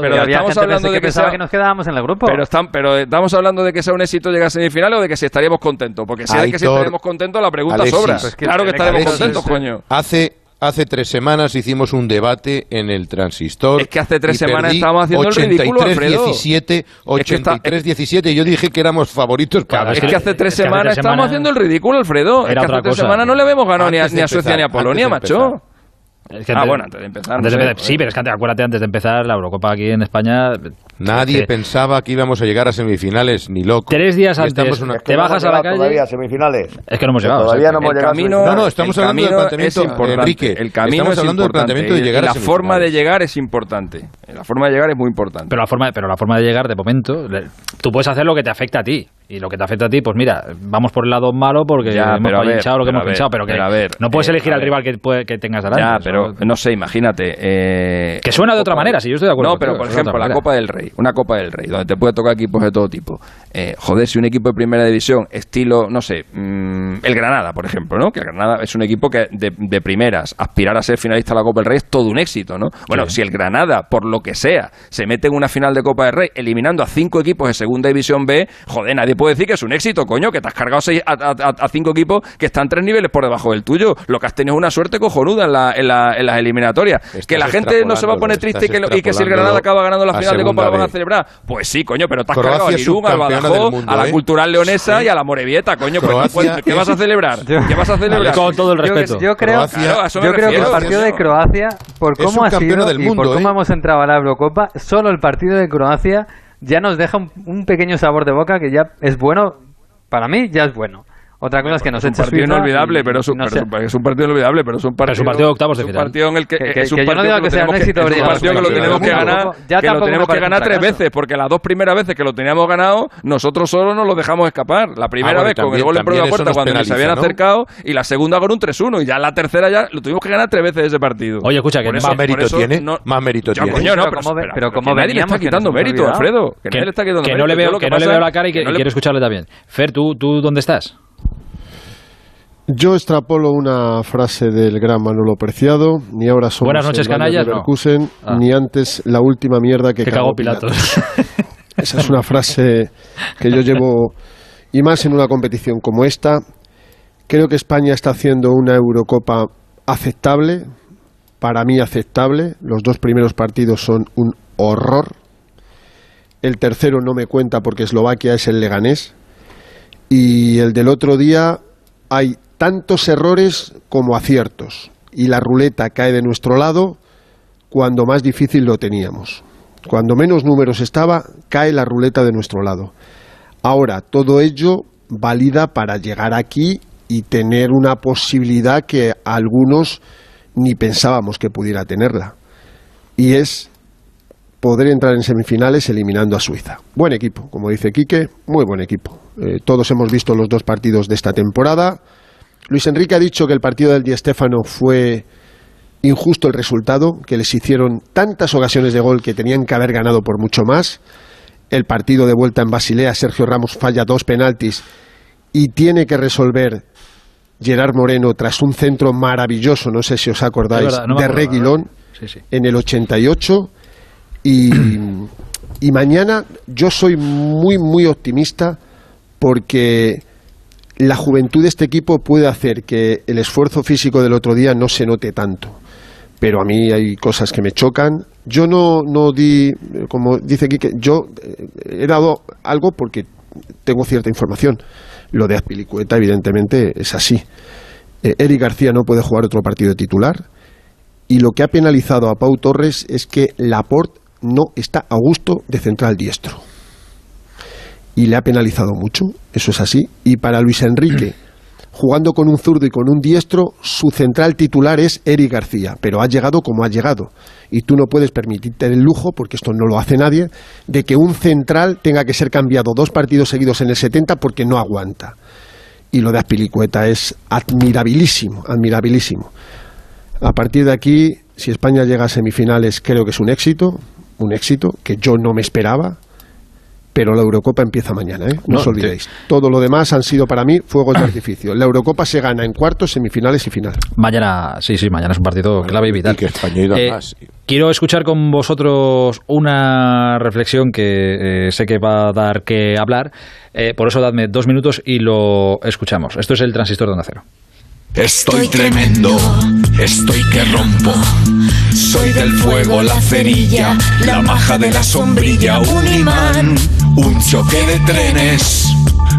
Pero- estamos hablando de que pensaba sea- que nos quedábamos en el grupo. Pero, están, pero estamos hablando de que sea un éxito llegar a semifinales o de que si estaríamos contentos. Porque si es que si estaremos contentos, la pregunta sobra. Pues claro que estaremos contentos, es- coño. Hace, hace tres semanas hicimos un debate en el transistor. Es que hace tres semanas estábamos haciendo el ridículo, 83, Alfredo. 17, Es que está- 83, 17. y Yo dije que éramos favoritos para Es ganar. que hace tres es que hace semanas tres estábamos semanas haciendo el ridículo, Alfredo. Es era que hace tres semanas no le habíamos ganado ni a, ni Suecia ni a Polonia, macho. Es que Ah, antes- bueno, antes de empezar. antes no de empezar- sí, pero es que antes, acuérdate, antes de empezar la Eurocopa aquí en España. Nadie pensaba que íbamos a llegar a semifinales, ni loco. Tres días antes estamos una- te bajas a la calle. Todavía a semifinales. Es que no hemos llegado. Todavía o sea, no hemos el llegado camino. No, no, estamos hablando del camino planteamiento, es importante. Enrique, El camino estamos es hablando del importante. planteamiento de llegar y a la forma de llegar es importante. La forma de llegar es muy importante. Pero la forma, pero la forma de llegar, de momento, le- tú puedes hacer lo que te afecta a ti. Y lo que te afecta a ti, pues mira, vamos por el lado malo porque Ya, hemos pero a ver, pinchado lo que pero hemos pinchado, pero que pero a ver, no puedes eh, elegir a al ver. rival que, puede- que tengas delante. Ya, pero no sé, imagínate. eh, Que suena de otra manera, sí, yo estoy de acuerdo No, pero por ejemplo, la. Copa del Rey, una Copa del Rey, donde te puede tocar equipos de todo tipo. Eh, joder, si un equipo de primera división, estilo, no sé, mm, el Granada, por ejemplo, ¿no? Que el Granada es un equipo que de, de primeras, aspirar a ser finalista de la Copa del Rey es todo un éxito, ¿no? Bueno, si el Granada, por lo que sea, se mete en una final de Copa del Rey, eliminando a cinco equipos de segunda división B, joder, nadie puede decir que es un éxito, coño, que te has cargado seis- a, a- a- a cinco equipos que están tres niveles por debajo del tuyo. Lo que has tenido es una suerte cojonuda en, la- en la- en las eliminatorias. que la gente no se va a poner triste y que, y que si el Granada acaba ganando la final de Copa van a celebrar. Pues sí, coño, pero te has Croacia cargado al Irún, al Badajoz, mundo, a la ¿eh? Cultural Leonesa y a la Morevieta, coño. Pues puedes- ¿Qué vas a celebrar? ¿Qué vas a celebrar? Con todo el Yo- respeto. Yo, creo, Croacia- Claro, a yo creo que el partido de Croacia, por cómo ha sido del y por mundo, cómo ¿eh? hemos entrado a la Eurocopa, solo el partido de Croacia ya nos deja un, un pequeño sabor de boca que ya es bueno, para mí ya es bueno. Otra cosa es que nos es un partido inolvidable, y- pero es un, no pero sé. es un- es un partido inolvidable, pero es un partido, es un partido de octavos de es un final. partido en el que, Que- que- es un que yo no partido digo que lo sea un tenemos éxito es un partido que lo tenemos que ganar, ya que lo tenemos que ganar tres veces, porque las dos primeras veces que lo teníamos ganado, nosotros solo nos lo dejamos escapar. La primera Ah, bueno, vez con el gol en propia puerta cuando nos penaliza, habían ¿no? acercado y la segunda con un 3-1 y ya la tercera ya lo tuvimos que ganar tres veces ese partido. Oye, escucha, que más mérito tiene, más mérito tiene. coño, no, Pero cómo nadie le está quitando mérito. Alfredo. Que, no le veo, lo que no le pasa veo la cara y quiero escucharle también. Fer, ¿tú, ¿tú dónde estás? Yo extrapolo una frase del gran Manolo Preciado, ni ahora somos Buenas noches, canallas, no. Ah. ni antes la última mierda que, Que cagó Pilatos. Esa es una frase que yo llevo, y más en una competición como esta. Creo que España está haciendo una Eurocopa aceptable, para mí aceptable. Los dos primeros partidos son un horror. El tercero no me cuenta porque Eslovaquia es el Leganés. Y el del otro día hay tantos errores como aciertos. Y la ruleta cae de nuestro lado cuando más difícil lo teníamos. Cuando menos números estaba, cae la ruleta de nuestro lado. Ahora, todo ello valida para llegar aquí y tener una posibilidad que algunos ni pensábamos que pudiera tenerla. Y es poder entrar en semifinales eliminando a Suiza. Buen equipo, como dice Quique, muy buen equipo. Eh, todos hemos visto los dos partidos de esta temporada. Luis Enrique ha dicho que el partido del Di Stéfano fue injusto el resultado, que les hicieron tantas ocasiones de gol que tenían que haber ganado por mucho más. El partido de vuelta en Basilea, Sergio Ramos falla dos penaltis y tiene que resolver Gerard Moreno tras un centro maravilloso, no sé si os acordáis, verdad, no de Reguilón. Sí, sí. en el 88 y, y mañana yo soy muy muy optimista porque la juventud de este equipo puede hacer que el esfuerzo físico del otro día no se note tanto. Pero a mí hay cosas que me chocan. Yo no, no di, como dice Quique, yo eh, he dado algo porque tengo cierta información. Lo de Azpilicueta, evidentemente, es así. Eh, Eric García no puede jugar otro partido de titular. Y lo que ha penalizado a Pau Torres es que Laporte no está a gusto de central diestro. Y le ha penalizado mucho, eso es así. Y para Luis Enrique, jugando con un zurdo y con un diestro, su central titular es Eric García, pero ha llegado como ha llegado. Y tú no puedes permitirte el lujo, porque esto no lo hace nadie, de que un central tenga que ser cambiado dos partidos seguidos en el 70 porque no aguanta. Y lo de Azpilicueta es admirabilísimo, admirabilísimo. A partir de aquí, si España llega a semifinales, creo que es un éxito, un éxito que yo no me esperaba, pero la Eurocopa empieza mañana, ¿eh? no, No, os olvidéis. Todo lo demás han sido para mí fuegos de artificio. La Eurocopa se gana en cuartos, semifinales y final. Mañana, sí, sí, mañana es un partido clave y vital. Y que Eh, más. Quiero escuchar con vosotros una reflexión que eh, sé que va a dar que hablar. Eh, por eso dadme dos minutos y lo escuchamos. Esto es el transistor de Onda Cero. Estoy tremendo, estoy que rompo. Soy del fuego, la cerilla, la maja de la sombrilla, un imán, un choque de trenes.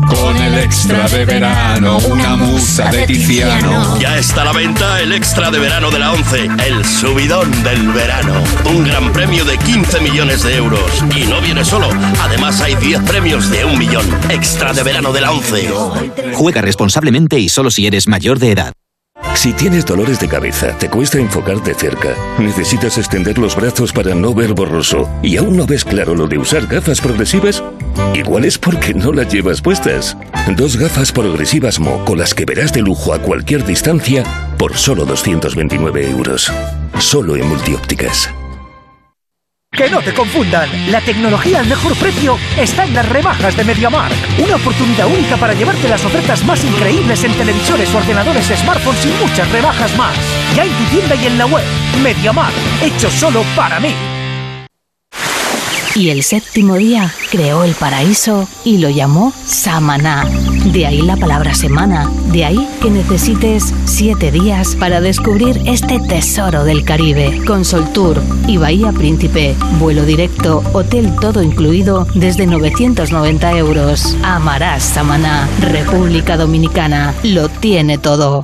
Con el extra de verano, una musa de Tiziano. Ya está a la venta el extra de verano de la 11, el subidón del verano. Un gran premio de 15 millones de euros. Y no viene solo, además hay 10 premios de un millón. Extra de verano de la 11. Juega responsablemente y solo si eres mayor de edad. Si tienes dolores de cabeza, te cuesta enfocarte cerca, necesitas extender los brazos para no ver borroso y aún no ves claro lo de usar gafas progresivas, igual es porque no las llevas puestas. Dos gafas progresivas Mo con las que verás de lujo a cualquier distancia por solo 229 euros. Solo en multiópticas. Que no te confundan, la tecnología al mejor precio está en las rebajas de MediaMark. Una oportunidad única para llevarte las ofertas más increíbles en televisores, ordenadores, smartphones y muchas rebajas más. Ya en tu tienda y en la web. MediaMark, hecho solo para mí. Y el séptimo día creó el paraíso y lo llamó Samaná. De ahí la palabra semana. De ahí que necesites siete días para descubrir este tesoro del Caribe. Con Soltour y Bahía Príncipe. Vuelo directo, hotel todo incluido desde 990 euros. Amarás Samaná. República Dominicana. Lo tiene todo.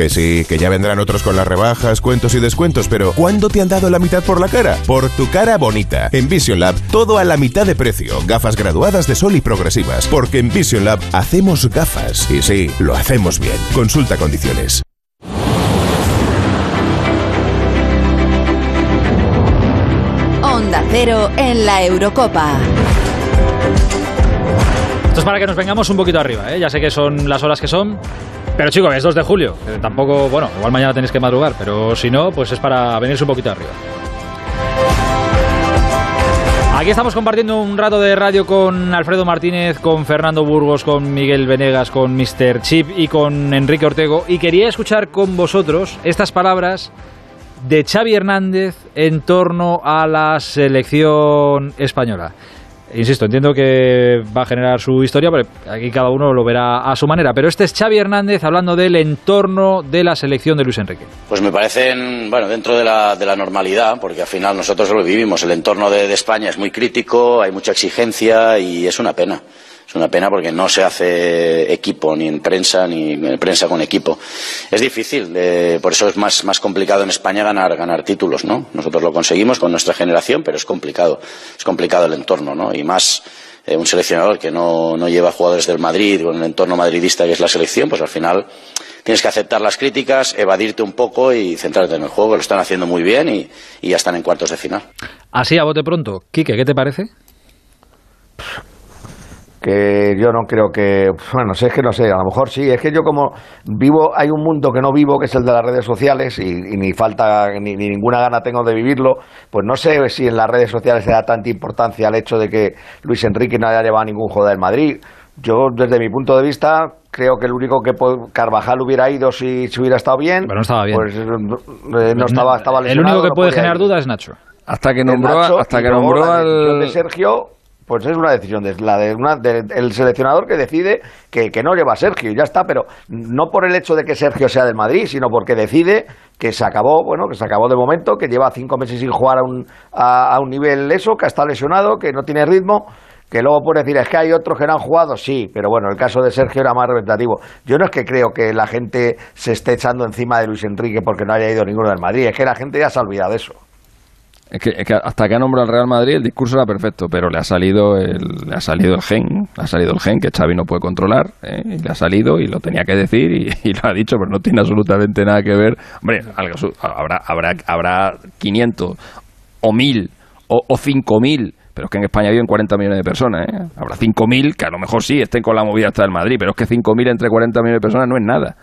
Que sí, que ya vendrán otros con las rebajas, cuentos y descuentos, pero ¿cuándo te han dado la mitad por la cara? Por tu cara bonita. En Vision Lab, todo a la mitad de precio. Gafas graduadas de sol y progresivas. Porque en Vision Lab hacemos gafas. Y sí, lo hacemos bien. Consulta condiciones. Onda Cero en la Eurocopa. Esto es para que nos vengamos un poquito arriba, ¿eh? Ya sé que son las horas que son. Pero chicos, es 2 de julio. que tampoco, bueno, igual mañana tenéis que madrugar, pero si no, pues es para venirse un poquito arriba. Aquí estamos compartiendo un rato de radio con Alfredo Martínez, con Fernando Burgos, con Miguel Venegas, con Mr. Chip y con Enrique Ortego. Y quería escuchar con vosotros estas palabras de Xavi Hernández en torno a la selección española. Insisto, entiendo que va a generar su historia, pero aquí cada uno lo verá a su manera. Pero este es Xavi Hernández hablando del entorno de la selección de Luis Enrique. Pues me parecen, bueno, dentro de la, de la normalidad, porque al final nosotros lo vivimos. El entorno de, de España es muy crítico, hay mucha exigencia y es una pena. Es una pena porque no se hace equipo ni en prensa ni en prensa con equipo. Es difícil, eh, por eso es más, más complicado en España ganar, ganar títulos, ¿no? Nosotros lo conseguimos con nuestra generación, pero es complicado. Es complicado el entorno, ¿no? Y más eh, un seleccionador que no, no lleva jugadores del Madrid con el entorno madridista que es la selección, pues al final tienes que aceptar las críticas, evadirte un poco y centrarte en el juego. Lo están haciendo muy bien y, y ya están en cuartos de final. Así a bote pronto. Quique, ¿qué te parece? Que yo no creo que, bueno, sé es que no sé, a lo mejor sí, es que yo como vivo, hay un mundo que no vivo, que es el de las redes sociales, y, y ni falta, ni, ni, ninguna gana tengo de vivirlo, pues no sé si en las redes sociales se da tanta importancia al hecho de que Luis Enrique no haya llevado ningún jugador del Madrid. Yo, desde mi punto de vista, creo que el único que Carvajal hubiera ido si, si hubiera estado bien, Pero no estaba bien. pues eh, no estaba, estaba el único que no puede generar ir. dudas es Nacho. Hasta que nombró, Nacho, hasta que nombró al... de Sergio pues es una decisión de, la de una, el seleccionador que decide que, no lleva a Sergio y ya está pero no por el hecho de que Sergio sea del Madrid sino porque decide que se acabó bueno que se acabó de momento que lleva cinco meses sin jugar a un, a, a un nivel eso que está lesionado que no tiene ritmo que luego puede decir, es que hay otros que no han jugado, sí, pero bueno, el caso de Sergio era más representativo. Yo no es que creo que la gente se esté echando encima de Luis Enrique porque no haya ido ninguno del Madrid, es que la gente ya se ha olvidado de eso. Es que, es que hasta que ha nombrado al Real Madrid el discurso era perfecto, pero le ha salido el, le ha salido el gen, le ha salido el gen que Xavi no puede controlar, ¿eh? y le ha salido y lo tenía que decir y, lo ha dicho, pero no tiene absolutamente nada que ver. Hombre, algo habrá, habrá, habrá 500 o 1000 o, o 5000, pero es que en España viven 40 millones de personas, ¿eh? Habrá 5000 que a lo mejor sí estén con la movida hasta del Madrid, pero es que 5000 entre 40 millones de personas no es nada.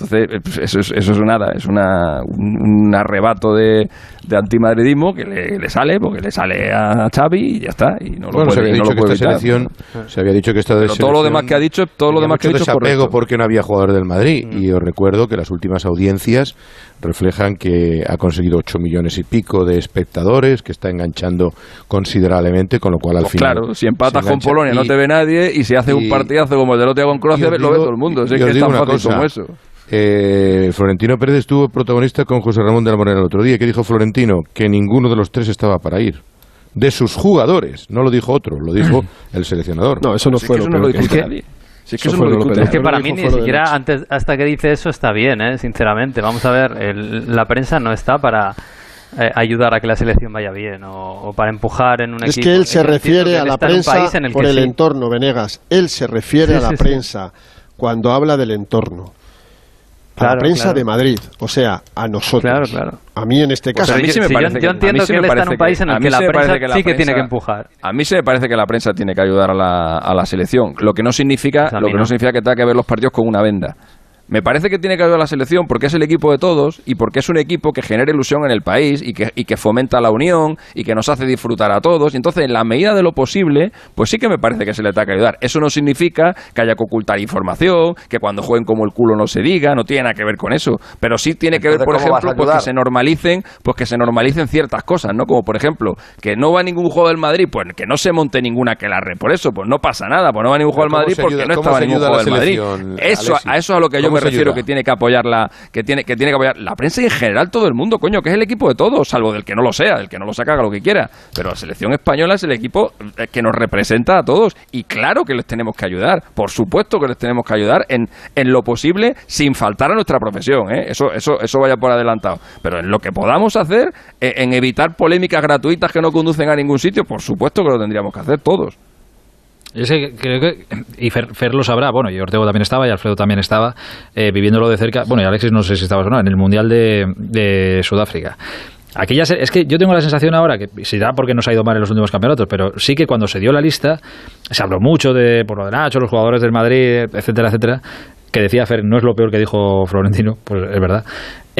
Entonces, eh, pues eso es, eso es nada, es una, un, un arrebato de, de antimadridismo que le, le sale, porque le sale a Xavi y ya está. Y no lo Bueno, se puede, había no dicho lo que puede esta evitar. selección, se había dicho que esta Pero todo lo demás que ha dicho, todo lo demás que ha dicho es desapego porque no había jugador del Madrid. Y os recuerdo que las últimas audiencias reflejan que ha conseguido 8 millones y pico de espectadores, que está enganchando considerablemente, con lo cual al Pues final. claro, si empatas se con. Polonia no Y- te ve nadie y si hace un partidazo como el del otro día con Croacia lo ve todo el mundo. Es y que es tan fácil cosa, como eso. Eh, Florentino Pérez estuvo protagonista con José Ramón de la Morena el otro día. ¿Qué dijo Florentino? Que ninguno de los tres estaba para ir. De sus jugadores, no lo dijo otro, lo dijo el seleccionador. No, eso no es no lo es que Es que para mí ni siquiera antes hasta que dice eso está bien, ¿eh? sinceramente. Vamos a ver, el- la prensa no está para eh, ayudar a que la selección vaya bien o, o para empujar en un Es equipo. que él se refiere que a él la prensa país en el por que el sí. entorno, Venegas. Él se refiere Sí, a la sí, sí. prensa cuando habla del entorno. A la Claro, prensa claro. de Madrid, o sea, a nosotros. Claro, claro. A mí en este Pues caso. a mí sí me yo- parece yo que- a entiendo que él está en un país en el que la prensa parece la sí que tiene que prensa- empujar. A mí se me parece que la prensa tiene que ayudar a la, a la selección, lo que no significa, Pues lo que no no. significa que tenga que ver los partidos con una venda. Me parece que tiene que ayudar a la selección porque es el equipo de todos y porque es un equipo que genera ilusión en el país y que, y que fomenta la unión y que nos hace disfrutar a todos. Y entonces, en la medida de lo posible, pues sí que me parece que se le tenga que ayudar. Eso no significa que haya que ocultar información, que cuando jueguen como el culo no se diga, no tiene nada que ver con eso. Pero sí tiene que ver, por Entonces, ¿cómo vas ejemplo, pues que se normalicen, pues que se normalicen ciertas cosas, ¿no? Como por ejemplo, que no va ningún juego del Madrid, pues que no se monte ninguna que la re. Por eso, pues no pasa nada, pues no va ningún juego del ¿cómo Madrid porque ayuda- no estaba ningún juego del Madrid. Eso, Alexis? a eso es a lo que yo ¿Cómo me refiero ayuda? que tiene que apoyar la, que tiene, que tiene que apoyar la prensa y en general todo el mundo, coño, que es el equipo de todos, salvo del que no lo sea, el que no lo saca haga lo que quiera. Pero la selección española es el equipo eh, que nos representa a todos. Y claro que les tenemos que ayudar, por supuesto que les tenemos que ayudar en, en lo posible sin faltar a nuestra profesión, ¿eh? Eso, eso, eso vaya por adelantado. Pero en lo que podamos hacer, eh, en evitar polémicas gratuitas que no conducen a ningún sitio, por supuesto que lo tendríamos que hacer todos. Yo sé creo que, y Fer, Fer lo sabrá, bueno, y Ortego también estaba, y Alfredo también estaba, eh, viviéndolo de cerca, bueno, y Alexis no sé si estabas o no, en el Mundial de, de Sudáfrica. Aquella es que yo tengo la sensación ahora que será porque nos ha ido mal en los últimos campeonatos, pero sí que cuando se dio la lista se habló mucho de por lo de Nacho, los jugadores del Madrid, etcétera, etcétera, que decía Fer, no es lo peor que dijo Florentino, pues es verdad.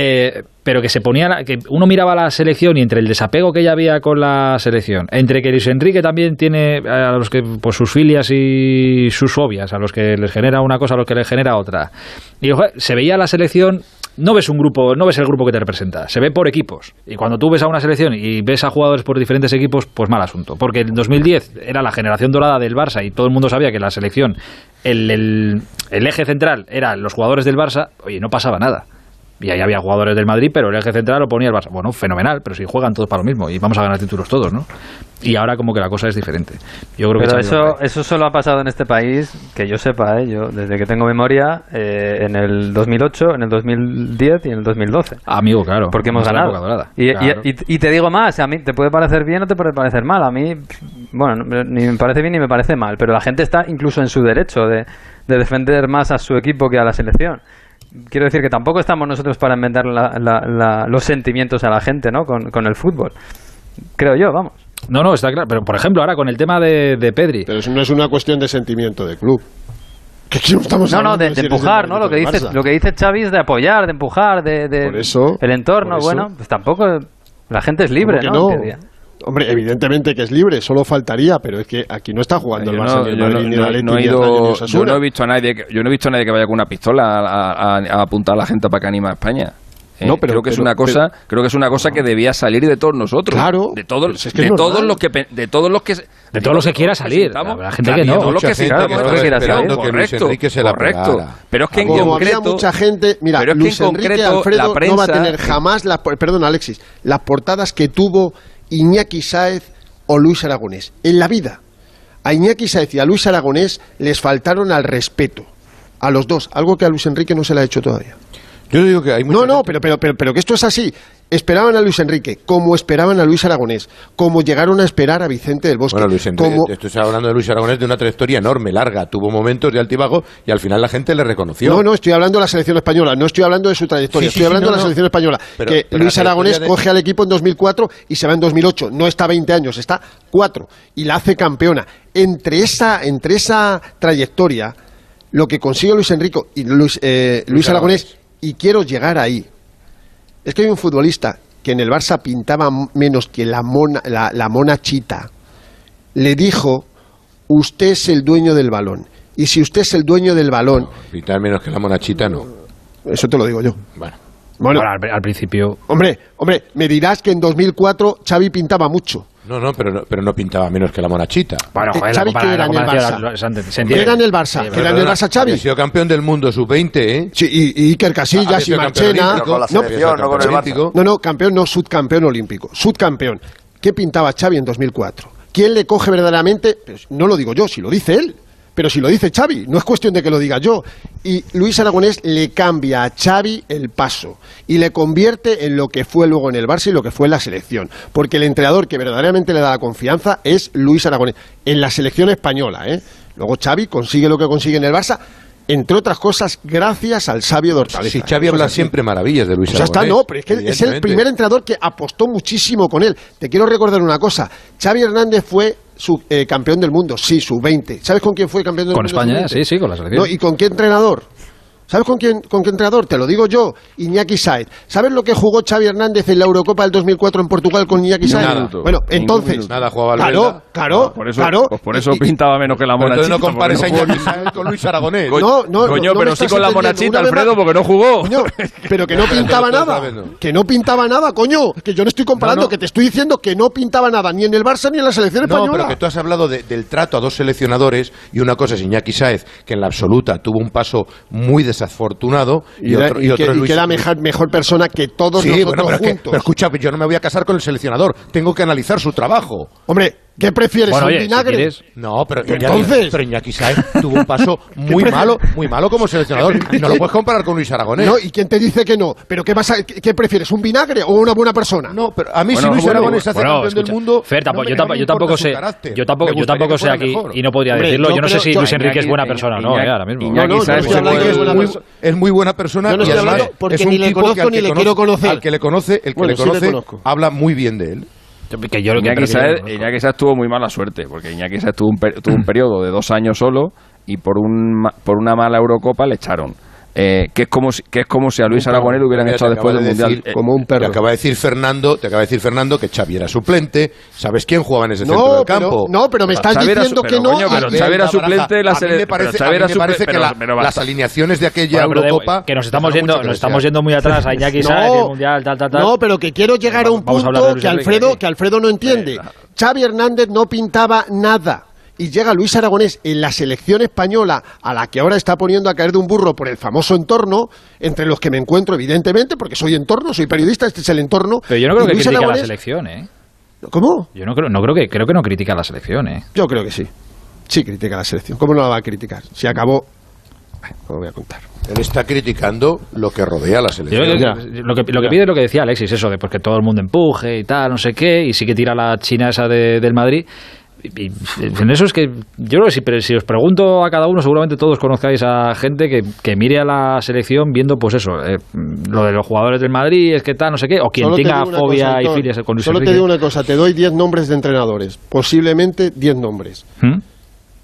Eh, pero que se ponía que uno miraba la selección y entre el desapego que ya había con la selección, entre que Luis Enrique también tiene eh, a los que pues sus filias y sus fobias, a los que les genera una cosa, a los que les genera otra. Y se veía la selección no ves un grupo, no ves el grupo que te representa, se ve por equipos. Y cuando tú ves a una selección y ves a jugadores por diferentes equipos, pues mal asunto. Porque en 2010 era la generación dorada del Barça y todo el mundo sabía que la selección, el, el- el eje central eran los jugadores del Barça, oye, no pasaba nada. Y ahí había jugadores del Madrid, pero el eje central lo ponía el Barça. Bueno, fenomenal, pero si juegan todos para lo mismo y vamos a ganar títulos todos, ¿no? Y ahora como que la cosa es diferente. Yo creo que Pero ido eso, eso solo ha pasado en este país, que yo sepa, ¿eh? yo desde que tengo memoria, eh, en el 2008, en el 2010 y en el 2012. Amigo, claro. Porque hemos ganado. dorada. Y, y- Claro. y- y te digo más, a mí te puede parecer bien o te puede parecer mal. A mí, bueno, no- ni me parece bien ni me parece mal, pero la gente está incluso en su derecho de, de defender más a su equipo que a la selección. Quiero decir que tampoco estamos nosotros para inventar la- la- la- los sentimientos a la gente, ¿no? Con, con el fútbol. Creo yo, vamos. No, no, está claro. Pero por ejemplo, ahora con el tema de, de Pedri. Pero eso no es una cuestión de sentimiento de club. Que aquí no estamos No, no, de, empujar, ¿no? Lo que dice, Barça. lo que dice Xavi es de apoyar, de empujar, de, de Por eso, el entorno. por eso. Bueno, pues tampoco la gente es libre, ¿Cómo ¿no? Que. Hombre, evidentemente que es libre, solo faltaría, pero es que aquí no está jugando el Yo Barça, no, ni el yo Madrid, no- ni el no- Atleti, no he ido- ni yo no he visto a nadie que, yo no he visto a nadie que vaya con una pistola a, a- a apuntar a la gente para que anime a España. Eh, No, pero- creo que es una cosa, creo que es una cosa que debía salir de todos nosotros. Claro, de todos, es que de todos los que, de todos los que, De todos los que quiera salir. Habrá gente que no. De todos los que que que Luis correcto, Enrique se la correcto. Pero es que en Como había concreto, mucha gente, mira, pero es que Luis en Enrique concreto Alfredo la no va a prensa- tener jamás, las, perdón Alexis, las portadas que tuvo Iñaki Sáez o Luis Aragonés en la vida. A Iñaki Sáez y a Luis Aragonés les faltaron al respeto, a los dos, algo que a Luis Enrique no se le ha hecho todavía. Yo digo que hay mucha No, no, pero, pero, pero, pero que esto es así. Esperaban a Luis Enrique, como esperaban a Luis Aragonés, como llegaron a esperar a Vicente del Bosque. Bueno, Luis Enrique, como... estoy hablando de Luis Aragonés de una trayectoria enorme, larga. Tuvo momentos de altibajo y al final la gente le reconoció. No, no, estoy hablando de la selección española, no estoy hablando de su trayectoria, Sí, sí, estoy hablando no, de la no. selección española. Pero- que pero Luis Aragonés de- coge al equipo en 2004 y se va en 2008. No está 20 años, está 4 y la hace campeona. Entre esa, entre esa trayectoria, lo que consigue Luis Enrico y Luis, eh, Luis Aragonés, y quiero llegar ahí, es que hay un futbolista que en el Barça pintaba menos que la mona, la, la mona chita. Le dijo, usted es el dueño del balón. Y si usted es el dueño del balón, Pintar menos que la monachita, no. eso te lo digo yo. Bueno. Bueno, Ahora, al, al principio. hombre, hombre, me dirás que en 2004 Xavi pintaba mucho. No, no, pero no, pero no pintaba menos que la monachita. Bueno, Eh, joder, Xavi, la ¿qué era en el Barça? la- se entiende, se ¿Qué entiende. era en el Barça? Sí, ¿Qué era en el Barça Xavi? había sido campeón del mundo sub-20, ¿eh? Sí, y, y Iker Casillas y Marchena. olímpico. con la No, selección, no con el Barça. olímpico. No, no, campeón, no subcampeón olímpico. Subcampeón. ¿Qué pintaba Xavi en 2004? ¿Quién le coge verdaderamente? Pues no lo digo yo, si lo dice él. Pero si lo dice Xavi, no es cuestión de que lo diga yo. Y Luis Aragonés le cambia a Xavi el paso y le convierte en lo que fue luego en el Barça y lo que fue en la selección. Porque el entrenador que verdaderamente le da la confianza es Luis Aragonés. En la selección española, ¿eh? Luego Xavi consigue lo que consigue en el Barça, entre otras cosas, gracias al sabio de Hortaleza. Si Xavi Eso habla siempre maravillas de Luis Pues ya está, no, pero es que es el primer entrenador que apostó muchísimo con él. Te quiero recordar una cosa. Xavi Hernández fue su, eh, campeón del mundo, sí, su 20. ¿Sabes con quién fue campeón del Con mundo? España, sub-20? sí, sí, con la selección. No, ¿Y con qué entrenador? ¿Sabes con quién, con qué entrenador? Te lo digo yo, Iñaki Saez. ¿Sabes lo que jugó Xavi Hernández en la Eurocopa del 2004 en Portugal con Iñaki Saez? Nada. Bueno, entonces. Nada, jugaba claro, claro, Por eso, claro. pues por eso pintaba menos que la Pero entonces monachita. no compares a no Iñaki. Saez con Luis Aragonés. No, no, Coño, no pero sí con la monachita, Alfredo, porque no jugó. Coño, pero que no pintaba nada. no. Que no pintaba nada, coño. Que yo no estoy comparando, No, no. que te estoy diciendo que no pintaba nada, ni en el Barça ni en la selección No, española. pero que tú has hablado de- del trato a dos seleccionadores y una cosa es Iñaki Sáez, que en la absoluta tuvo un paso muy desafortunado y, Y, otro, y y otro que, es y Luis- que era mejor, mejor persona que todos Sí, nosotros bueno, pero, es que- juntos. pero escucha, yo no me voy a casar con el seleccionador, tengo que analizar su trabajo. Hombre, ¿qué prefieres? Bueno, ¿Un oye, si vinagre? quieres- No, pero Iñaki, Entonces- pero Iñaki Sáez tuvo un paso muy malo, muy malo como seleccionador. No lo puedes comparar con Luis Aragonés. No, ¿y quién te dice que no? ¿Pero qué, vas a- qué, prefieres? ¿Un vinagre o una buena persona? No, pero a mí Bueno, si Luis bueno, Aragonés hace bueno, campeón del escucha, mundo, Fer, tampoco- no yo, tampoco, yo tampoco sé, yo tampoco, yo tampoco sé aquí mejor. y no podría Hombre, decirlo. yo Yo no sé si yo- Luis Enrique es buena persona o no, Iñaki- eh, ahora mismo. Iñaki persona. es muy buena persona Yo no y estoy hablando porque ni le conozco ni que le conoce- quiero conocer. Al que le conoce, el que le conoce habla muy bien de él. Que yo lo que Iñaki que yo. Iñaki Sáez tuvo muy mala suerte, porque Iñaki Sáez tuvo un, per- tuvo un periodo de dos años solo y por, un, por una mala Eurocopa le echaron. Eh, que, es como si, que es como si a Luis Aragonés lo hubieran Mira, echado te después del de Mundial. decir- Eh, Como un Te perro. acaba de decir Fernando, te acaba de decir Fernando que Xavi era suplente. ¿Sabes quién jugaba en ese centro No, del pero, campo? no, pero me estás Xavi diciendo su- que no. coño, pero Xavi era suplente la me selección. parece, a mí me parece que la- las alineaciones de aquella Bueno, de- Eurocopa que nos estamos yendo, nos estamos yendo muy atrás a Iñaki No. Mundial, tal, tal, tal. No, pero que quiero llegar a un punto que Alfredo, que Alfredo no entiende. Xavi Hernández no pintaba nada. Y llega Luis Aragonés en la selección española, a la que ahora está poniendo a caer de un burro por el famoso entorno, entre los que me encuentro, evidentemente, porque soy entorno, soy periodista, este es el entorno. Pero yo no creo Y que Luis critique a la Aragonés- selección, ¿eh? ¿Cómo? Yo no creo, no creo que, creo que no critica a la selección, ¿eh? Yo creo que sí. Sí critica a la selección. ¿Cómo no la va a criticar? Si acabó... No lo voy a contar. Él está criticando lo que rodea a la Yo- selección. yo- lo, que, lo que pide es lo que decía Alexis, eso de pues, que todo el mundo empuje y tal, no sé qué, y sí que tira la China esa de- del Madrid. Y, y en eso es que yo creo que si, pero si os pregunto a cada uno, seguramente todos conozcáis a gente que, que mire a la selección viendo, pues eso, eh, lo de los jugadores del Madrid, es que tal, no sé qué, o quien Solo tenga fobia cosa, y filias con Luis Solo te digo una cosa, te doy 10 nombres de entrenadores, posiblemente 10 nombres. ¿Mm?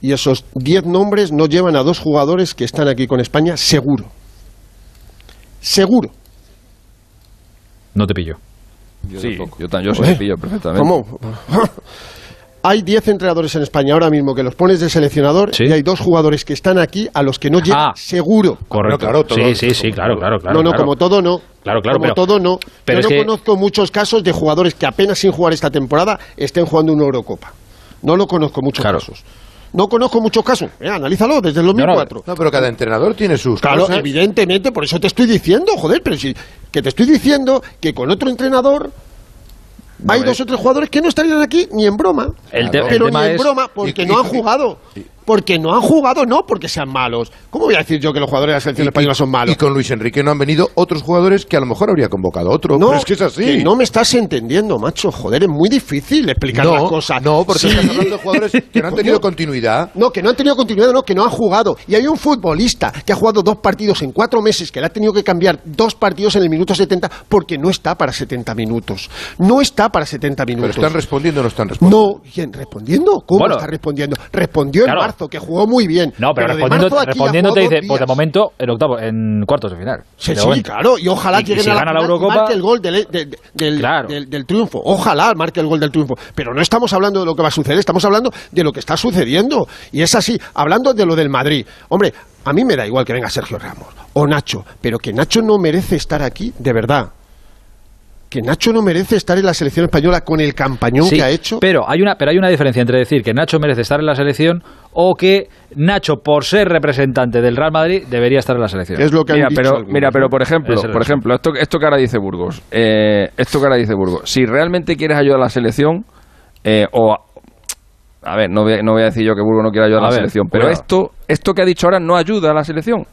Y esos 10 nombres no llevan a dos jugadores que están aquí con España, seguro. Seguro. No te pillo. Yo sí, yo, tan- yo sí te pillo perfectamente. ¿Cómo? hay 10 entrenadores en España ahora mismo que los pones de seleccionador y hay dos jugadores que están aquí a los que no Ah. seguro. Correcto. claro, todo- sí, sí, sí, claro, claro, claro. no, no, claro. como todo no. Claro, claro, como pero- todo no. pero Yo no que- conozco muchos casos de jugadores que apenas sin jugar esta temporada estén jugando una Eurocopa. No lo conozco muchos casos. No conozco muchos casos. Eh, analízalo desde el 2004. No, pero cada entrenador tiene sus Claro, cosas. evidentemente, por eso te estoy diciendo, joder, pero si que te estoy diciendo que con otro entrenador hay dos eh. o tres jugadores que no estarían aquí ni en broma. El te- el pero tema ni en es- broma porque y- no y- han jugado. Porque no han jugado, no porque sean malos. ¿Cómo voy a decir yo que los jugadores de la selección Y- española son malos? Y con Luis Enrique no han venido otros jugadores que a lo mejor habría convocado otro. No, pero es que es así. que no me estás entendiendo, macho. Joder, es muy difícil explicar No, las cosas. no, porque Sí. estás hablando de jugadores que no han tenido continuidad. No, que no han tenido continuidad, no, que no han jugado. Y hay un futbolista que ha jugado dos partidos en cuatro meses, que le ha tenido que cambiar dos partidos en el minuto 70 porque no está para 70 minutos. No está para 70 Pero minutos. están respondiendo o no están respondiendo. No, ¿quién? ¿Respondiendo? ¿Cómo Bueno. está respondiendo? Respondió Claro. en marzo, que jugó muy bien. No, pero, de respondiendo, marzo a aquí ha respondiendo te jugado dice, dos pues de días. momento, en octavo, en cuartos de final. Sí, sí, claro, y ojalá Y- y lleguen si a la gana la y Eurocopa- marque el gol del, de- de- del, Claro. del- del triunfo. Ojalá marque el gol del triunfo. Pero no estamos hablando de lo que va a suceder, estamos hablando de lo que está sucediendo. Y es así, hablando de lo del Madrid. Hombre, a mí me da igual que venga Sergio Ramos o Nacho, pero que Nacho no merece estar aquí, de verdad. Que Nacho no merece estar en la selección española con el campañón Sí, que ha hecho. Pero hay, una, pero hay una diferencia entre decir que Nacho merece estar en la selección o que Nacho, por ser representante del Real Madrid, debería estar en la selección. Es lo que mira, han dicho pero, algunos, mira, pero por ejemplo, por ejemplo, esto, esto que ahora dice Burgos, eh, esto que ahora dice Burgos, si realmente quieres ayudar a la selección, eh, o a ver, no voy, a- no voy a decir yo que Burgos no quiera ayudar a, A la ver, selección, pero cuidado. esto, esto que ha dicho ahora no ayuda a la selección.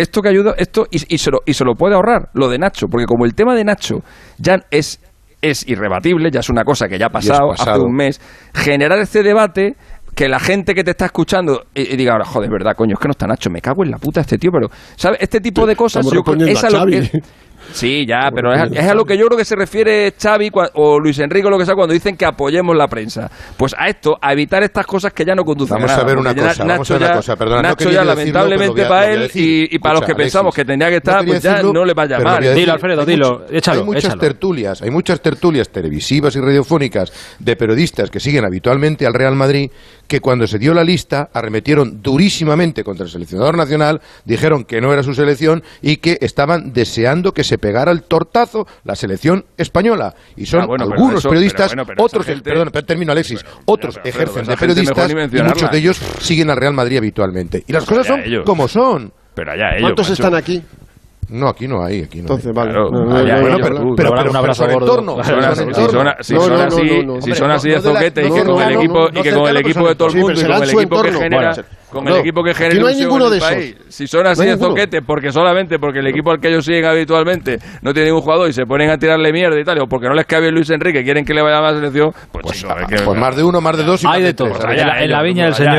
Esto que ayuda, esto y, y se lo, y se lo puede ahorrar, lo de Nacho, porque como el tema de Nacho ya es es irrebatible, ya es una cosa que ya ha pasado, hace un mes, generar este debate que la gente que te está escuchando y, y diga ahora, joder, verdad, coño, es que no está Nacho, me cago en la puta este tío, pero ¿sabes? Este tipo de cosas yo respondiendo es Sí, ya, pero es, es a lo que yo creo que se refiere Xavi cua- o Luis Enrique o lo que sea cuando dicen que apoyemos la prensa. Pues a esto, a evitar estas cosas que ya no conducen Vamos a nada. a ver una cosa, vamos a ver ya, una cosa, perdona, no Nacho quería ya decirlo, lamentablemente a- para él y, y para los que Escucha, pensamos Alexis, que tendría que no estar, pues ya decirlo, no le voy a decir. Dilo, Alfredo, dilo, mucho- échalo, Hay muchas échalo. tertulias, hay muchas tertulias televisivas y radiofónicas de periodistas que siguen habitualmente al Real Madrid que cuando se dio la lista arremetieron durísimamente contra el seleccionador nacional, dijeron que no era su selección y que estaban deseando que se pegara el tortazo la selección española. Y son Ah, bueno, algunos eso- periodistas, pero bueno, pero otros, gente- perdón, pero termino Alexis, otros pero, ejercen pero de periodistas y muchos de ellos siguen al Real Madrid habitualmente. Y las Pues cosas son ellos. como son. Pero allá ellos, ¿Cuántos macho. están aquí? No, aquí no hay, aquí no Entonces, hay. vale. Claro, No, no, allá no, ellos, no, pero- pero- un pero- abrazo pero son gordo. entorno, Si son así, si son así de zoquete y que con el equipo y que con el equipo de todo el mundo y con el equipo que genera con no, el equipo que genera no hay ninguno en de esos. país. Si son así de zoquete porque solamente porque el equipo al que ellos siguen habitualmente no tiene ningún jugador y se ponen a tirarle mierda y tal o porque no les cabe Luis Enrique quieren que le vaya a la selección, pues, chico, es que- Pues más de uno, más de dos y Hay más de de todo. tres. En allá la, viña del señor,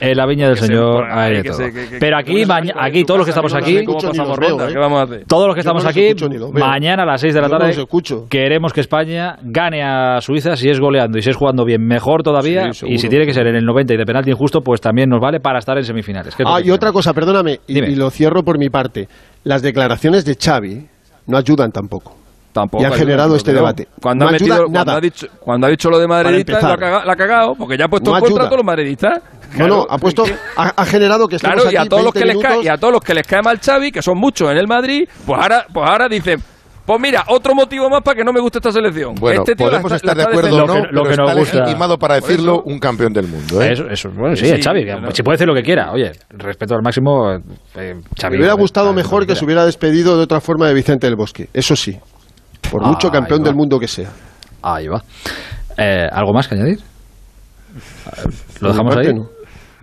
en la viña del señor hay de todo. se- que- que- Pero aquí, todos los que estamos aquí, pasamos ¿eh? ¿qué vamos a hacer? todos los que Yo estamos no aquí, escucho mañana a las 6 de la Yo tarde queremos que España gane a Suiza si es goleando y si es jugando bien, mejor todavía. Sí, y si tiene que ser en el 90 y de penalti injusto, pues también nos vale para estar en semifinales. ¿Qué es lo Ah, y otra cosa, perdóname, y, lo cierro por mi parte. Las declaraciones de Xavi no ayudan tampoco. Tampoco Y han ayuda, generado este no. debate. Cuando, No ha metido, ayuda cuando, nada. ha dicho, cuando ha dicho lo de madridistas, ha la ha cagado, porque ya ha puesto No en contra ayuda. a todos los madridistas. No, no, ha puesto, ha, ha generado que estemos Claro, y a todos los 20 que les cae, y a todos los que les cae mal Xavi, que son muchos en el Madrid, pues ahora, pues ahora dicen, pues mira, otro motivo más para que no me guste esta selección. Bueno, Este tío podemos está- estar la de acuerdo o no. Lo que- lo que pero nos está gusta. legitimado para decirlo eso. un campeón del mundo. ¿eh? Eso, eso, bueno, sí, Sí, es Xavi. Si puede decir lo que quiera. Oye, respeto al máximo, eh, Xavi. Me hubiera gustado mejor que se hubiera despedido de otra forma de Vicente del Bosque. Eso sí. Por mucho Ahí campeón del mundo que sea. Ahí va. Eh, ¿Algo más que añadir? ¿Lo dejamos ahí? no.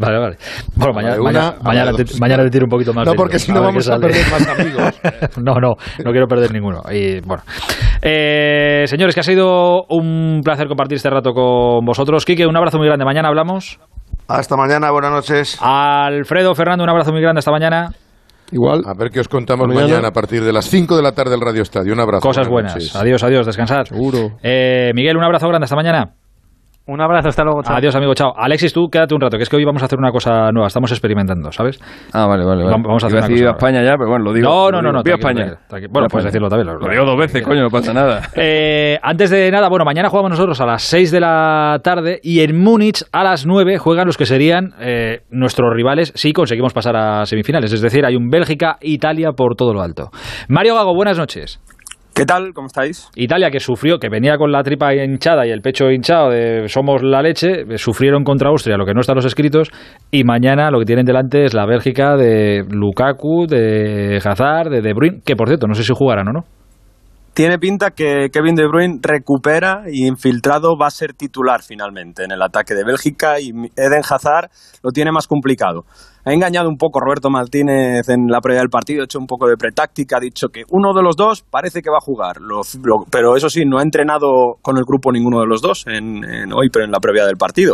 Vale, vale. Bueno, mañana, una, mañana, mañana, te, mañana te tiro un poquito más. No, porque si no vamos a sale. perder más amigos. no, no, no quiero perder ninguno. Y bueno. Eh, señores, que ha sido un placer compartir este rato con vosotros. Quique, un abrazo muy grande. Mañana hablamos. Hasta mañana, buenas noches. Alfredo, Fernando, un abrazo muy grande esta mañana. Igual. A ver qué os contamos Mañana. mañana, a partir de las 5 de la tarde del Radio Estadio. Un abrazo. Cosas buenas. Adiós, adiós, descansad. Seguro. Eh, Miguel, un abrazo grande. Hasta mañana. Un abrazo, hasta luego. chao. Adiós, amigo, chao. Alexis, tú quédate un rato, que es que hoy vamos a hacer una cosa nueva. Estamos experimentando, ¿sabes? Ah, vale, vale. vale. Vamos- a hacer Iba una decir cosa a España ya, pero bueno, lo digo. No, lo no, no, no. Tranquilo, España. tranquilo, tranquilo. Bueno, puedes decirlo también. Lo digo dos veces, coño, no pasa nada. Eh, antes de nada, bueno, mañana jugamos nosotros a las 6 de la tarde y en Múnich a las 9 juegan los que serían eh, nuestros rivales si conseguimos pasar a semifinales. Es decir, hay un Bélgica-Italia por todo lo alto. Mario Gago, buenas noches. ¿Qué tal? ¿Cómo estáis? Italia que sufrió, que venía con la tripa hinchada y el pecho hinchado de somos la leche, eh, sufrieron contra Austria, lo que no está en los escritos, y mañana lo que tienen delante es la Bélgica de Lukaku, de Hazard, de De Bruyne, que por cierto, no sé si jugarán o no. Tiene pinta que Kevin De Bruyne recupera y infiltrado va a ser titular finalmente en el ataque de Bélgica y Eden Hazard lo tiene más complicado. Ha engañado un poco Roberto Martínez en la previa del partido, ha hecho un poco de pretáctica, ha dicho que uno de los dos parece que va a jugar, pero eso sí, no ha entrenado con el grupo ninguno de los dos en, hoy, pero en la previa del partido.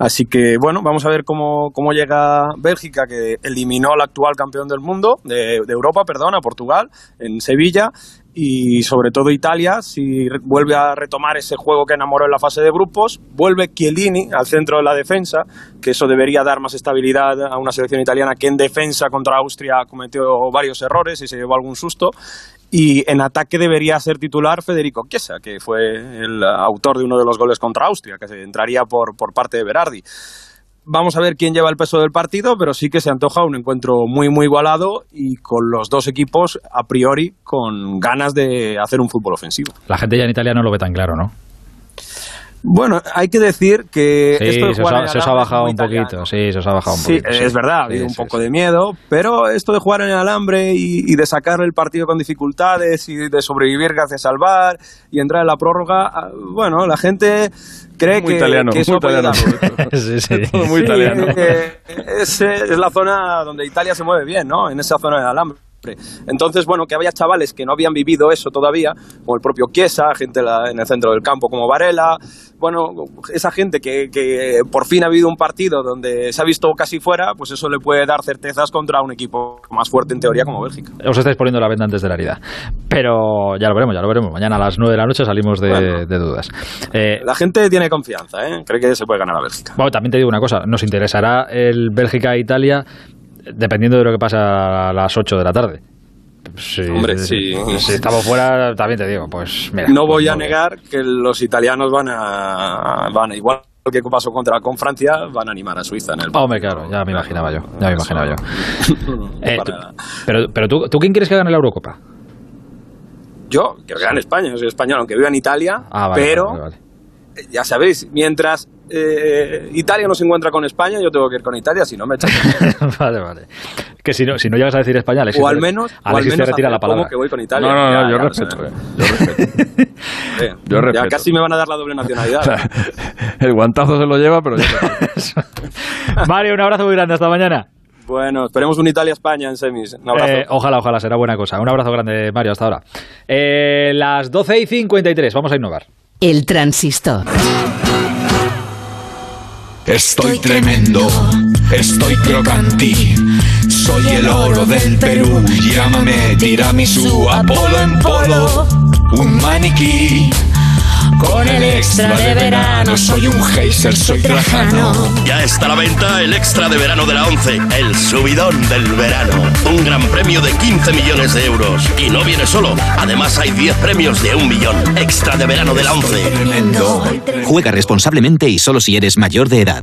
Así que bueno, vamos a ver cómo, cómo llega Bélgica, que eliminó al actual campeón del mundo, de, de Europa, perdón, a Portugal, en Sevilla, y sobre todo Italia, si vuelve a retomar ese juego que enamoró en la fase de grupos, vuelve Chiellini al centro de la defensa, que eso debería dar más estabilidad a una selección italiana que en defensa contra Austria cometió varios errores y se llevó algún susto. Y en ataque debería ser titular Federico Chiesa, que fue el autor de uno de los goles contra Austria, que se entraría por, por parte de Berardi. Vamos a ver quién lleva el peso del partido, pero sí que se antoja un encuentro muy, muy igualado y con los dos equipos a priori con ganas de hacer un fútbol ofensivo. La gente ya en Italia no lo ve tan claro, ¿no? Bueno, hay que decir que Sí, esto de se os, jugar ha, en se os ha bajado un poquito, sí, se os ha bajado un Sí, poquito. sí. es verdad, ha habido Sí, un sí, poco de miedo, pero esto de jugar en el alambre y, y de sacar el partido con dificultades y de sobrevivir gracias al VAR y entrar en la prórroga, ah, bueno, la gente cree Muy que, italiano, que eso muy italiano. sí, sí. Todo muy Sí, italiano. eh, es, es la zona donde Italia se mueve bien, ¿no? En esa zona del alambre. Entonces, bueno, que había chavales que no habían vivido eso todavía, como el propio Chiesa, gente en el centro del campo como Varela, bueno, esa gente que, que por fin ha vivido un partido donde se ha visto casi fuera, pues eso le puede dar certezas contra un equipo más fuerte en teoría como Bélgica. Os estáis poniendo la venda antes de la herida. Pero ya lo veremos, ya lo veremos. Mañana a las 9 de la noche salimos de, Bueno. de dudas. Eh, La gente tiene confianza, ¿eh? cree que se puede ganar a Bélgica. bueno, también te digo una cosa, nos interesará el Bélgica-Italia dependiendo de lo que pasa a las 8 de la tarde. Hombre, sí. Si estamos fuera, también te digo, pues mira. no voy pues a muy bien. negar que los italianos van a, van a igual que pasó contra con Francia, van a animar a Suiza en el Hombre, claro, ya me imaginaba yo. Ya me imaginaba yo. Eh, tú- pero pero tú, ¿tú quién quieres que gane la Eurocopa? Yo, que gane España, yo soy español, aunque viva en Italia, Ah, vale, pero vale, vale. ya sabéis, mientras eh, Italia no se encuentra con España, yo tengo que ir con Italia, si no me echan. vale, vale. Que si no, si no llegas a decir España, Alexis, o al menos, o al Alexis te menos retira la palabra. que voy con Italia. No, no, no, Ya, yo ya respeto, sé. eh, yo respeto. Eh, Yo ya casi me van a dar la doble nacionalidad. El guantazo se lo lleva, pero yo Mario, un abrazo muy grande, hasta mañana. bueno, esperemos un Italia-España en semis. Un abrazo. Eh, ojalá, ojalá, será buena cosa. Un abrazo grande, Mario, hasta ahora. Eh, las 12 y 53, vamos a innovar. El transistor. Estoy tremendo, estoy crocanti. Soy el oro del Perú. Llámame tiramisú, Apolo en polo. Un maniquí. Con el extra de verano. Soy un geyser, soy trajano. Ya está a la venta el extra de verano de la 11, el subidón del verano. Un gran premio de 15 millones de euros. Y no viene solo, además hay 10 premios de un millón. Extra de verano de la 11. Juega responsablemente y solo si eres mayor de edad.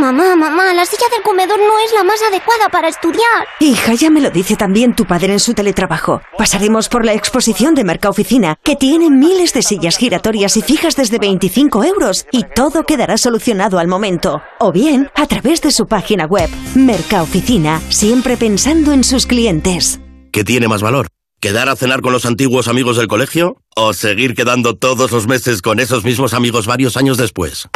Mamá, mamá, la silla del comedor no es la más adecuada para estudiar. Hija, ya me lo dice también tu padre en su teletrabajo. Pasaremos por la exposición de Mercaoficina, que tiene miles de sillas giratorias y fijas desde 25 euros, y todo quedará solucionado al momento. O bien, a través de su página web. Mercaoficina, siempre pensando en sus clientes. ¿Qué tiene más valor? ¿Quedar a cenar con los antiguos amigos del colegio? ¿O seguir quedando todos los meses con esos mismos amigos varios años después?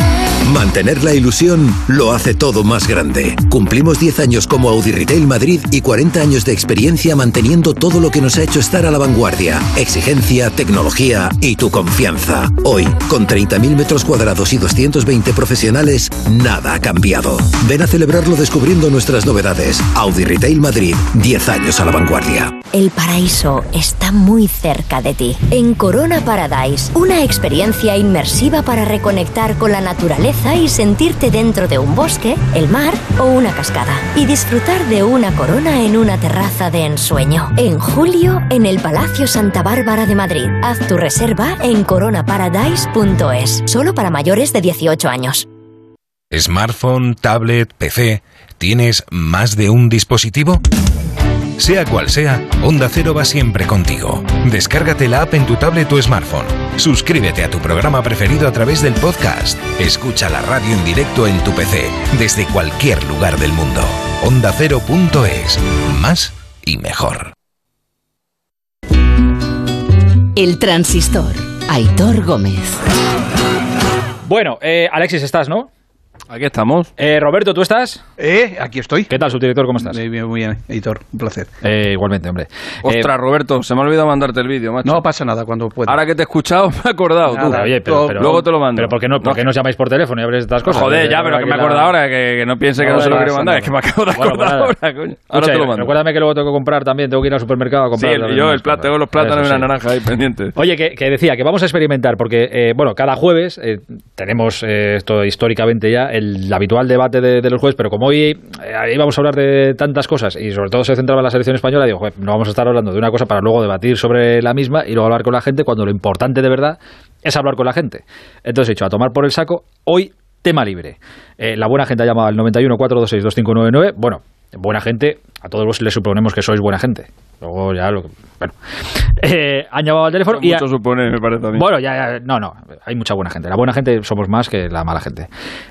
Mantener la ilusión lo hace todo más grande. Cumplimos 10 años como Audi Retail Madrid y 40 años de experiencia manteniendo todo lo que nos ha hecho estar a la vanguardia. Exigencia, tecnología y tu confianza. Hoy, con 30.000 metros cuadrados y 220 profesionales, nada ha cambiado. Ven a celebrarlo descubriendo nuestras novedades. Audi Retail Madrid, 10 años a la vanguardia. El paraíso está muy cerca de ti. En Corona Paradise, una experiencia inmersiva para reconectar con la naturaleza y sentirte dentro de un bosque, el mar o una cascada. Y disfrutar de una corona en una terraza de ensueño. En julio, en el Palacio Santa Bárbara de Madrid. Haz tu reserva en coronaparadise.es. Solo para mayores de 18 años. Smartphone, tablet, PC. ¿Tienes más de un dispositivo? Sea cual sea, Onda Cero va siempre contigo. Descárgate la app en tu tablet o smartphone. Suscríbete a tu programa preferido a través del podcast. Escucha la radio en directo en tu PC, desde cualquier lugar del mundo. OndaCero.es. Más y mejor. El transistor. Aitor Gómez. Bueno, eh, Alexis, ¿estás, no? Aquí estamos. Eh, Roberto, ¿tú estás? Eh, aquí estoy. ¿Qué tal, subdirector? ¿Cómo estás? Muy bien, muy bien, editor, un placer. Eh, igualmente, hombre. Ostras, Roberto, se me ha olvidado mandarte el vídeo, macho. No pasa nada cuando pueda. Ahora que te he escuchado, me he acordado. tú. Oye, pero, pero- Luego te lo mando. Pero ¿por qué no, por qué no os llamáis por teléfono y habléis de estas cosas? Joder, ya, Eh, pero que me acuerdo ahora, que, que no piense que no, No se lo quiero mandar, es que me acabo de acordar pues nada. ahora, coño. Ahora Escucha, te lo mando. Recuérdame que luego tengo que comprar también, tengo que ir al supermercado a comprar. Sí, también yo el plato, tengo los plátanos Eso y una sí. naranja ahí pendientes. Oye, que, decía que vamos a experimentar, porque, eh, bueno, cada jueves eh, tenemos eh, esto históricamente ya, el habitual debate de, los jueves, pero como hoy eh, íbamos a hablar de tantas cosas y sobre todo se centraba en la selección española, digo, "Joder, no vamos a estar hablando de una cosa para luego debatir sobre la misma y luego hablar con la gente cuando lo importante de verdad es hablar con la gente. Entonces he dicho, a tomar por el saco, hoy tema libre. Eh, la buena gente ha llamado al 91 426 2599. Bueno, buena gente, a todos les suponemos que sois buena gente. Luego ya lo que- Bueno. Eh, han llamado al teléfono y... Mucho supone, me parece a mí. Bueno, ya, ya, no, no, hay mucha buena gente. La buena gente somos más que la mala gente.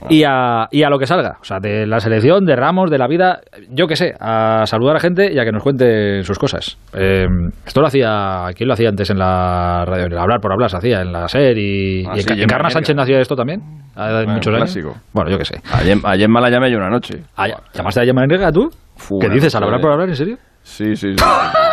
Y a, y a lo que salga, o sea, de la selección, de Ramos, de la vida, yo qué sé, a saludar a gente y a que nos cuente sus cosas. Eh, esto lo hacía, ¿quién lo hacía antes en la radio? En el hablar por hablar se hacía, en la SER y, Ah, y sí, en, Mierga. Sánchez hacía esto también. Hace Bueno, muchos años. clásico. Bueno, yo qué sé. Ayer, ayer me la llamé yo una noche. Ah, ¿Llamaste a Gemma Enrique tú? ¿Qué dices? ¿Al hablar por hablar? ¿En serio? Sí, sí, sí.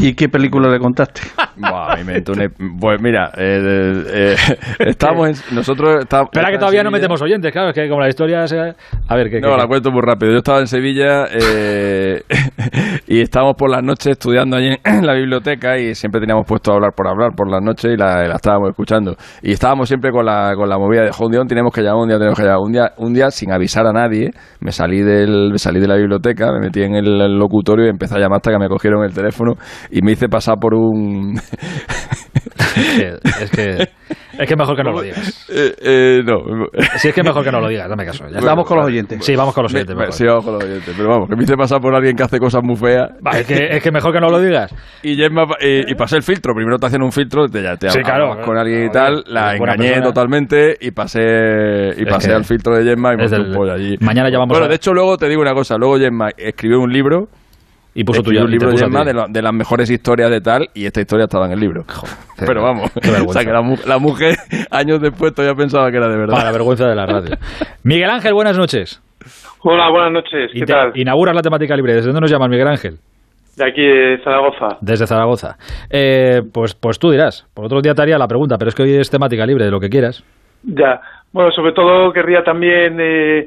¿Y qué película le contaste? Buah, me Pues mira, eh, eh, estamos en, nosotros está- Espera que todavía no metemos oyentes, claro, es que como la historia sea... A ver, ¿qué, No, qué- la qué? cuento muy rápido. Yo estaba en Sevilla eh, y estábamos por las noches estudiando allí en la biblioteca y siempre teníamos puesto a hablar por hablar por las noches y la, la estábamos escuchando. Y estábamos siempre con la, con la movida de "Jo, un día tenemos que llamar, un día tenemos que llamar. Un día, un día sin avisar a nadie, me salí, del, me salí de la biblioteca, me metí en el, el locutorio y empecé a llamar hasta que me cogieron el teléfono y me hice pasar por un... Es que, es que mejor que no lo digas. Eh, eh, no. Si es que mejor que no lo digas, dame caso. ya. Vamos con los oyentes. Sí, vamos con los Me- oyentes. me- sí, vamos con los oyentes. Pero vamos, que me hice pasar por alguien que hace cosas muy feas. Es, que, es que mejor que no lo digas. Y, Gemma- y, y pasé el filtro. Primero te hacen un filtro, te, ya te Sí, claro. con alguien y tal. La engañé persona. totalmente y pasé y Es pasé que al filtro de Gemma y es del- un pollo allí. Mañana ya vamos Bueno, a- de hecho, luego te digo una cosa. Luego Gemma escribió un libro. Y puso tuya- un libro Gemma de, la- de las mejores historias de tal y esta historia estaba en el libro. Pero vamos, o sea que la, mu- la mujer años después todavía pensaba que era de verdad. Para la vergüenza de la radio. Miguel Ángel, buenas noches. Hola, buenas noches. ¿Qué tal? Inauguras la temática libre. ¿Desde dónde nos llamas, Miguel Ángel? De aquí de Zaragoza. Desde Zaragoza. Eh, pues, pues tú dirás. Por otro día te haría la pregunta, pero es que hoy es temática libre de lo que quieras. Ya. Bueno, sobre todo querría también, eh,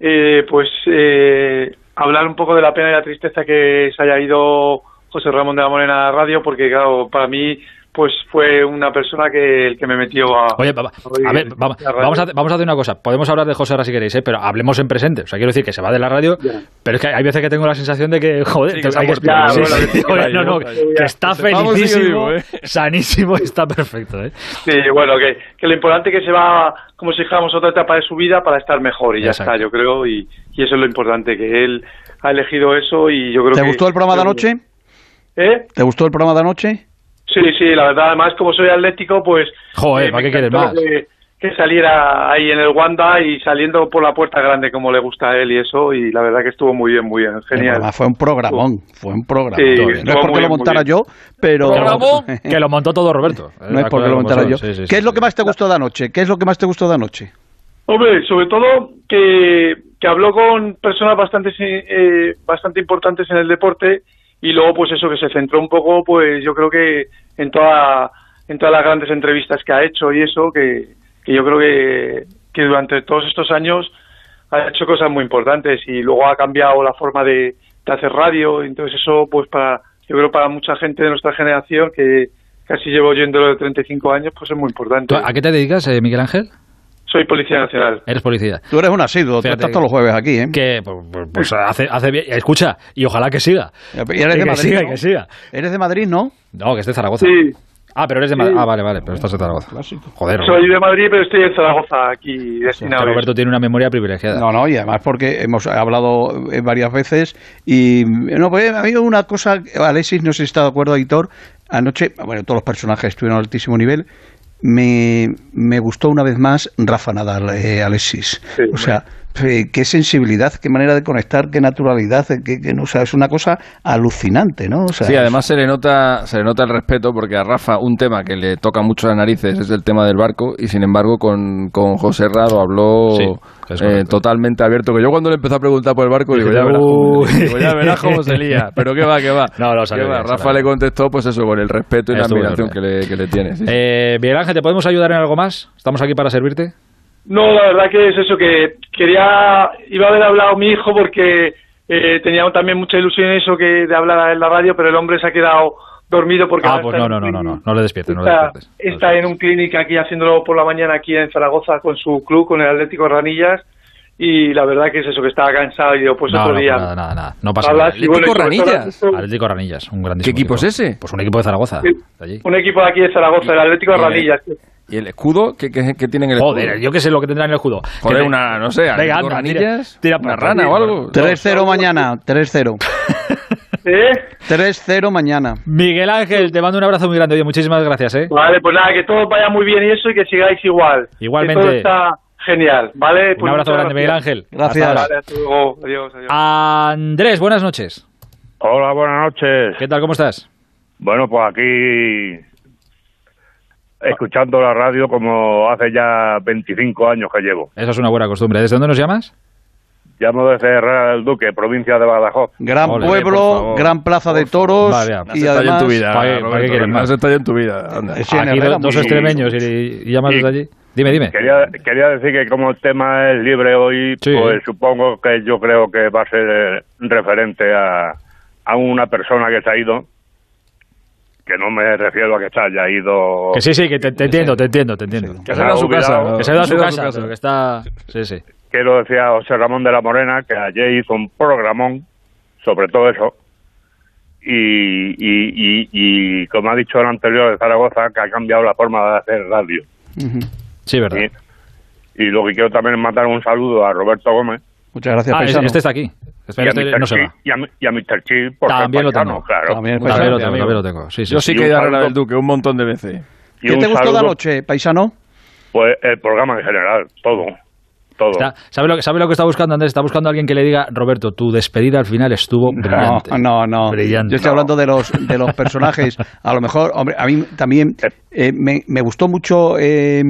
eh, pues, eh, hablar un poco de la pena y la tristeza que se haya ido José Ramón de la Morena a la radio, porque, claro, para mí, pues fue una persona que el que me metió a. Oye, va- va- a ver, va- vamos, a, vamos a hacer una cosa. Podemos hablar de José Ra si queréis, ¿eh? pero hablemos en presente. O sea, quiero decir que se va de la radio, pero es que hay veces que tengo la sensación de que, joder, Sí, que que muerto. explicar. Ya, Sí, bueno, sí, que oye, no, no, que está felicísimo, vivo, ¿eh? sanísimo, está perfecto. ¿eh? Sí, bueno, que, que lo importante es que se va, como si dijéramos, otra etapa de su vida para estar mejor y ya Exacto. está, yo creo, y, y eso es lo importante, que él ha elegido eso y yo creo ¿Te que... gustó el programa de anoche? ¿Eh? ¿Te gustó el programa de anoche? Sí, sí, la verdad, además como soy atlético, pues... Joder, eh, ¿para qué quieres más? Que, que saliera ahí en el Wanda y saliendo por la puerta grande como le gusta a él y eso, y la verdad que estuvo muy bien, muy bien, genial. programa fue un programón, fue un programa. Sí, no es porque lo montara yo, pero... Que lo montó todo Roberto. No es porque lo montara yo. Sí, sí, ¿Qué sí, es lo que más te gustó de anoche? ¿Qué es lo que más te gustó de anoche? Hombre, sobre todo que, que habló con personas bastante, eh, bastante importantes en el deporte y luego pues eso que se centró un poco pues yo creo que en toda en todas las grandes entrevistas que ha hecho y eso que, que yo creo que, que durante todos estos años ha hecho cosas muy importantes y luego ha cambiado la forma de, de hacer radio entonces eso pues para yo creo para mucha gente de nuestra generación que casi llevo oyéndolo de 35 años pues es muy importante ¿Tú ¿A qué te dedicas, eh, Miguel Ángel? Soy policía nacional Eres policía. Tú eres un asiduo, tú Fíjate estás todos los jueves aquí, ¿eh? Que pues, pues, pues, hace, hace bien. Escucha, y ojalá que siga. Y eres Y de que Madrid, siga, ¿no? y que siga. Eres de Madrid, ¿no? No, que es de Zaragoza. Sí. Ah, pero eres de Madrid. Ah, vale, vale, pero estás de Zaragoza. Joder, soy de Madrid pero estoy en Zaragoza aquí destinado Roberto tiene una memoria privilegiada. No, no, y además porque hemos hablado eh, varias veces y no, pues a mí una cosa, Alexis, no sé si está de acuerdo, Aitor, anoche, bueno, todos los personajes estuvieron a altísimo nivel, me, me gustó una vez más Rafa Nadal, eh, Alexis. o sea, qué sensibilidad, qué manera de conectar, qué naturalidad, eh, qué, qué- no, o sea, es una cosa alucinante, ¿no? O sea, Sí, además se le nota se le nota el respeto porque a Rafa un tema que le toca mucho las narices es el tema del barco y sin embargo con, con José Rado habló Sí, eh, totalmente abierto. Que yo cuando le empecé a preguntar por el barco digo, ya verás cómo, digo, ya verás cómo se lía. Pero qué va, qué va. No, no, Qué va. bien, Rafa salió le bien. contestó pues eso con el respeto y la Estuvo admiración bien. que le, que le tiene. sí. Eh, Miguel Ángel, ¿te podemos ayudar en algo más? ¿Estamos aquí para servirte? No, la verdad que es eso, que quería, iba a haber hablado mi hijo porque eh, tenía también mucha ilusión en eso que de hablar en la radio, pero el hombre se ha quedado dormido porque Ah, pues está no, en no, un no, no, clinic- no, no le despiertes, no le está, despiertes. está en un clínic aquí haciéndolo por la mañana aquí en Zaragoza con su club, con el Atlético Ranillas, y la verdad que es eso, que estaba cansado y digo, pues No, otro no, día. nada, nada, nada. No pasa nada. y bueno, todo esto- Atlético Ranillas, un grandísimo ¿Qué equipo es ese? Pues un equipo de Zaragoza. Sí. de allí. Un equipo de aquí de Zaragoza, el Atlético y Ranillas. ¿Y el escudo? ¿Qué, qué, qué tiene en el Joder, escudo? yo qué sé lo que tendrá en el escudo. Joder, Que- una, no sé, Venga, anda, tira- Ranillas, tira una para- rana o algo. 3-0 mañana, 3-0. ¿Eh? 3-0 mañana. Miguel Ángel, te mando un abrazo muy grande. Oye, muchísimas gracias, ¿eh? Vale, pues nada, que todo vaya muy bien y eso y que sigáis igual. Igualmente. Que todo está genial, ¿vale? Pues Un abrazo grande, Miguel gracias. Ángel. Gracias. Hasta. Vale, hasta luego. Adiós, adiós. Andrés, buenas noches. Hola, buenas noches. ¿Qué tal? ¿Cómo estás? Bueno, pues aquí escuchando la radio como hace ya 25 años que llevo. Esa es una buena costumbre. ¿Desde dónde nos llamas? Llamo desde Herrera del Duque, provincia de Badajoz. Gran pueblo, gran plaza de toros Vale, y además... ¿Para qué- para qué quieres más? en tu vida. anda. En Aquí Herrera, do- dos extremeños y, y llamas desde allí. Dime, dime. Quería, quería decir que como el tema es libre hoy, pues supongo que yo creo que va a ser referente a, a una persona que se ha ido, que no me refiero a que se haya ido... Que sí, sí, que te, te entiendo, te entiendo, te entiendo. Que se ha ido a su casa, ¿no? Que se ha ido a su Que casa, su casa. pero que está... Sí, sí. Quiero decir a José Ramón de la Morena que ayer hizo un programón sobre todo eso. Y, y, y, y como ha dicho el anterior de Zaragoza, que ha cambiado la forma de hacer radio. Sí, verdad. Y, y lo que quiero también es mandar un saludo a Roberto Gómez. Muchas gracias, Ah, paisano. este está aquí. Espera, y, a este no se va. y a, y a Mr. Chi, por También lo tengo. claro. También lo tengo, también lo tengo. Sí, sí. Yo sí Y que he ido a Herrera saludo- del Duque un montón de veces. ¿Qué te gustó de anoche, paisano? Pues el programa en general, todo. Todo. Está- ¿sabe, lo, que- ¿Sabe lo que está buscando Andrés? Está buscando a alguien que le diga, Roberto, tu despedida al final estuvo brillante. No, no, no. Brillante. Yo estoy hablando de los, de los personajes. A lo mejor, hombre, a mí también eh, me, me gustó mucho eh,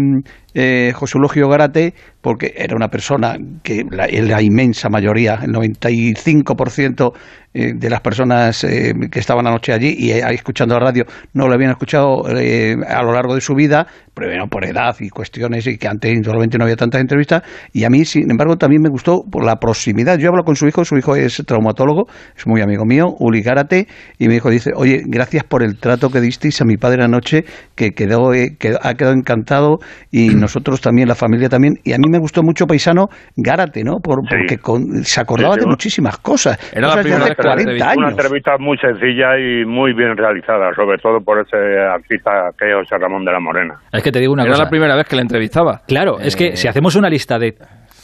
eh, José Eulogio Garate porque era una persona que la, en la inmensa mayoría, el 95% eh, de las personas eh, que estaban anoche allí y eh, escuchando la radio no lo habían escuchado eh, a lo largo de su vida, pero por edad y cuestiones y que antes indudablemente no había tantas entrevistas y a mí sin embargo también me gustó por la proximidad. Yo hablo con su hijo, su hijo es traumatólogo, es muy amigo mío, Uli Gárate, y mi hijo dice, oye, gracias por el trato que disteis a mi padre anoche, que quedó, eh, que ha quedado encantado y nosotros también, la familia también, y a mí me gustó mucho Paisano Gárate, ¿no? Por, porque con- se acordaba Sí, sí, de muchísimas cosas. Era cosas de hace 40 Una años. entrevista muy sencilla y muy bien realizada, sobre todo por ese artista que es José Ramón de la Morena. Es que te digo una Era cosa. la primera vez que la entrevistaba. Claro, es que si hacemos una lista de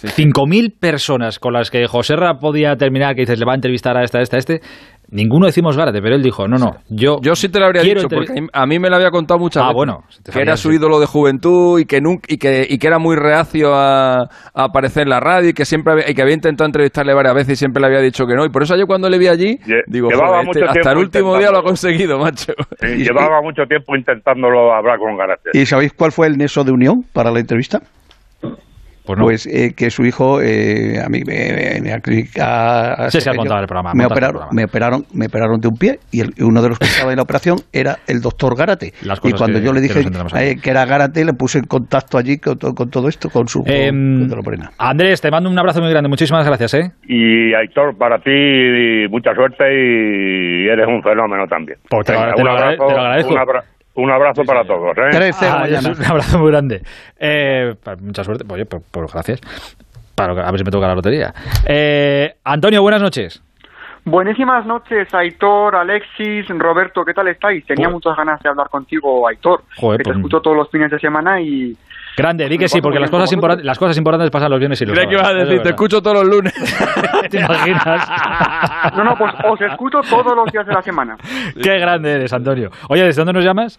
5.000 personas con las que José Ra podía terminar, que dices, le va a entrevistar a esta, a esta, a este, ninguno decimos Gárate, pero él dijo, no, no, yo... Yo sí te lo habría dicho, porque a mí me lo había contado muchas Ah, veces. bueno, si te que era su ídolo de juventud y que, nunca, y, que, y que era muy reacio a, a aparecer en la radio y que siempre había, y que había intentado entrevistarle varias veces y siempre le había dicho que no. Y por eso yo cuando le vi allí, digo, "Joder, mucho este- hasta el último día lo ha intentándolo". conseguido, macho. Sí, llevaba mucho tiempo intentándolo hablar con Garate. ¿Y sabéis cuál fue el nexo de unión para la entrevista? Pues, eh, que su hijo, eh, a mí me. Sí, se ha montado el programa, Me el operaron, programa. me, operaron, me operaron de un pie y, el- y uno de los que estaba en la operación era el doctor Gárate. Las Y cuando que- yo le dije eh, que era Gárate, le puse en contacto allí con, con todo esto, con su... con Morena. Andrés, te mando un abrazo muy grande, muchísimas gracias, ¿eh? Y Aitor, para ti mucha suerte y eres un fenómeno también. Pues te Venga, te lo abrazo, te lo agradezco. Un abra- un abrazo para todos. ¿eh? Ah, Un abrazo muy grande. Eh, pues, mucha suerte. Oye, pues, pues gracias. Para, a ver si me toca la lotería. Eh, Antonio, buenas noches. Buenísimas noches, Aitor, Alexis, Roberto, ¿qué tal estáis? Tenía muchas ganas de hablar contigo, Aitor. Joder, que te pues- escucho todos los fines de semana y... Grande, di que sí, porque las cosas, importan- las cosas importantes pasan los viernes y los Creía que ibas a sábados. decir, te escucho todos los lunes. ¿Te imaginas? No, no, pues os escucho todos los días de la semana. Qué grande eres, Antonio. Oye, ¿desde dónde nos llamas?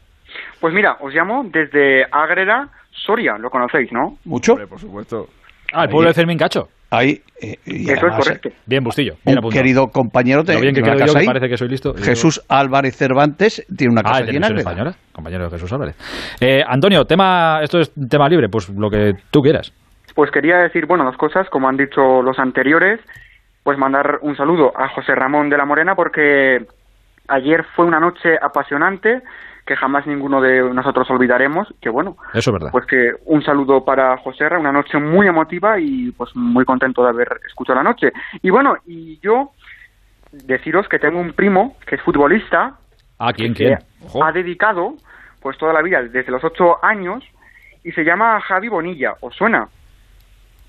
Pues mira, os llamo desde Ágreda, Soria, lo conocéis, ¿no? ¿Mucho? por supuesto. Ah, el pueblo de Fermín Cacho. Ahí, eh, y Eso es correcto. Bien, Bustillo. Bien Un apuntado. querido compañero de, Lo bien que de una quedo yo, que parece que soy listo. Jesús Álvarez Cervantes tiene una Ah, casa el de Ágreda. Española, compañero de Jesús Álvarez. Eh, Antonio, tema, esto es tema libre, pues lo que tú quieras. Pues quería decir, bueno, dos cosas, como han dicho los anteriores, pues mandar un saludo a José Ramón de la Morena porque ayer fue una noche apasionante que jamás ninguno de nosotros olvidaremos, que bueno, Eso es verdad. pues que un saludo para José Ra, una noche muy emotiva y pues muy contento de haber escuchado la noche. Y bueno, y yo deciros que tengo un primo que es futbolista, Ah, ¿quién, que quién? ha dedicado pues toda la vida, desde los ocho años, y se llama Javi Bonilla, ¿os suena?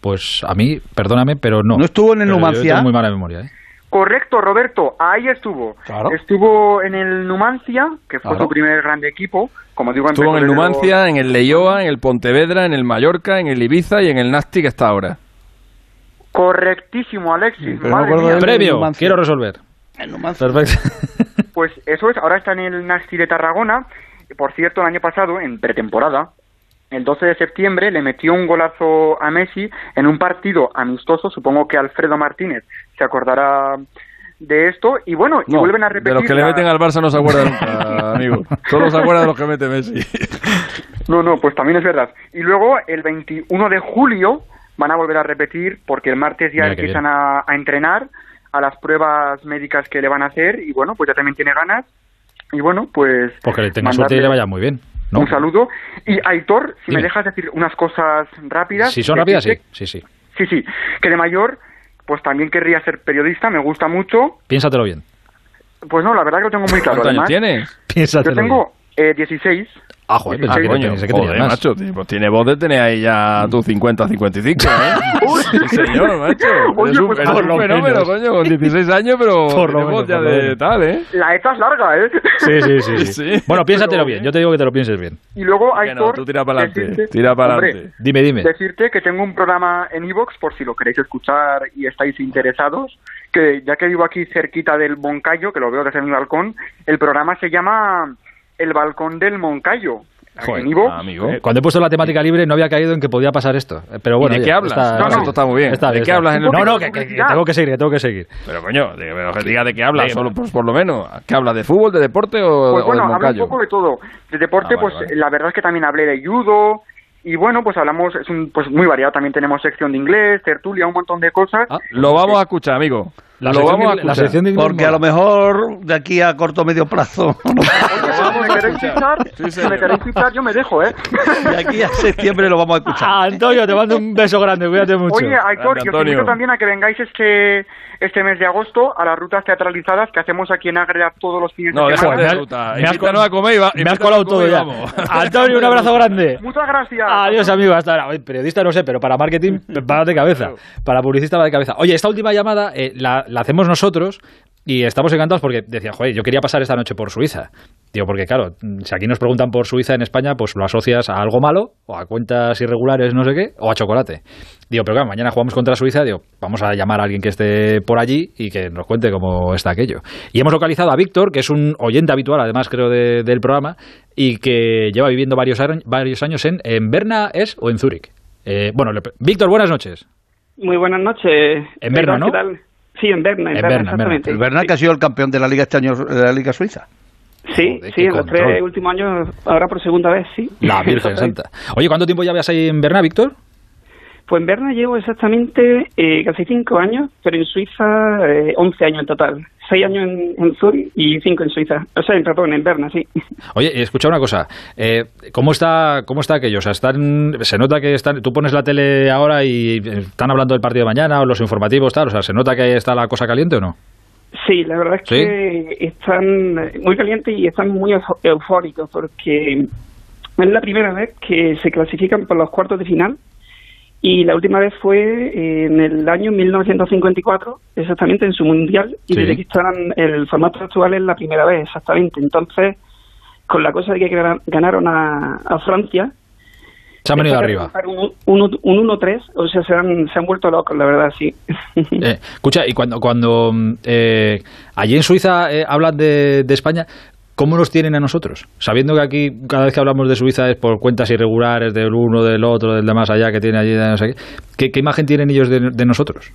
Pues a mí, perdóname, pero no. ¿No estuvo en el yo Numancia? tengo muy mala memoria, ¿eh? Correcto, Roberto, ahí estuvo. Estuvo en el Numancia, que fue Claro. su primer grande equipo, como digo, Estuvo en el Numancia, en el Leioa, en el Pontevedra, en el Mallorca, en el Ibiza y en el Nasti que está ahora. Correctísimo, Alexis. Pero no madre acuerdo mía. Previo, Numancia. quiero resolver. Perfecto. Pues eso es, ahora está en el Nasti de Tarragona. Por cierto, el año pasado, en pretemporada, el 12 de septiembre, le metió un golazo a Messi en un partido amistoso. Supongo que Alfredo Martínez se acordará de esto. Y bueno, y No, vuelven a repetir. de los que le meten al Barça no se acuerda nunca, amigo. Solo se acuerda de los que mete Messi. No, no, pues también es verdad. Y luego, el 21 de julio, van a volver a repetir, porque el martes ya Mira empiezan a, a entrenar a las pruebas médicas que le van a hacer. Y bueno, pues ya también tiene ganas. Y bueno, pues. Porque le tenga suerte y le vaya muy bien. ¿no? Un saludo. Y Aitor, si Dime. me dejas decir unas cosas rápidas. Si son rápidas, sí. Sí, sí. Sí, sí. Que de mayor, pues también querría ser periodista, me gusta mucho. Piénsatelo bien. Pues no, la verdad que lo tengo muy claro. ¿Cuántos años Además, tienes? Yo Piénsatelo tengo eh, 16. Ah, joder, pensé Ah, que coño, tenías- que joder, más. macho, pues tiene voz de tener ahí ya tus 50, 55, ¿eh? sí, señor, macho. Oye, eres un, pues eres por un lo fenómeno, menos. coño, con 16 años, pero Por lo voz menos, ya por de menos. tal, ¿eh? La ETA es larga, ¿eh? Sí, sí, sí, sí. Bueno, piénsatelo bien. Yo te digo que te lo pienses bien. Y luego, Que no, Aitor, tú tira para adelante, tira para adelante. Dime, dime. Decirte que tengo un programa en Evox, por si lo queréis escuchar y estáis interesados, que ya que vivo aquí cerquita del Moncayo, que lo veo desde mi balcón, el programa se llama El Balcón del Moncayo. Joder, Evox. amigo. Eh, Cuando he puesto la temática libre no había caído en que podía pasar esto. Eh, Pero bueno, ¿Y de qué hablas? está- No, no, está muy bien. Está ¿De qué hablas en el- No, no, que, que- que tengo que seguir, que tengo que seguir. Pero coño, de- diga de qué hablas, solo pues, por lo menos. ¿Qué hablas? ¿De fútbol, de deporte o, Pues o bueno, hablo un Moncayo? poco de todo. De deporte, Ah, vale, pues vale. la verdad es que también hablé de judo. Y bueno, pues hablamos, es un, pues muy variado. También tenemos sección de inglés, tertulia, un montón de cosas. Lo vamos a escuchar, amigo. La lo vamos a la sección de inglés Porque a lo mejor de aquí a corto medio plazo, si me queréis fichar, si me queréis yo me dejo, ¿eh? de aquí a septiembre lo vamos a escuchar. Ah, Antonio, te mando un beso grande, cuídate mucho. Oye, Aitor, Grande, y os invito también a que vengáis este este mes de agosto a las rutas teatralizadas que hacemos aquí en Ágreda todos los fines No, de semana. has- ruta. me has Invítanos col- a comer y va- me has invítanos colado todo ya. Antonio, un abrazo grande. Muchas gracias. Adiós, amigo. Hasta ahora. Periodista no sé, pero para marketing va de cabeza. Para publicista va de cabeza. Oye, esta última llamada eh, la, la hacemos nosotros y estamos encantados porque decía, joder, yo quería pasar esta noche por Suiza. Digo, porque claro, si aquí nos preguntan por Suiza en España, pues lo asocias a algo malo, o a cuentas irregulares, no sé qué, o a chocolate. Digo, pero claro, mañana jugamos contra Suiza, digo, vamos a llamar a alguien que esté por allí y que nos cuente cómo está aquello. Y hemos localizado a Víctor, que es un oyente habitual, además creo, de- del programa, y que lleva viviendo varios, años- varios años en, en Berna, ¿es? o en Zúrich. Eh, bueno, Víctor, buenas noches. Muy buenas noches. En Berna, ¿Qué ¿no? tal? Sí, en Berna, en, En Berna, Berna, en Berna. exactamente. El Bernal que ha sido el campeón de la liga este año, de la liga suiza. Sí, Joder, sí, en los control. tres últimos años, ahora por segunda vez, sí. La Virgen. Santa. Oye, ¿cuánto tiempo llevas ahí en Berna, Víctor? Pues en Berna llevo exactamente eh, casi cinco años, pero en Suiza eh, 11 años en total. Seis años en, en Zurich y cinco en Suiza. O sea, en, perdón, en Berna, sí. Oye, escucha una cosa. Eh, ¿cómo, está, ¿Cómo está aquello? O sea, están, se nota que están, tú pones la tele ahora y eh, están hablando del partido de mañana o los informativos, tal. O sea, ¿se nota que está la cosa caliente o no? Sí, la verdad es ¿Sí? que están muy calientes y están muy eufóricos porque es la primera vez que se clasifican por los cuartos de final y la última vez fue en el año 1954, exactamente en su mundial, y Sí. desde que están el formato actual es la primera vez, exactamente. Entonces, con la cosa de que ganaron a, a Francia, Se han venido arriba. Un, un, un 1-3, o sea, se han, se han vuelto locos, la verdad, sí. Eh, escucha, y cuando, cuando mm, eh, allí en Suiza eh, hablan de, de España, ¿cómo nos tienen a nosotros? Sabiendo que aquí cada vez que hablamos de Suiza es por cuentas irregulares del uno, del otro, del de más allá que tiene allí, no sé qué. ¿Qué, qué imagen tienen ellos de, de nosotros?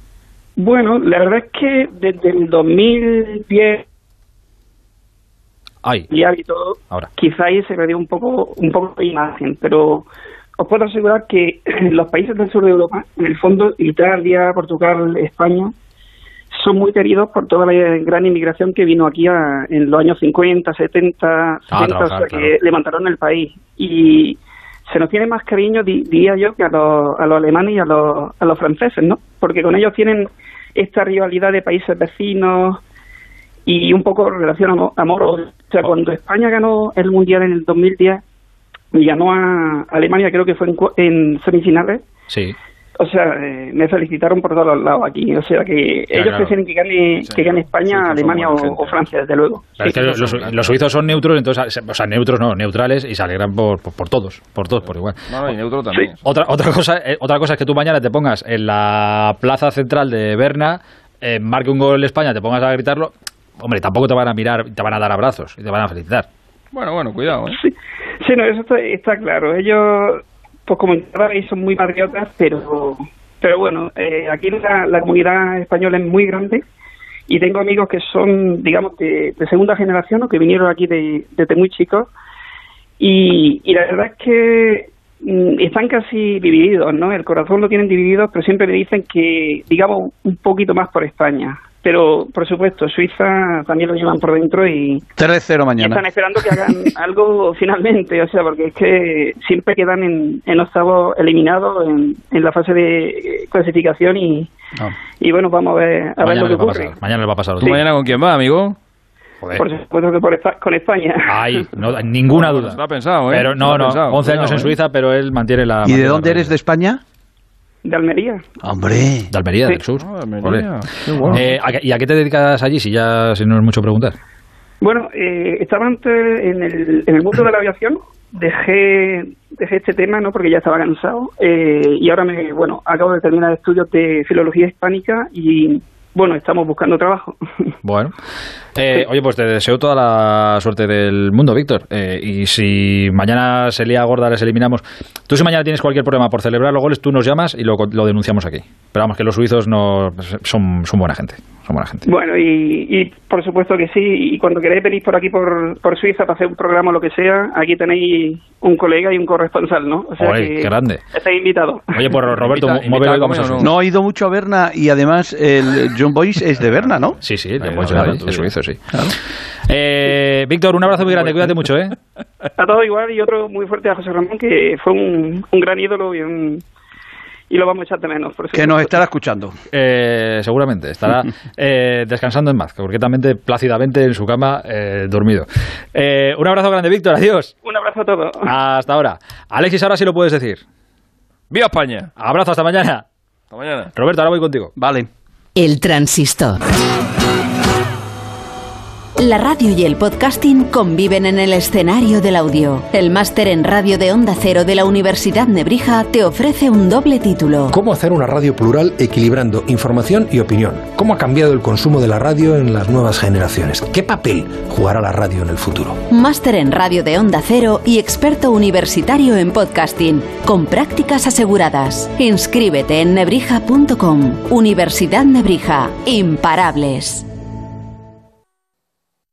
Bueno, la verdad es que desde el 2010 Ay, y y todo, ahora. quizá ahí se perdió un poco, un poco de imagen, pero os puedo asegurar que los países del sur de Europa, en el fondo, Italia, Portugal, España, son muy queridos por toda la gran inmigración que vino aquí a- en los años 50, 70, 60, o sea, trabajar, que claro. levantaron el país. Y se nos tiene más cariño, di- diría yo, que a los, a los alemanes y a los, a los franceses, ¿no? Porque con ellos tienen esta rivalidad de países vecinos y un poco relación amo- amor-odio. O sea, cuando España ganó el Mundial en el 2010 y ganó a Alemania, creo que fue en, en semifinales, Sí. O sea, eh, me felicitaron por todos los lados aquí. O sea, que ellos claro. prefieren que gane, que gane España, Alemania o, Francia, desde luego. Es Sí. que los, los suizos son neutros, entonces, o sea, neutros no, neutrales y se alegran por, por, por todos, por todos, por igual. No, no, y neutro también. Otra, otra, cosa, eh, otra cosa es que tú mañana te pongas en la plaza central de Berna, eh, marque un gol España, te pongas a gritarlo. hombre, tampoco te van a mirar, te van a dar abrazos y te van a felicitar. Bueno, bueno, cuidado, ¿eh? Sí, no, eso está, claro. Ellos, pues como son muy patriotas, pero, pero bueno, eh, aquí la, la comunidad española es muy grande y tengo amigos que son, digamos, de, segunda generación o que vinieron aquí de, desde muy chicos y, y la verdad es que mm, están casi divididos, ¿no? El corazón lo tienen dividido, pero siempre le dicen que, digamos, un poquito más por España pero por supuesto, Suiza también lo llevan por dentro y... 3-0 mañana. están esperando que hagan algo finalmente, o sea, porque es que siempre quedan en, en octavo eliminados en, en la fase de clasificación y, y bueno, vamos a ver, a ver lo que ocurre. Mañana le va a pasar. ¿Tú mañana con quién va, amigo? Por supuesto que por con España. Ay, no, ninguna duda. Lo ha pensado, ¿eh? Pero no, no, 11 años en ¿eh? Suiza, pero él mantiene la... ¿Y de dónde eres de España? De Almería. Hombre. De Almería, del sur. Ah, Almería. Eh, ¿Y a qué te dedicas allí, si ya si no es mucho preguntar? Bueno, eh, estaba antes en el, en el mundo de la aviación, dejé, dejé este tema, ¿no? Porque ya estaba cansado, eh, y ahora me, bueno, acabo de terminar estudios de filología hispánica y bueno, estamos buscando trabajo. Bueno, eh, oye, pues te deseo toda la suerte del mundo, Víctor. Eh, y si mañana se lía gorda, les eliminamos. Tú, si mañana tienes cualquier problema por celebrar los goles, tú nos llamas y lo, lo denunciamos aquí. Pero vamos, que los suizos no son, son buena gente gente. Bueno, y, por supuesto que sí, y cuando queréis venir por aquí, por, por Suiza, para hacer un programa o lo que sea, aquí tenéis un colega y un corresponsal, ¿no? O sea qué grande. Estáis invitados. Oye, por Roberto, no, no he ido mucho a Berna y además el John Boyce es de Berna, ¿no? Sí, sí, John Boyce es suizo, sí. Eh, Víctor, un abrazo muy grande, cuídate mucho, ¿eh? A todos igual y otro muy fuerte a José Ramón, que fue un, un gran ídolo y un y lo vamos a echar de menos. Por que nos estará escuchando. Eh, seguramente, estará eh, descansando en paz, concretamente, plácidamente en su cama, eh, dormido. un abrazo grande, Víctor, adiós. Un abrazo a todos. Hasta ahora. Alexis, ahora sí lo puedes decir. ¡Viva España! Abrazo, hasta mañana. Hasta mañana. Roberto, ahora voy contigo. Vale. El transistor. La radio y el podcasting conviven en el escenario del audio. El máster en radio de Onda Cero de la Universidad Nebrija te ofrece un doble título. ¿Cómo hacer una radio plural equilibrando información y opinión? ¿Cómo ha cambiado el consumo de la radio en las nuevas generaciones? ¿Qué papel jugará la radio en el futuro? Máster en radio de Onda Cero y experto universitario en podcasting, con prácticas aseguradas. Inscríbete en nebrija.com. Universidad Nebrija. Imparables.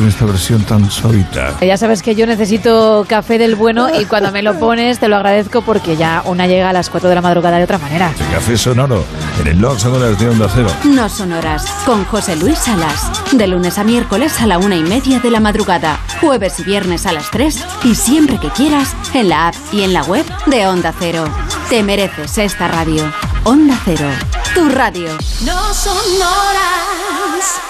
Con esta versión tan suavita. Ya sabes que yo necesito café del bueno y cuando me lo pones te lo agradezco porque ya una llega a las 4 de la madrugada de otra manera. café sonoro en el Long Sonoras de Onda Cero. No Sonoras con José Luis Salas. De lunes a miércoles a la una y media de la madrugada. Jueves y viernes a las 3 y siempre que quieras en la app y en la web de Onda Cero. Te mereces esta radio. Onda Cero. Tu radio. No Sonoras.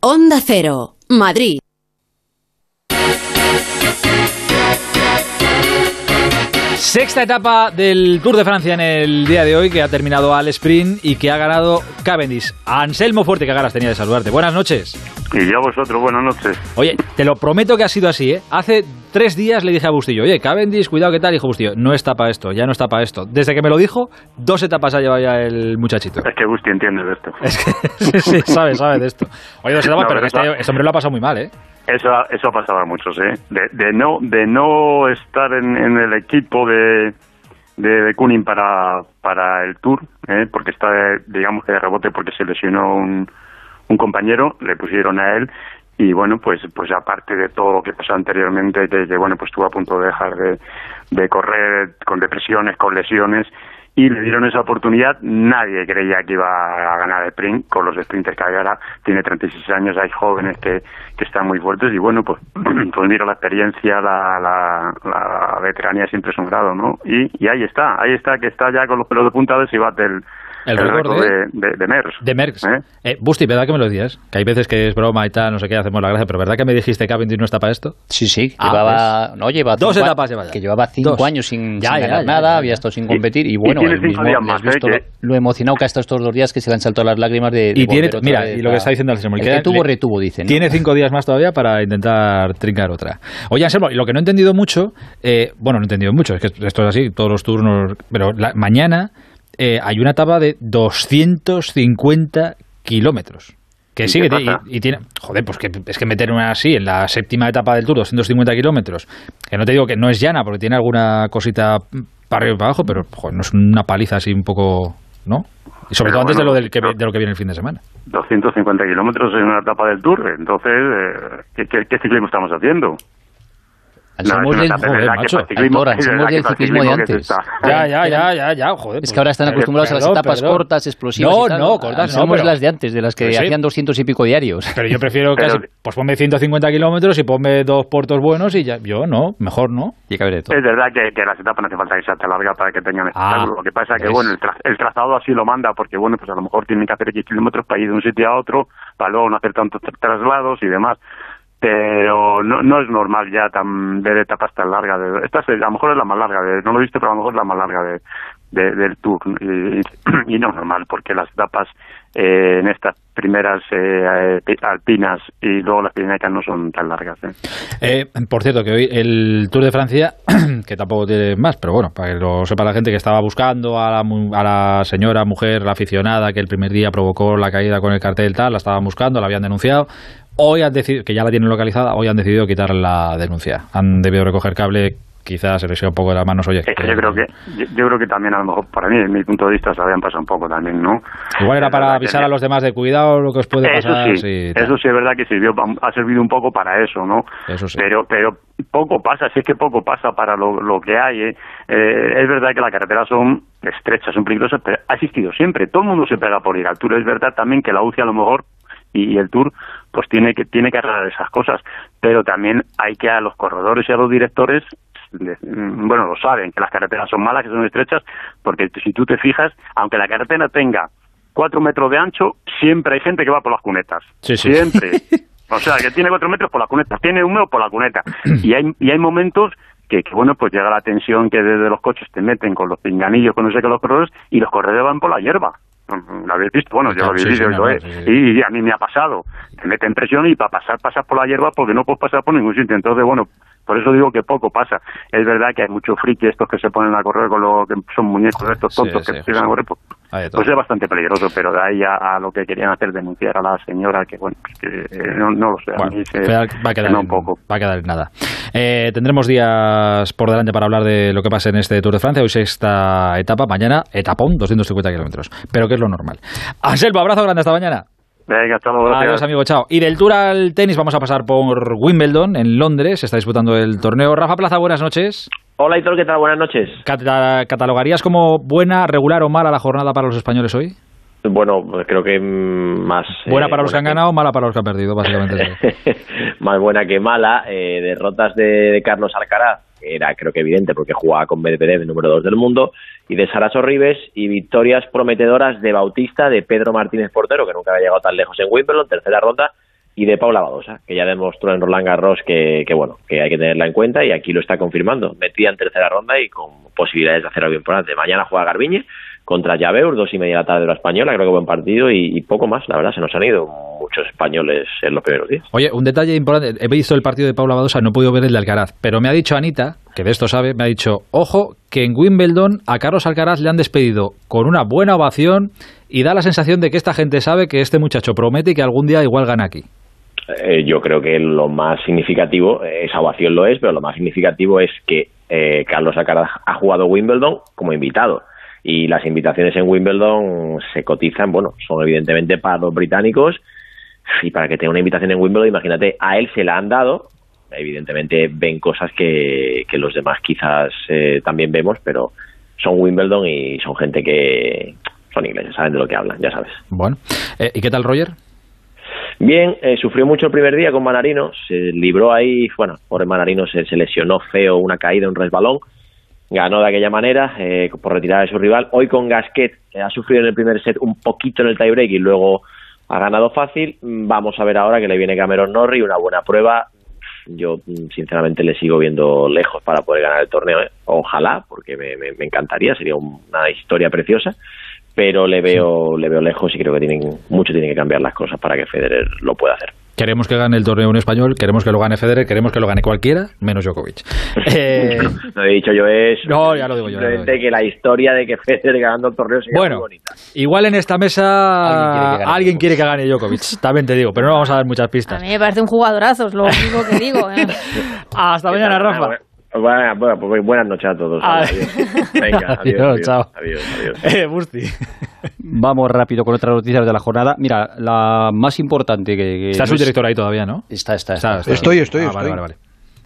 Onda Cero. Madrid. Sexta etapa del Tour de Francia en el día de hoy, que ha terminado al sprint y que ha ganado Cavendish. Anselmo Fuerte, que ganas tenía de saludarte. Buenas noches. Y ya vosotros, buenas noches. Oye, te lo prometo que ha sido así, ¿eh? Hace tres días le dije a Bustillo, oye, Cavendish, cuidado, ¿qué tal? dijo Bustillo, no está para esto, ya no está para esto. Desde que me lo dijo, dos etapas ha llevado ya el muchachito. Es que Busti entiende de esto. Es que sí, sabe, sabe de esto. Oye, dos etapas, pero que este, este, hombre lo ha pasado muy mal, ¿eh? Eso, eso ha pasado a muchos, ¿eh? De, de no, de no estar en, el equipo de, de, de Kunin para, para el Tour, ¿eh? porque está, digamos de rebote porque se lesionó un, un compañero, le pusieron a él y bueno, pues pues aparte de todo lo que pasó anteriormente, que, que bueno, pues estuvo a punto de dejar de, de correr con depresiones, con lesiones, y le dieron esa oportunidad. Nadie creía que iba a ganar el sprint con los sprinters que hay ahora. Tiene 36 años, hay jóvenes que, que están muy fuertes y bueno, pues, pues mira, la experiencia, la, la, la veteranía siempre es un grado, ¿no? Y, y ahí está, ahí está, que está ya con los pelos de punta de si bate el, el, el récord de- de, de, de Merckx. De Merckx. ¿Eh? Eh, Busti, ¿verdad que me lo decías? Que hay veces que es broma y tal, no sé qué, hacemos la gracia, pero ¿verdad que me dijiste que Cavendish no está para esto? Sí, sí, Ah, llevaba, pues. no, lleva Dos cinco etapas lleva ya. que llevaba cinco Dos. años sin, Ya, sin ya, ganar ya, nada, ya, ya. había estado sin competir y, y bueno, tiene él cinco mismo más, visto ¿eh? lo, Que- lo emocionado que ha estado estos dos días que se le han saltado las lágrimas de, de Y tiene, mira, y lo que está diciendo Anselmo, el que tuvo retuvo, dicen. Tiene cinco días más todavía para intentar trincar otra. Oye, Anselmo, lo que no he entendido mucho, eh, bueno, no he entendido mucho, es que esto es así, todos los turnos, pero la- mañana eh, hay una etapa de 250 kilómetros. Que ¿Y sí, que y, y tiene. Joder, pues que es que meter una así en la séptima etapa del Tour, 250 kilómetros, que no te digo que no es llana, porque tiene alguna cosita para arriba y para abajo, pero joder, no es una paliza así un poco. ¿No? Y sobre Pero todo antes de lo del que, de lo que viene el fin de semana. 250 kilómetros en una etapa del Tour, entonces, eh, ¿qué, qué, qué ciclismo estamos haciendo? Somos del- joder, macho, ciclismo- somos del de antes. Ya, ya, ya, ya, ya, joder. Es pues, que ahora están perdón, acostumbrados a las etapas perdón. cortas, explosivas No, y tal. no, cortas no. Somos pero- las de antes, de las que sí. hacían 200 y pico diarios. Pero yo prefiero casi, pues ponme 150 kilómetros y ponme dos puertos buenos y ya, yo no, mejor no. Y que haber de todo. Es verdad que, que las etapas no hace falta que sea tan larga para que tengan espectáculo. Lo que pasa es que, bueno, el, tra- el trazado así lo manda porque, bueno, pues a lo mejor tienen que hacer X kilómetros para ir de un sitio a otro, para luego no hacer tantos tra- traslados y demás. Pero no, no es normal ya tan ver etapas tan largas. De, esta es, a lo mejor es la más larga, de, no lo he visto, pero a lo mejor es la más larga de, de- del Tour. Y, no es normal porque las etapas eh, en estas primeras eh, alpinas y luego las pirenecas no son tan largas. ¿eh? Eh, por cierto, que hoy el Tour de Francia, que tampoco tiene más, pero bueno, para que lo sepa la gente que estaba buscando a la, a la señora, mujer, la aficionada que el primer día provocó la caída con el cartel tal, la estaban buscando, la habían denunciado. Hoy han decidido, que ya la tienen localizada, hoy han decidido quitar la denuncia. Han debido recoger cable, quizás se les un poco de las manos, oye. Es que yo creo que yo, yo creo que también a lo mejor para mí, en mi punto de vista, se habían pasado un poco también, ¿no? Igual era para avisar a los demás de cuidado lo que os puede eso pasar. sí, eso sí es verdad que sirvió, ha servido un poco para eso, ¿no? Eso sí. Pero, pero poco pasa, si es que poco pasa para lo, lo que hay. ¿eh? Eh, es verdad que las carreteras son estrechas, son peligrosas, pero ha existido siempre. Todo el mundo se pega por ir al Tour. Es verdad también que la UCI a lo mejor y, y el Tour pues tiene que tiene que arreglar esas cosas, pero también hay que a los corredores y a los directores les- mm, bueno, lo saben, que las carreteras son malas, que son estrechas, porque si tú te fijas, aunque la carretera tenga cuatro metros de ancho, siempre hay gente que va por las cunetas. Sí, sí. Siempre. O sea, que tiene cuatro metros por la cuneta, tiene un metro por la cuneta. Y hay, y hay momentos que, que, bueno, pues llega la tensión que desde los coches te meten con los pinganillos, con no sé qué, los corredores, y los corredores van por la hierba. Mm, ¿Lo habéis visto? Bueno, yo lo habéis visto, y a mí me ha pasado. Te meten presión y para pasar, pasas por la hierba porque no puedes pasar por ningún sitio. Entonces, bueno, por eso digo que poco pasa. Es verdad que hay muchos friki estos que se ponen a correr con lo que son muñecos de estos Sí, tontos sí, que se tiran a correr, pues, pues es bastante peligroso, pero de ahí a, a lo que querían hacer denunciar a la señora, que bueno, pues que eh, no, no lo sé, a mí se, va a quedar, se en- un poco. va a quedar en nada. Eh, tendremos días por delante para hablar de lo que pasa en este Tour de Francia. Hoy sexta etapa, mañana etapón, 250 kilómetros. Pero que es lo normal. Anselmo, abrazo grande hasta mañana. Venga, hasta luego. gracias. Adiós, amigo, chao. Y del Tour al tenis vamos a pasar por Wimbledon, en Londres. Se está disputando el torneo. Rafa Plaza, buenas noches. Hola, Hitor, ¿qué tal? Buenas noches. Cata- ¿Catalogarías como buena, regular o mala la jornada para los españoles hoy? Bueno, pues creo que mm, más... Buena eh, para los que han ganado, mala para los que han perdido, básicamente. más buena que mala. Eh, derrotas de, de Carlos Alcaraz, era creo que evidente porque jugaba con Medvedev, el número 2 del mundo, y de Sara Sorribes, y victorias prometedoras de Bautista, de Pedro Martínez Portero, que nunca había llegado tan lejos en Wimbledon, tercera ronda, y de Paula Badosa, que ya demostró en Roland Garros que, que, bueno, que hay que tenerla en cuenta y aquí lo está confirmando. Metida en tercera ronda y con posibilidades de hacer algo importante. Mañana juega Garbiñe contra Llaveur, dos y media de la tarde de la española, creo que buen partido y, poco más, la verdad, se nos han ido muchos españoles en los primeros días. Oye, un detalle importante, he visto el partido de Paula Badosa, no he podido ver el de Alcaraz, pero me ha dicho Anita, que de esto sabe, me ha dicho, ojo, que en Wimbledon a Carlos Alcaraz le han despedido con una buena ovación y da la sensación de que esta gente sabe que este muchacho promete y que algún día igual gana aquí. Eh, yo creo que lo más significativo, eh, esa ovación lo es, pero lo más significativo es que eh, Carlos Alcaraz ha jugado Wimbledon como invitado y las invitaciones en Wimbledon se cotizan, bueno, son evidentemente para los británicos y para que tenga una invitación en Wimbledon, imagínate, a él se la han dado, evidentemente ven cosas que, que los demás quizás eh, también vemos, pero son Wimbledon y son gente que son ingleses, saben de lo que hablan, ya sabes. Bueno, eh, ¿y qué tal Roger? Bien, eh, sufrió mucho el primer día con Manarino, se libró ahí, bueno, por el Manarino se, se lesionó feo, una caída, un resbalón, ganó de aquella manera eh, por retirar de su rival. Hoy con Gasquet ha sufrido en el primer set un poquito en el tiebreak y luego ha ganado fácil. Vamos a ver ahora que le viene Cameron Norrie, una buena prueba. Yo sinceramente le sigo viendo lejos para poder ganar el torneo. ¿eh? Ojalá, porque me, me, encantaría, sería una historia preciosa. Pero le veo, le veo lejos y creo que tienen, mucho tienen que cambiar las cosas para que Federer lo pueda hacer. Queremos que gane el torneo en español, queremos que lo gane Federer, queremos que lo gane cualquiera, menos Djokovic. Eh... lo he dicho yo es no, ya lo digo yo, que la historia de que Federer ganando el torneo sería bueno, muy bonita. Igual en esta mesa alguien quiere que gane, Djokovic, también te digo, pero no vamos a dar muchas pistas. A mí me parece un jugadorazo, es lo único que digo. ¿eh? Hasta mañana, Rafa. Bueno, bueno, pues buenas noches a todos. Adiós. Venga, adiós, adiós, chao. adiós, adiós. Eh, Busti. Vamos rápido con otras noticias de la jornada. Mira, la más importante que... que está su director ahí todavía, ¿no? Está, está, está. está, está estoy, estoy, ah, estoy. Vale, vale, vale.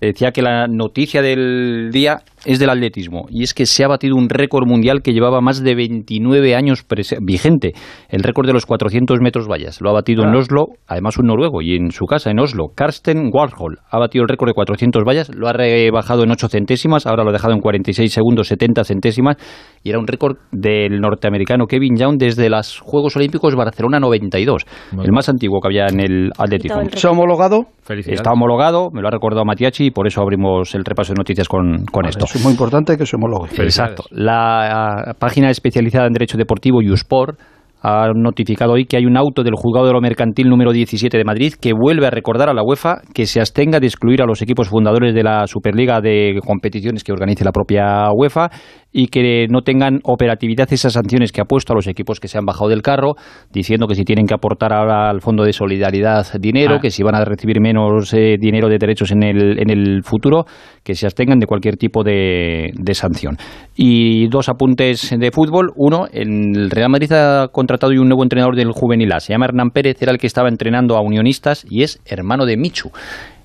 Decía que la noticia del día es del atletismo y es que se ha batido un récord mundial que llevaba más de 29 años vigente. El récord de los 400 metros vallas lo ha batido en Oslo, además un noruego, y en su casa en Oslo, Karsten Warhol ha batido el récord de 400 vallas, lo ha rebajado en 8 centésimas, ahora lo ha dejado en 46 segundos 70 centésimas y era un récord del norteamericano Kevin Young desde los Juegos Olímpicos Barcelona 92, el más antiguo que había en el atletismo. ¿Se ha homologado? Está homologado, me lo ha recordado Matiachi y por eso abrimos el repaso de noticias con, con Vale, esto. Es muy importante que se homologue. Exacto. La página especializada en Derecho Deportivo, Usport, ha notificado hoy que hay un auto del juzgado de lo mercantil número 17 de Madrid que vuelve a recordar a la UEFA que se abstenga de excluir a los equipos fundadores de la Superliga de competiciones que organice la propia UEFA y que no tengan operatividad esas sanciones que ha puesto a los equipos que se han bajado del carro, diciendo que si tienen que aportar ahora al Fondo de Solidaridad dinero, Ah. que si van a recibir menos eh, dinero de derechos en el, en el futuro, que se abstengan de cualquier tipo de, de sanción. Y dos apuntes de fútbol. Uno, el Real Madrid ha contratado un nuevo entrenador del juvenil A. Se llama Hernán Pérez, era el que estaba entrenando a Unionistas y es hermano de Michu.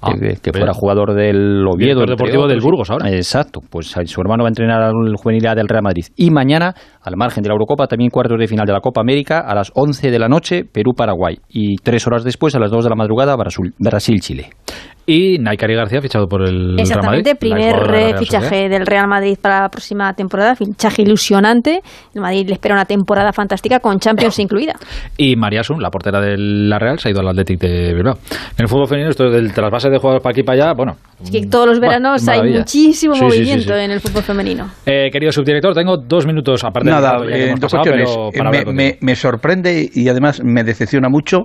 Ah, que fuera jugador del Oviedo. Entre deportivo del. Burgos ahora. Exacto, pues su hermano va a entrenar al juvenil A del Real Madrid. Y mañana, al margen de la Eurocopa, también cuartos de final de la Copa América, a las 11 de la noche, Perú-Paraguay. Y tres horas después, a las 2 de la madrugada, Brasil- Brasil-Chile. Y Naikari García fichado por el Exactamente, Real Madrid, primer de fichaje Sociedad. del Real Madrid para la próxima temporada, fichaje ilusionante. El Madrid le espera una temporada fantástica con Champions incluida. Y María Sun, la portera de la Real, se ha ido al Athletic de Bilbao. En el fútbol femenino, esto del trasvase de jugadores para aquí y para allá, bueno. Es que todos los veranos hay muchísimo Sí, sí, sí, movimiento sí. en el fútbol femenino. Eh, querido subdirector, tengo dos minutos, aparte Nada, ya que eh, hemos dos pasado, cuestiones. pero Eh, para me, me- me sorprende y además me decepciona mucho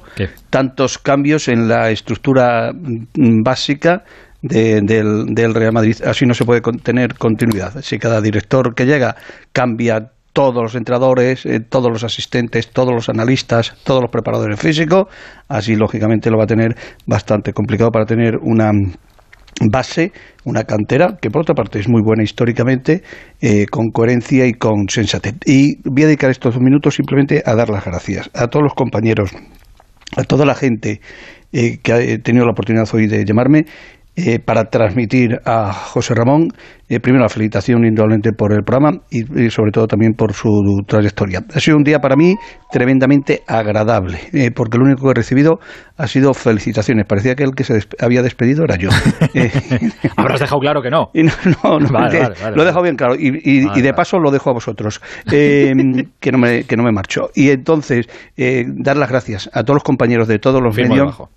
tantos cambios en la estructura mm, básica de- del, del Real Madrid. Así no se puede tener continuidad. Si cada director que llega cambia todos los entrenadores, eh, todos los asistentes, todos los analistas, todos los preparadores físicos, así lógicamente lo va a tener bastante complicado para tener una base, una cantera, que por otra parte es muy buena históricamente, eh, con coherencia y con sensatez. Y voy a dedicar estos dos minutos simplemente a dar las gracias a todos los compañeros, a toda la gente eh, que ha tenido la oportunidad hoy de llamarme. Eh, para transmitir a José Ramón, eh, primero la felicitación indudablemente por el programa y, y sobre todo también por su trayectoria. Ha sido un día para mí tremendamente agradable, eh, porque lo único que he recibido ha sido felicitaciones. Parecía que el que se des- había despedido era yo. Eh, Habrás dejado claro que no. y no, no, no, Vale, que vale, vale, lo he dejado bien claro y, y- Vale, y de paso lo dejo a vosotros, eh, que, no me, que no me marcho. Y entonces, eh, dar las gracias a todos los compañeros de todos los Firmo medios. debajo.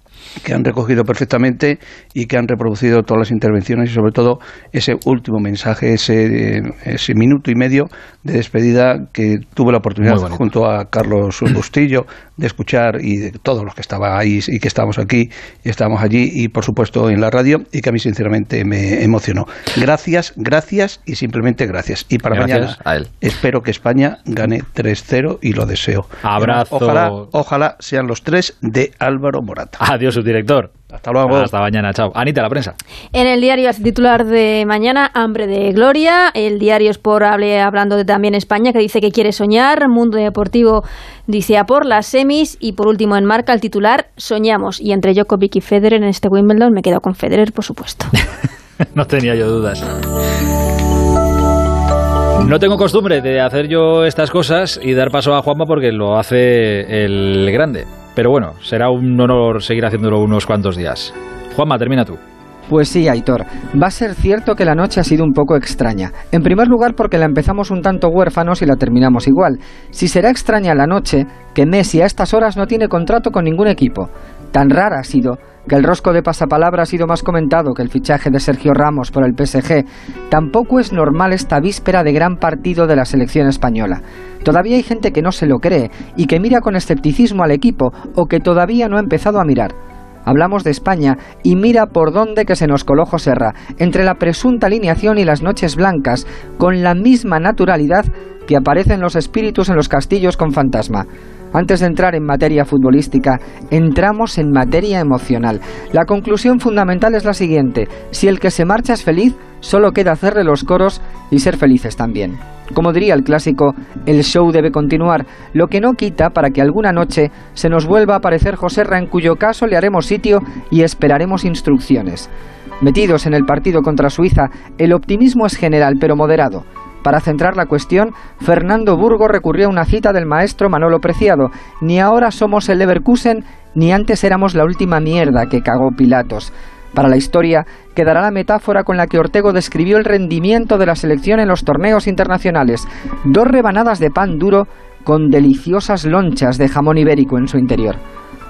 Que han recogido perfectamente y que han reproducido todas las intervenciones y sobre todo ese último mensaje, ese, ese minuto y medio de despedida que tuve la oportunidad junto a Carlos Bustillo de escuchar y de todos los que estaban ahí y que estamos aquí y estamos allí y por supuesto en la radio y que a mí sinceramente me emocionó. Gracias, gracias y simplemente gracias. Y para mañana espero que España gane 3-0 y lo deseo. Abrazo. Ojalá, ojalá sean los tres de Álvaro Morata. Adiós, subdirector. Hasta luego. Hasta mañana, chao. Anita, la prensa. En el diario titular de mañana, Hambre de Gloria. El diario Sport hable, hablando de también España, que dice que quiere soñar. Mundo Deportivo dice a por las semis. Y por último, en marca, el titular, soñamos. Y entre Djokovic y Federer en este Wimbledon, me quedo con Federer, por supuesto. no tenía yo dudas. No tengo costumbre de hacer yo estas cosas y dar paso a Juanma porque lo hace el grande. Pero bueno, será un honor seguir haciéndolo unos cuantos días. Juanma, termina tú. Pues sí, Aitor. Va a ser cierto que la noche ha sido un poco extraña. En primer lugar porque la empezamos un tanto huérfanos y la terminamos igual. Si será extraña la noche, que Messi a estas horas no tiene contrato con ningún equipo. Tan rara ha sido que el rosco de pasapalabra ha sido más comentado que el fichaje de Sergio Ramos por el PSG. Tampoco es normal esta víspera de gran partido de la selección española. Todavía hay gente que no se lo cree y que mira con escepticismo al equipo o que todavía no ha empezado a mirar. Hablamos de España y mira por dónde que se nos coló Joserra, entre la presunta alineación y las noches blancas, con la misma naturalidad que aparecen los espíritus en los castillos con fantasma. Antes de entrar en materia futbolística, entramos en materia emocional. La conclusión fundamental es la siguiente. Si el que se marcha es feliz, solo queda hacerle los coros y ser felices también. Como diría el clásico, el show debe continuar, lo que no quita para que alguna noche se nos vuelva a aparecer Joserra, en cuyo caso le haremos sitio y esperaremos instrucciones. Metidos en el partido contra Suiza, el optimismo es general pero moderado. Para centrar la cuestión, Fernando Burgo recurrió a una cita del maestro Manolo Preciado. Ni ahora somos el Leverkusen, ni antes éramos la última mierda que cagó Pilatos. Para la historia quedará la metáfora con la que Ortego describió el rendimiento de la selección en los torneos internacionales. Dos rebanadas de pan duro con deliciosas lonchas de jamón ibérico en su interior.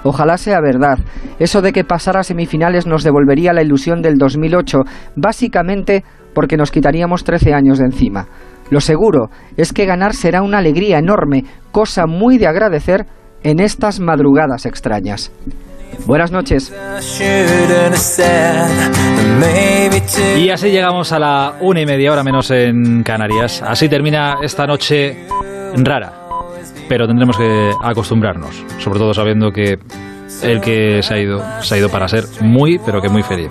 Ojalá sea verdad. Eso de que pasar a semifinales nos devolvería la ilusión del 2008, básicamente porque nos quitaríamos 13 años de encima. Lo seguro es que ganar será una alegría enorme, cosa muy de agradecer en estas madrugadas extrañas. Buenas noches. Y así llegamos a la una y media hora menos en Canarias. Así termina esta noche rara. Pero tendremos que acostumbrarnos, sobre todo sabiendo que el que se ha ido, se ha ido para ser muy, pero que muy feliz.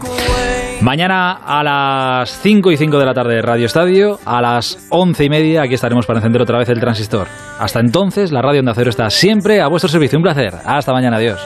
Mañana a las 5 y 5 de la tarde Radio Estadio, a las 11 y media aquí estaremos para encender otra vez el transistor. Hasta entonces, la radio Onda Cero está siempre a vuestro servicio. Un placer. Hasta mañana. Adiós.